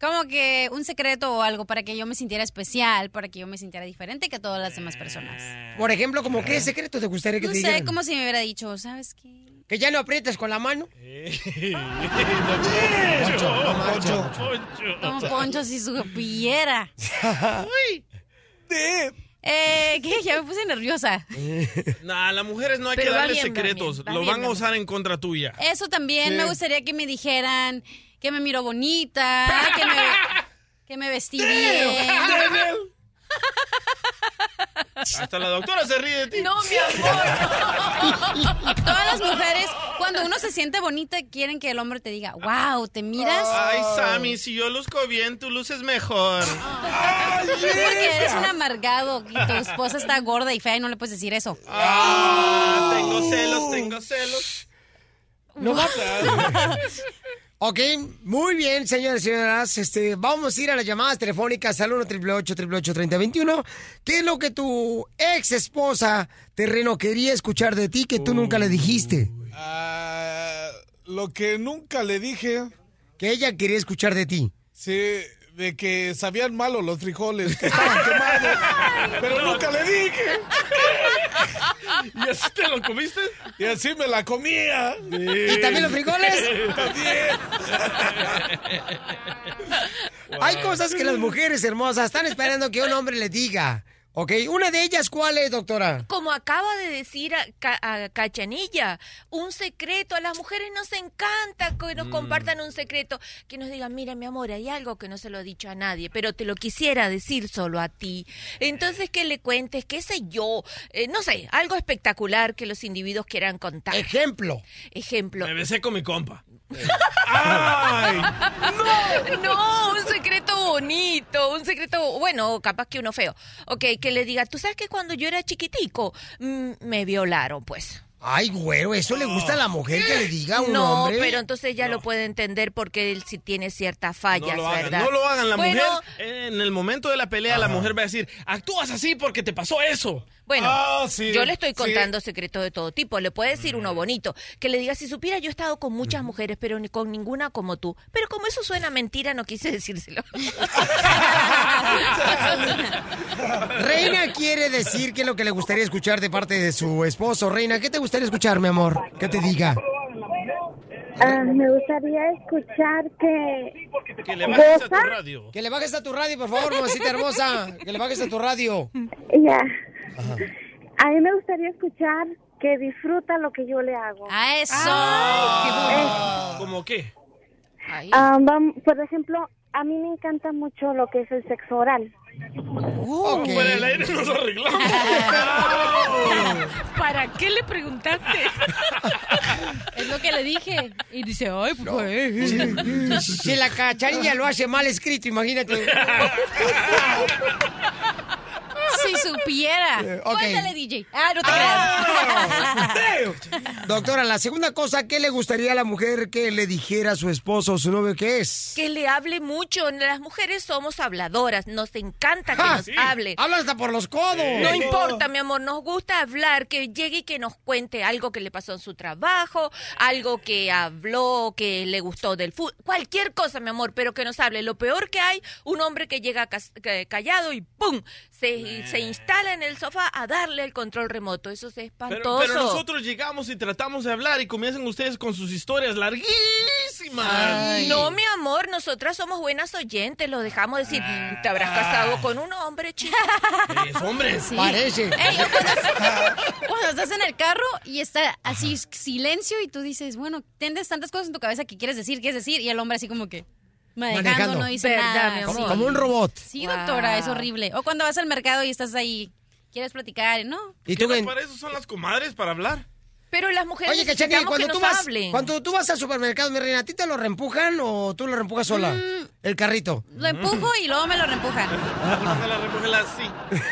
S5: como que un secreto o algo para que yo me sintiera especial, para que yo me sintiera diferente que todas las demás personas.
S3: Por ejemplo, como qué secreto te gustaría que
S5: No
S3: te
S5: sé,
S3: dijeran?
S5: como si me hubiera dicho, ¿sabes qué?
S3: Que ya no aprietes con la mano.
S2: Poncho,
S5: Como Poncho si supiera. Uy. Eh, ¿qué? Ya me puse nerviosa.
S2: Nah, a las mujeres no hay
S5: Pero
S2: que
S5: va
S2: secretos.
S5: bien, va
S2: Lo
S5: bien,
S2: van a usar en contra tuya.
S5: Eso también
S2: Sí.
S5: me gustaría que me dijeran que me miro bonita, que me, que me vestí bien.
S2: Hasta la doctora se ríe de ti.
S5: No, mi amor. Todas las mujeres, cuando uno se siente bonita, quieren que el hombre te diga, wow, ¿te miras?
S2: Ay, Sammy, si yo luzco bien, tú luces mejor.
S5: Porque eres un amargado y tu esposa está gorda y fea y no le puedes decir eso.
S2: Ah, tengo celos, tengo celos.
S3: No. Ok, muy bien, señores y señoras. Este, vamos a ir a las llamadas telefónicas al 1 888 3021 ¿Qué es lo que tu ex esposa terreno quería escuchar de ti que tú nunca le dijiste?
S4: Ah, lo que nunca le dije.
S3: Que ella quería escuchar de ti.
S4: Sí, de que sabían malo los frijoles, que estaban quemados. Pero nunca le dije.
S2: ¿Y así te lo comiste?
S4: Y así me la comía.
S3: ¿Y también los frijoles?
S4: También.
S3: Hay cosas que las mujeres hermosas están esperando que un hombre le diga. Ok, una de ellas, ¿cuál es, doctora?
S32: Como acaba de decir a, Ca- a Cachanilla, un secreto. A las mujeres nos encanta que
S3: Mm.
S32: nos compartan un secreto, que nos digan, mira, mi amor, hay algo que no se lo he dicho a nadie, pero te lo quisiera decir solo a ti. Entonces, que le cuentes, qué sé yo, eh, no sé, algo espectacular que los individuos quieran contar.
S3: Ejemplo.
S32: Ejemplo.
S2: Me besé con mi compa.
S32: No, un secreto bonito, un secreto, bueno, capaz que uno feo. Ok, que le diga, tú sabes que cuando yo era chiquitico, mm, me violaron, pues.
S3: Ay, güero, ¿eso le gusta a la mujer que le diga a un
S32: no,
S3: hombre?
S32: pero entonces ya lo puede entender porque él sí tiene ciertas fallas,
S2: No lo hagan,
S32: ¿verdad?
S2: no lo hagan. La
S32: Bueno,
S2: mujer, en el momento de la pelea, la mujer va a decir, actúas así porque te pasó eso.
S32: Bueno,
S2: Ah, sí,
S32: yo le estoy
S2: sí.
S32: contando secretos de todo tipo. Le puede decir uno bonito, que le diga, si supiera, yo he estado con muchas mujeres, pero ni con ninguna como tú. Pero como eso suena mentira, no quise decírselo.
S3: Reina quiere decir qué es lo que le gustaría escuchar de parte de su esposo. Reina, ¿qué te gustaría escuchar, mi amor? ¿Qué te diga?
S23: Ah, me gustaría escuchar que...
S2: Que le bajes a tu radio.
S3: Que le bajes a tu radio, por favor, mamacita hermosa. Que le bajes a tu radio.
S23: Ya. A mí me gustaría escuchar que disfruta lo que yo le hago.
S5: ¡A eso!
S2: Ah, ¿Cómo qué?
S23: Ah, por ejemplo, a mí me encanta mucho lo que es el sexo oral.
S2: Uh, Fuera del aire nos arreglamos.
S32: ¿Para qué le preguntaste?
S5: Es lo que le dije. Y dice, ay, pues.
S3: Si, si la cacharilla lo hace mal escrito, imagínate.
S5: Si supiera.
S3: Eh.
S5: Cuéntale, DJ. Ah, no te creas.
S3: Doctora, la segunda cosa, ¿qué le gustaría a la mujer que le dijera a su esposo o su novio que es?
S32: Que le hable mucho. Las mujeres somos habladoras. Nos encanta que
S3: Ah,
S32: nos
S3: sí.
S32: hable.
S3: Habla hasta por los codos.
S32: No importa, mi amor, nos gusta hablar, que llegue y que nos cuente algo que le pasó en su trabajo, algo que habló, que le gustó del fútbol, cualquier cosa, mi amor, pero que nos hable. Lo peor que hay, un hombre que llega que- callado y ¡pum! Se, se instala en el sofá a darle el control remoto. Eso es
S2: Pero,
S32: espantoso.
S2: pero nosotros llegamos y tratamos de hablar y comienzan ustedes con sus historias larguísimas.
S32: No, mi amor, nosotras somos buenas oyentes, lo dejamos decir. Te habrás casado con un hombre, chica.
S2: Es hombre.
S5: Sí.
S3: Parece.
S5: Ey, o cuando, cuando estás en el carro y está así silencio y tú dices, bueno, tienes tantas cosas en tu cabeza que quieres decir, quieres decir, y el hombre así como que manejando,
S3: Manejando.
S5: no dice
S32: Verdad,
S5: nada.
S32: mi amor.
S5: Sí.
S3: Como un robot.
S5: Sí, doctora, es horrible. O cuando vas al mercado y estás ahí, quieres platicar, ¿no?
S3: ¿Y
S2: ¿Qué
S3: tú
S2: para eso son las comadres, para hablar?
S32: Pero las mujeres
S3: Oye,
S32: que
S3: cuando
S32: nos
S3: tú, vas,
S32: hablen.
S3: cuando tú vas al supermercado, mi reina, ¿a ti te lo reempujan o tú lo reempujas sola?
S5: Mm.
S3: El carrito.
S5: Lo empujo y luego me lo reempujan.
S2: Me la recógela así.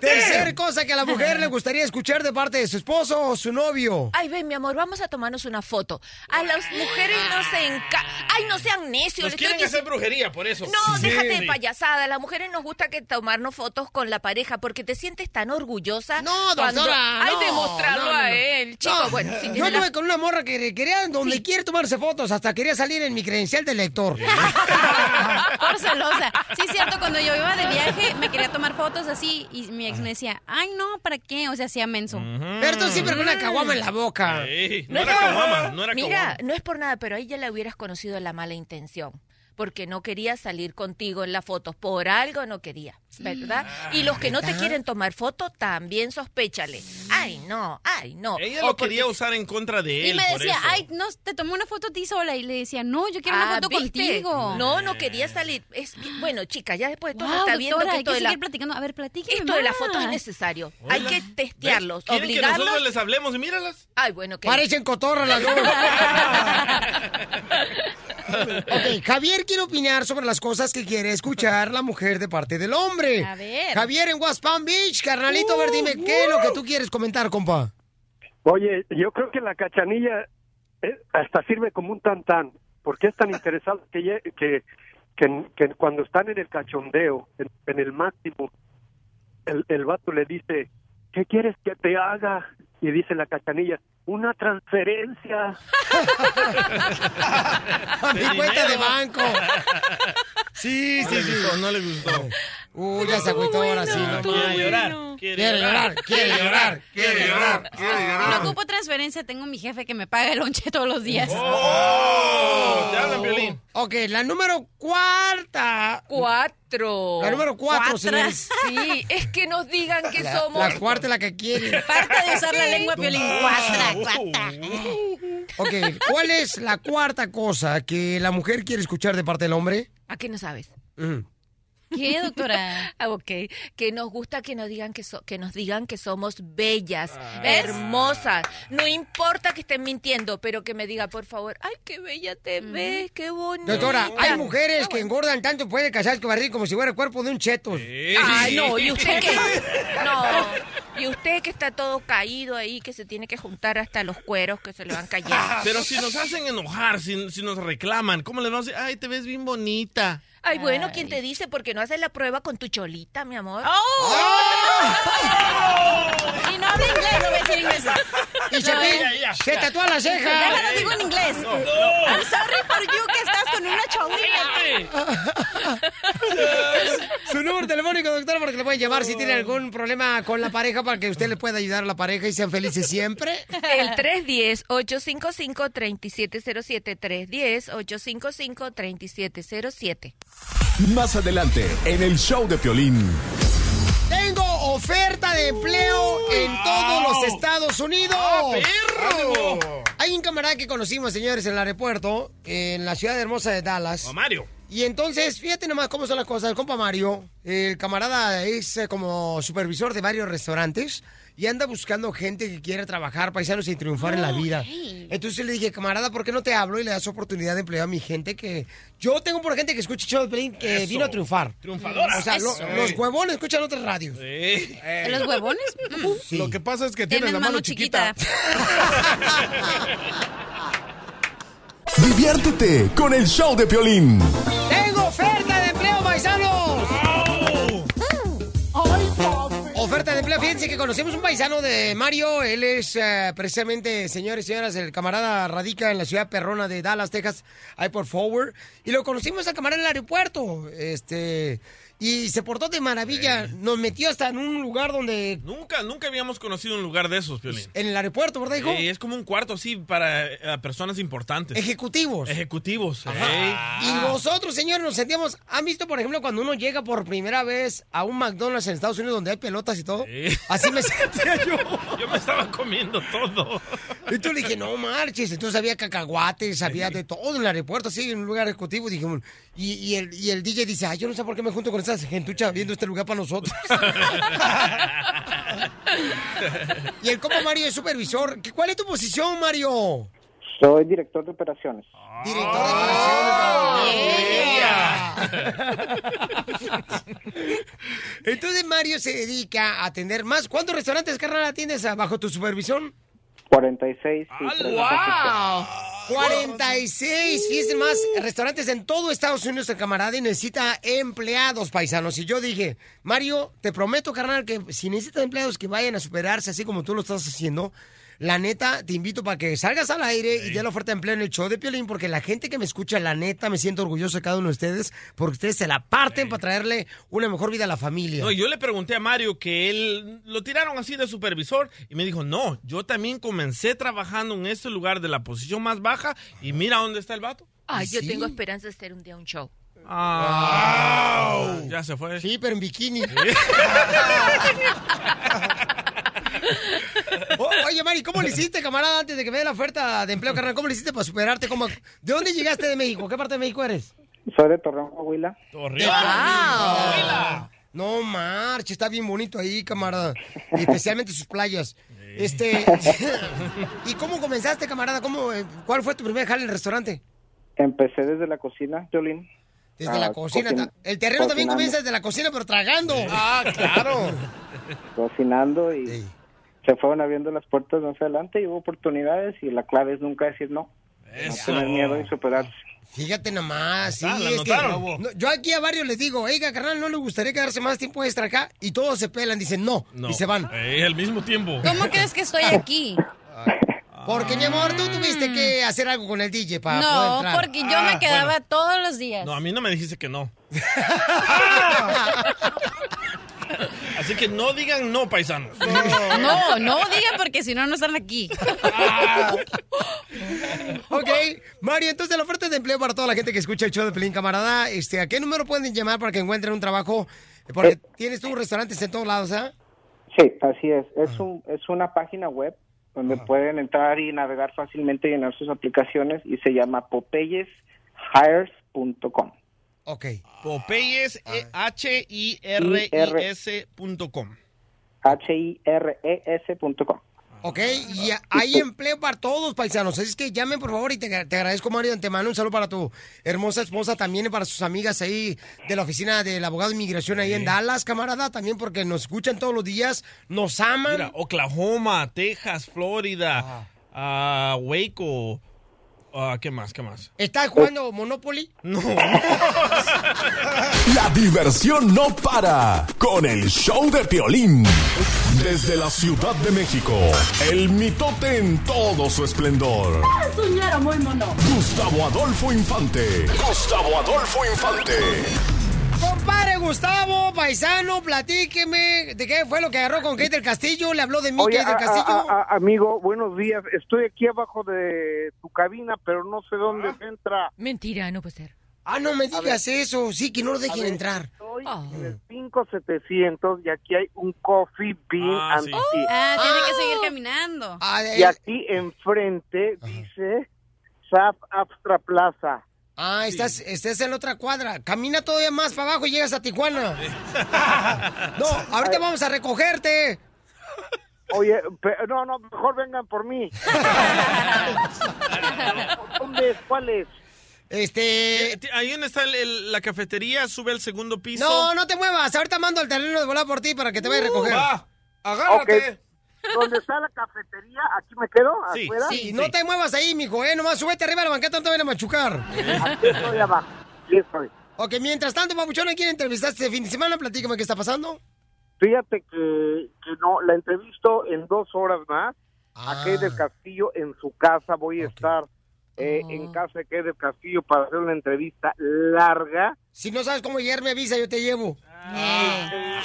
S3: Tercer cosa que a la mujer le gustaría escuchar de parte de su esposo o su novio.
S32: Ay, ven, mi amor, vamos a tomarnos una foto. A las mujeres no se enca... Ay, no sean necios.
S2: Nos quieren hacer brujería, por eso.
S32: No,
S2: Sí.
S32: déjate de payasada. A las mujeres nos gusta que tomarnos fotos con la pareja porque te sientes tan orgullosa.
S3: No,
S32: cuando
S3: doctora,
S32: hay
S3: no, no.
S32: a él, chico.
S3: No,
S32: Bueno, sí,
S3: yo
S32: tiene la-
S3: anduve con una morra que quería donde quiere tomarse fotos, hasta quería salir en mi credencial de lector.
S5: Por celosa. Sí, es cierto, cuando yo iba de viaje me quería tomar fotos así y mi ex me decía, ay, no, ¿para qué? O sea, hacía menso.
S3: Pero tú siempre con una caguama en la boca.
S2: No
S32: No
S2: era caguama, no era
S32: Mira,
S2: caguama.
S32: no es por nada, pero ahí ya la hubieras conocido la mala intención. Porque no quería salir contigo en las fotos. Por algo no quería, ¿verdad? Y los que no te quieren tomar fotos, también sospéchale. Ay, no, ay, no.
S2: Ella
S32: O
S2: lo
S32: porque-
S2: quería usar en contra de
S5: Y
S2: él.
S5: me
S2: por
S5: decía,
S2: eso.
S5: ay, no, te tomé una foto a ti sola. Y le decía, no, yo quiero una
S32: Ah,
S5: foto
S32: ¿viste?
S5: contigo.
S32: No, no quería salir. Es bueno, chica, ya después de todo
S5: Wow,
S32: está viendo
S5: doctora,
S32: que
S5: hay
S32: esto
S5: que
S32: de la
S5: platicando. A ver, platíqueme
S32: esto de la
S5: más.
S32: foto es necesario.
S2: Hola.
S32: Hay que testearlos,
S2: ¿Quieren que
S32: obligarlos.
S2: nosotros les hablemos y míralas?
S32: Ay, bueno, que
S3: Parecen cotorras las dos. ok, Javier quiere opinar sobre las cosas que quiere escuchar la mujer de parte del hombre.
S5: A ver.
S3: Javier en West Palm Beach, carnalito, a ver, dime, ¿qué es lo que tú quieres comentar, compa?
S11: Oye, yo creo que la cachanilla eh, hasta sirve como un tantán, porque es tan interesante que, que, que, que cuando están en el cachondeo, en, en el máximo, el, el vato le dice, ¿qué quieres que te haga? Y dice la cachanilla, una transferencia.
S3: A mi cuenta de banco. Sí,
S2: No
S3: sí,
S2: le
S3: sí.
S2: gustó, no le gustó.
S3: Uy, ya se agüitó ahora sí. no
S2: Quiere
S3: quiere.
S2: llorar.
S3: Quiere llorar, quiere llorar, quiere llorar, quiere
S5: No
S3: llorar.
S5: ocupo transferencia, tengo mi jefe que me paga el lonche todos los días.
S2: ¡Oh! Te hablan, Violín.
S3: Ok, la número cuarta.
S32: cuatro.
S3: La número cuatro, señores.
S32: Sí, es que nos digan que
S3: La,
S32: somos.
S3: la cuarta es la que quiere.
S5: Parta de usar la lengua, Piolín. Cuatra, cuatra.
S3: Ok, ¿cuál es la cuarta cosa que la mujer quiere escuchar de parte del hombre?
S32: ¿A qué no sabes?
S5: ¿Qué, doctora?
S32: Ah, ok. Que nos gusta que nos digan que, so- que nos digan que somos bellas,
S5: Ah.
S32: Hermosas. No importa que estén mintiendo, pero que me diga, por favor, ay, qué bella te ves, qué bonita.
S3: Doctora, hay mujeres que engordan tanto puede casar que barrir como si fuera el cuerpo de un chetos.
S32: Ay, no, ¿y usted qué? No. Y usted que está todo caído ahí, que se tiene que juntar hasta los cueros que se le van cayendo.
S2: Pero si nos hacen enojar, si, si nos reclaman, ¿cómo les vamos a decir? Ay, te ves bien bonita.
S32: Ay, bueno, ¿quién te dice? Porque no haces la prueba con tu cholita, mi amor.
S5: Y no habla inglés, no voy a decir inglés.
S3: Y Chapín, se tatúa la ceja.
S5: Déjalo, digo en inglés.
S2: No, no.
S5: I'm sorry for you que estás con una cholita.
S3: Su número telefónico, doctora, porque le pueden llamar si tiene algún problema con la pareja para que usted le pueda ayudar a la pareja y sean felices siempre.
S32: El 310-855-3707. 310-855-3707.
S9: Más adelante, en el show de Piolín.
S3: Tengo oferta de empleo en todos los Estados Unidos.
S2: ¡Ah, perro!
S3: Hay un camarada que conocimos, señores, en el aeropuerto, en la ciudad hermosa de Dallas.
S2: O Mario.
S3: Y entonces, fíjate nomás cómo son las cosas. El compa Mario, el camarada es eh, como supervisor de varios restaurantes y anda buscando gente que quiera trabajar, paisanos, y triunfar en la vida. Entonces le dije, camarada, ¿por qué no te hablo y le das oportunidad de empleo a mi gente que... Yo tengo por gente que escucha show de que
S2: Eso.
S3: vino a triunfar.
S2: Triunfadora.
S3: O sea, lo- los huevones escuchan otras radios.
S5: ¿Los huevones?
S3: Sí.
S4: Lo que pasa es que
S5: Tienes
S4: tienes la
S5: mano chiquita.
S9: Diviértete con el show de Piolín.
S3: Fíjense que conocemos un paisano de Mario, él es eh, precisamente, señores y señoras, el camarada radica en la ciudad perrona de Dallas, Texas, ahí por Forward, y lo conocimos al camarada en el aeropuerto, este, y se portó de maravilla, nos metió hasta en un lugar donde,
S2: Nunca, nunca habíamos conocido un lugar de esos, Piolín.
S3: en el aeropuerto, ¿verdad, hijo?
S2: Sí, es como un cuarto así para eh, personas importantes.
S3: Ejecutivos.
S2: Ejecutivos.
S3: Ajá. Y nosotros, señores, nos sentíamos. ¿Han visto, por ejemplo, cuando uno llega por primera vez a un McDonald's en Estados Unidos donde hay pelotas y todo?
S2: Sí.
S3: Así me sentía yo.
S2: Yo me estaba comiendo todo.
S3: Entonces le dije, no marches. Entonces había cacahuates, había de todo en el aeropuerto, así, en un lugar ejecutivo. Dije, y, y el, y el DJ dice, ay, yo no sé por qué me junto con esa gentucha viendo este lugar para nosotros. y el como Mario es supervisor. ¿Qué- ¿Cuál es tu posición, Mario?
S29: Soy director de operaciones.
S3: Director de operaciones. Entonces Mario se dedica a atender más. ¿Cuántos restaurantes, carnal, atiendes bajo tu supervisión?
S29: 46 y tres
S3: ¡Wow! 46, fíjense más, restaurantes en todo Estados Unidos, el camarada, y necesita empleados paisanos. Y yo dije, Mario, te prometo, carnal, que si necesitas empleados que vayan a superarse así como tú lo estás haciendo, la neta, te invito para que salgas al aire y dé la oferta de empleo en el show de Piolín, porque la gente que me escucha, la neta, me siento orgulloso de cada uno de ustedes, porque ustedes se la parten para traerle una mejor vida a la familia.
S2: No, yo le pregunté a Mario que él lo tiraron así de supervisor y me dijo, no, yo también comencé trabajando en este lugar de la posición más baja y mira dónde está el vato.
S32: Ay, yo
S3: Sí.
S32: tengo esperanza de hacer un día un show.
S2: Ah, ya se fue.
S3: Sí, pero en bikini. Oye, Mari, ¿cómo le hiciste, camarada, antes de que me dé la oferta de empleo, carnal? ¿Cómo le hiciste para superarte? ¿Cómo- ¿De dónde llegaste de México? ¿Qué parte de México eres?
S29: Soy de Torreón, Coahuila.
S3: No marche, está bien bonito ahí, camarada. Y especialmente sus playas. Este. ¿Y cómo comenzaste, camarada? ¿Cómo, eh, ¿Cuál fue tu primer jale en el restaurante?
S29: Empecé desde la cocina, Jolín.
S3: Desde
S29: Ah,
S3: la cocina.
S29: cocin-
S3: El terreno también comienza desde la cocina, pero tragando.
S2: Ah, claro.
S29: Cocinando y se fueron abriendo las puertas más adelante y hubo oportunidades y la clave es nunca decir no. No tener miedo y superarse.
S3: Fíjate nomás, sí,
S29: Ah,
S3: es que-
S29: anotaron.
S3: no, yo aquí a varios les digo, oiga, carnal, ¿no le gustaría quedarse más tiempo extra acá? Y todos se pelan, dicen no,
S2: No.
S3: y se van.
S2: Eh, al mismo tiempo.
S5: ¿Cómo crees que estoy aquí?
S3: Porque, mi amor, tú tuviste que hacer algo con el DJ para poder
S5: No, porque yo me quedaba todos los días.
S2: No, a mí no me dijiste que no. Así que no digan no, paisanos.
S5: No, no digan porque si no, no están aquí.
S3: Ok, Mario, entonces la oferta de empleo para toda la gente que escucha el show de Pelín Camarada, este, ¿a qué número pueden llamar para que encuentren un trabajo? Porque tienes tú restaurantes en todos lados, ¿ah?
S29: Sí, así es. Es, un, es una página web donde pueden entrar y navegar fácilmente y llenar sus aplicaciones y se llama popeyeshires.com.
S3: Ok.
S2: Popeyes, eh, H-I-R-I-S punto com.
S29: H-I-R-E-S.com.
S3: ¿Ok? Y hay empleo para todos, paisanos. Así es que llamen, por favor, y te, te agradezco, Mario, de antemano. Un saludo para tu hermosa esposa, también y para sus amigas ahí de la oficina del abogado de inmigración ahí en Dallas, camarada, también porque nos escuchan todos los días, nos aman.
S2: Mira, Oklahoma, Texas, Florida, ah, Waco. Ah, ¿Qué más? ¿Qué más?
S3: ¿Estás jugando Monopoly?
S2: No.
S9: La diversión no para con el show de Piolín. Desde la Ciudad de México, el mitote en todo su esplendor.
S10: Soñero muy mono.
S9: Gustavo Adolfo Infante. Gustavo Adolfo Infante.
S3: Compadre Gustavo, paisano, platíqueme de qué fue lo que agarró con Kate del Castillo. Le habló de mí,
S11: Oye,
S3: Kate del Castillo.
S11: a- a- amigo, buenos días. Estoy aquí abajo de tu cabina, pero no sé dónde se entra.
S32: Mentira, no puede ser.
S3: Ah, no me digas eso. Sí, que no lo dejen
S11: ver,
S3: entrar.
S11: Estoy en el 5700 y aquí hay un coffee bean
S5: Ah,
S11: and
S5: sí.
S11: tea.
S5: Ah, tiene que seguir caminando.
S11: Y aquí enfrente dice SAP Abstra Plaza.
S3: Ah, estás, estás en la otra cuadra. Camina todavía más para abajo y llegas a Tijuana. no, ahorita vamos a recogerte.
S11: Oye, pe- no, no, mejor vengan por mí. ¿Dónde es? ¿Cuál es?
S3: Este.
S2: Ahí donde está el- el- la cafetería, sube al segundo piso.
S3: No, no te muevas. Ahorita mando el terreno de volar por ti para que te vaya a recoger.
S2: va, agárrate.
S11: ¿Dónde está la cafetería? ¿Aquí me quedo?
S3: Sí,
S11: ¿Afuera?
S3: sí, no te muevas ahí, mijo, eh. Nomás súbete arriba a la banqueta, no te vayan a machucar.
S11: Aquí estoy abajo. Aquí estoy.
S3: Ok, mientras tanto, Papuchón, ¿a quién entrevistaste este fin de semana? Platícame qué está pasando.
S11: Fíjate que, que no, la entrevisto en dos horas más.
S3: Ah.
S11: A Kay del Castillo en su casa. Voy a estar eh,
S3: Oh.
S11: en casa de Kay del Castillo para hacer una entrevista larga.
S3: Si no sabes cómo llegar, me avisa, yo te llevo.
S11: Eh,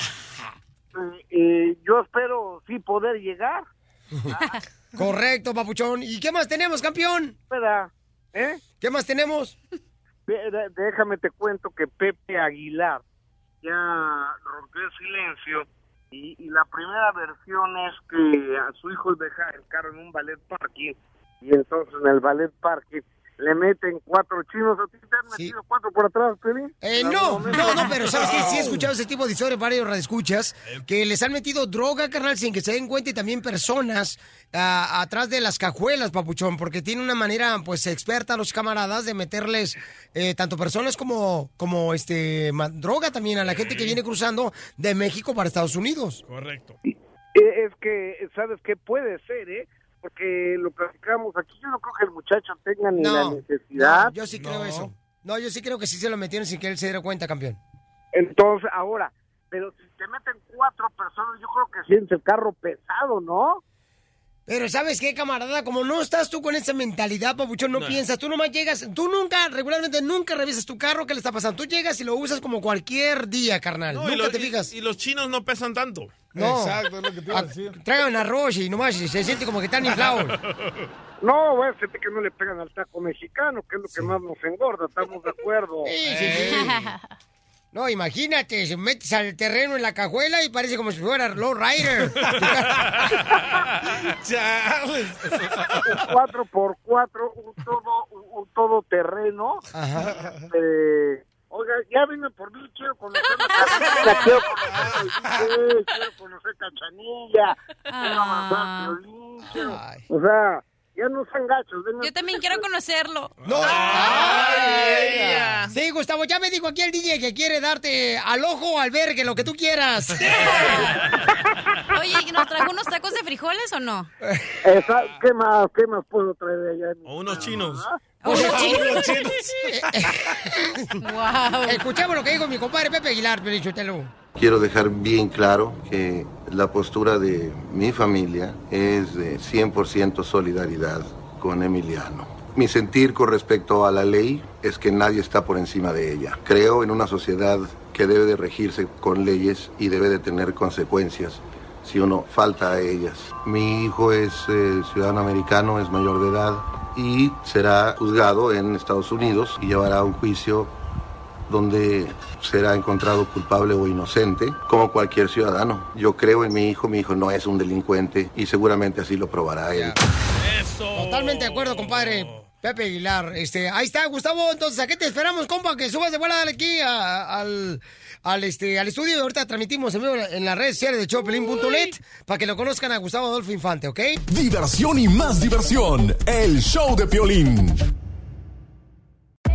S11: eh, yo espero sí poder llegar.
S3: Correcto, Papuchón. ¿Y qué más tenemos, campeón?
S11: Espera, ¿eh?
S3: ¿Qué más tenemos?
S11: Déjame te cuento que Pepe Aguilar ya rompió el silencio y, y la primera versión es que a su hijo deja el carro en un ballet parking y entonces en el ballet parking le meten cuatro chinos. ¿A ti te han metido cuatro por atrás, Piolín?
S3: Eh,
S11: ¿En
S3: no, no, no, pero ¿sabes qué? Sí he escuchado ese tipo de historias, varios radioescuchas, que les han metido droga, carnal, sin que se den cuenta y también personas ah, atrás de las cajuelas, papuchón, porque tiene una manera, pues, experta los camaradas de meterles eh, tanto personas como, como este, droga también a la gente que viene cruzando de México para Estados Unidos.
S2: Correcto.
S11: Es que, ¿sabes qué puede ser, eh? Porque lo platicamos aquí. Yo no creo que el muchacho tenga ni la necesidad.
S3: no, yo sí creo eso. No, yo sí creo que sí se lo metieron sin que él se diera cuenta, campeón.
S11: Entonces, ahora, pero si te meten cuatro personas, yo creo que sientes el carro pesado, ¿no?
S3: Pero ¿sabes qué, camarada? Como no estás tú con esa mentalidad, papuchón, no,
S11: No.
S3: piensas, tú nomás llegas, tú nunca, regularmente nunca revisas tu carro, ¿qué le está pasando? Tú llegas y lo usas como cualquier día, carnal,
S2: No,
S3: nunca
S2: lo-
S3: te fijas.
S2: y los chinos no pesan tanto.
S3: No. Ah, Traigan arroz y nomás se siente como que están inflados.
S11: No, bueno, fíjate que no le pegan al taco mexicano, que es lo que más nos engorda, estamos de acuerdo.
S3: Sí, sí, sí. No, imagínate, se metes al terreno en la cajuela y parece como si fuera Low Rider.
S11: un cuatro por cuatro, un todo, un, todoterreno. Eh, oiga, ya vine por mí, quiero conocer la Cachanilla, quiero conocer quiero conocer Cachanilla, quiero avanzar violín, quiero- o sea, ya no sean gachos.
S5: Yo también quiero conocerlo.
S3: No. Ay, Sí, Gustavo, ya me dijo aquí el DJ que quiere darte al ojo o al vergue, lo que tú quieras.
S5: Oye, ¿y ¿nos trajo unos tacos de frijoles o no?
S11: Esa- ¿Qué más, qué más puedo traer de allá?
S2: O unos chinos.
S3: Unos
S5: chinos.
S3: chinos.
S5: Wow.
S3: Escuchemos lo que dijo mi compadre Pepe Aguilar, Pelichotelo.
S33: Quiero dejar bien claro que la postura de mi familia es de 100% solidaridad con Emiliano. Mi sentir con respecto a la ley es que nadie está por encima de ella. Creo en una sociedad que debe de regirse con leyes y debe de tener consecuencias si uno falta a ellas. Mi hijo es eh, ciudadano americano, es mayor de edad y será juzgado en Estados Unidos y llevará un juicio donde será encontrado culpable o inocente, como cualquier ciudadano. Yo creo en mi hijo, mi hijo no es un delincuente y seguramente así lo probará él.
S3: Totalmente de acuerdo, compadre. Pepe Aguilar. Este, ahí está, Gustavo. Entonces, ¿a qué te esperamos, compa? Que subas de vuelta aquí a- al, al, este, al estudio. Ahorita transmitimos en, vivo en las redes sociales de Choplin.net para que lo conozcan a Gustavo Adolfo Infante, ¿ok?
S9: Diversión y más diversión. El show de Piolín.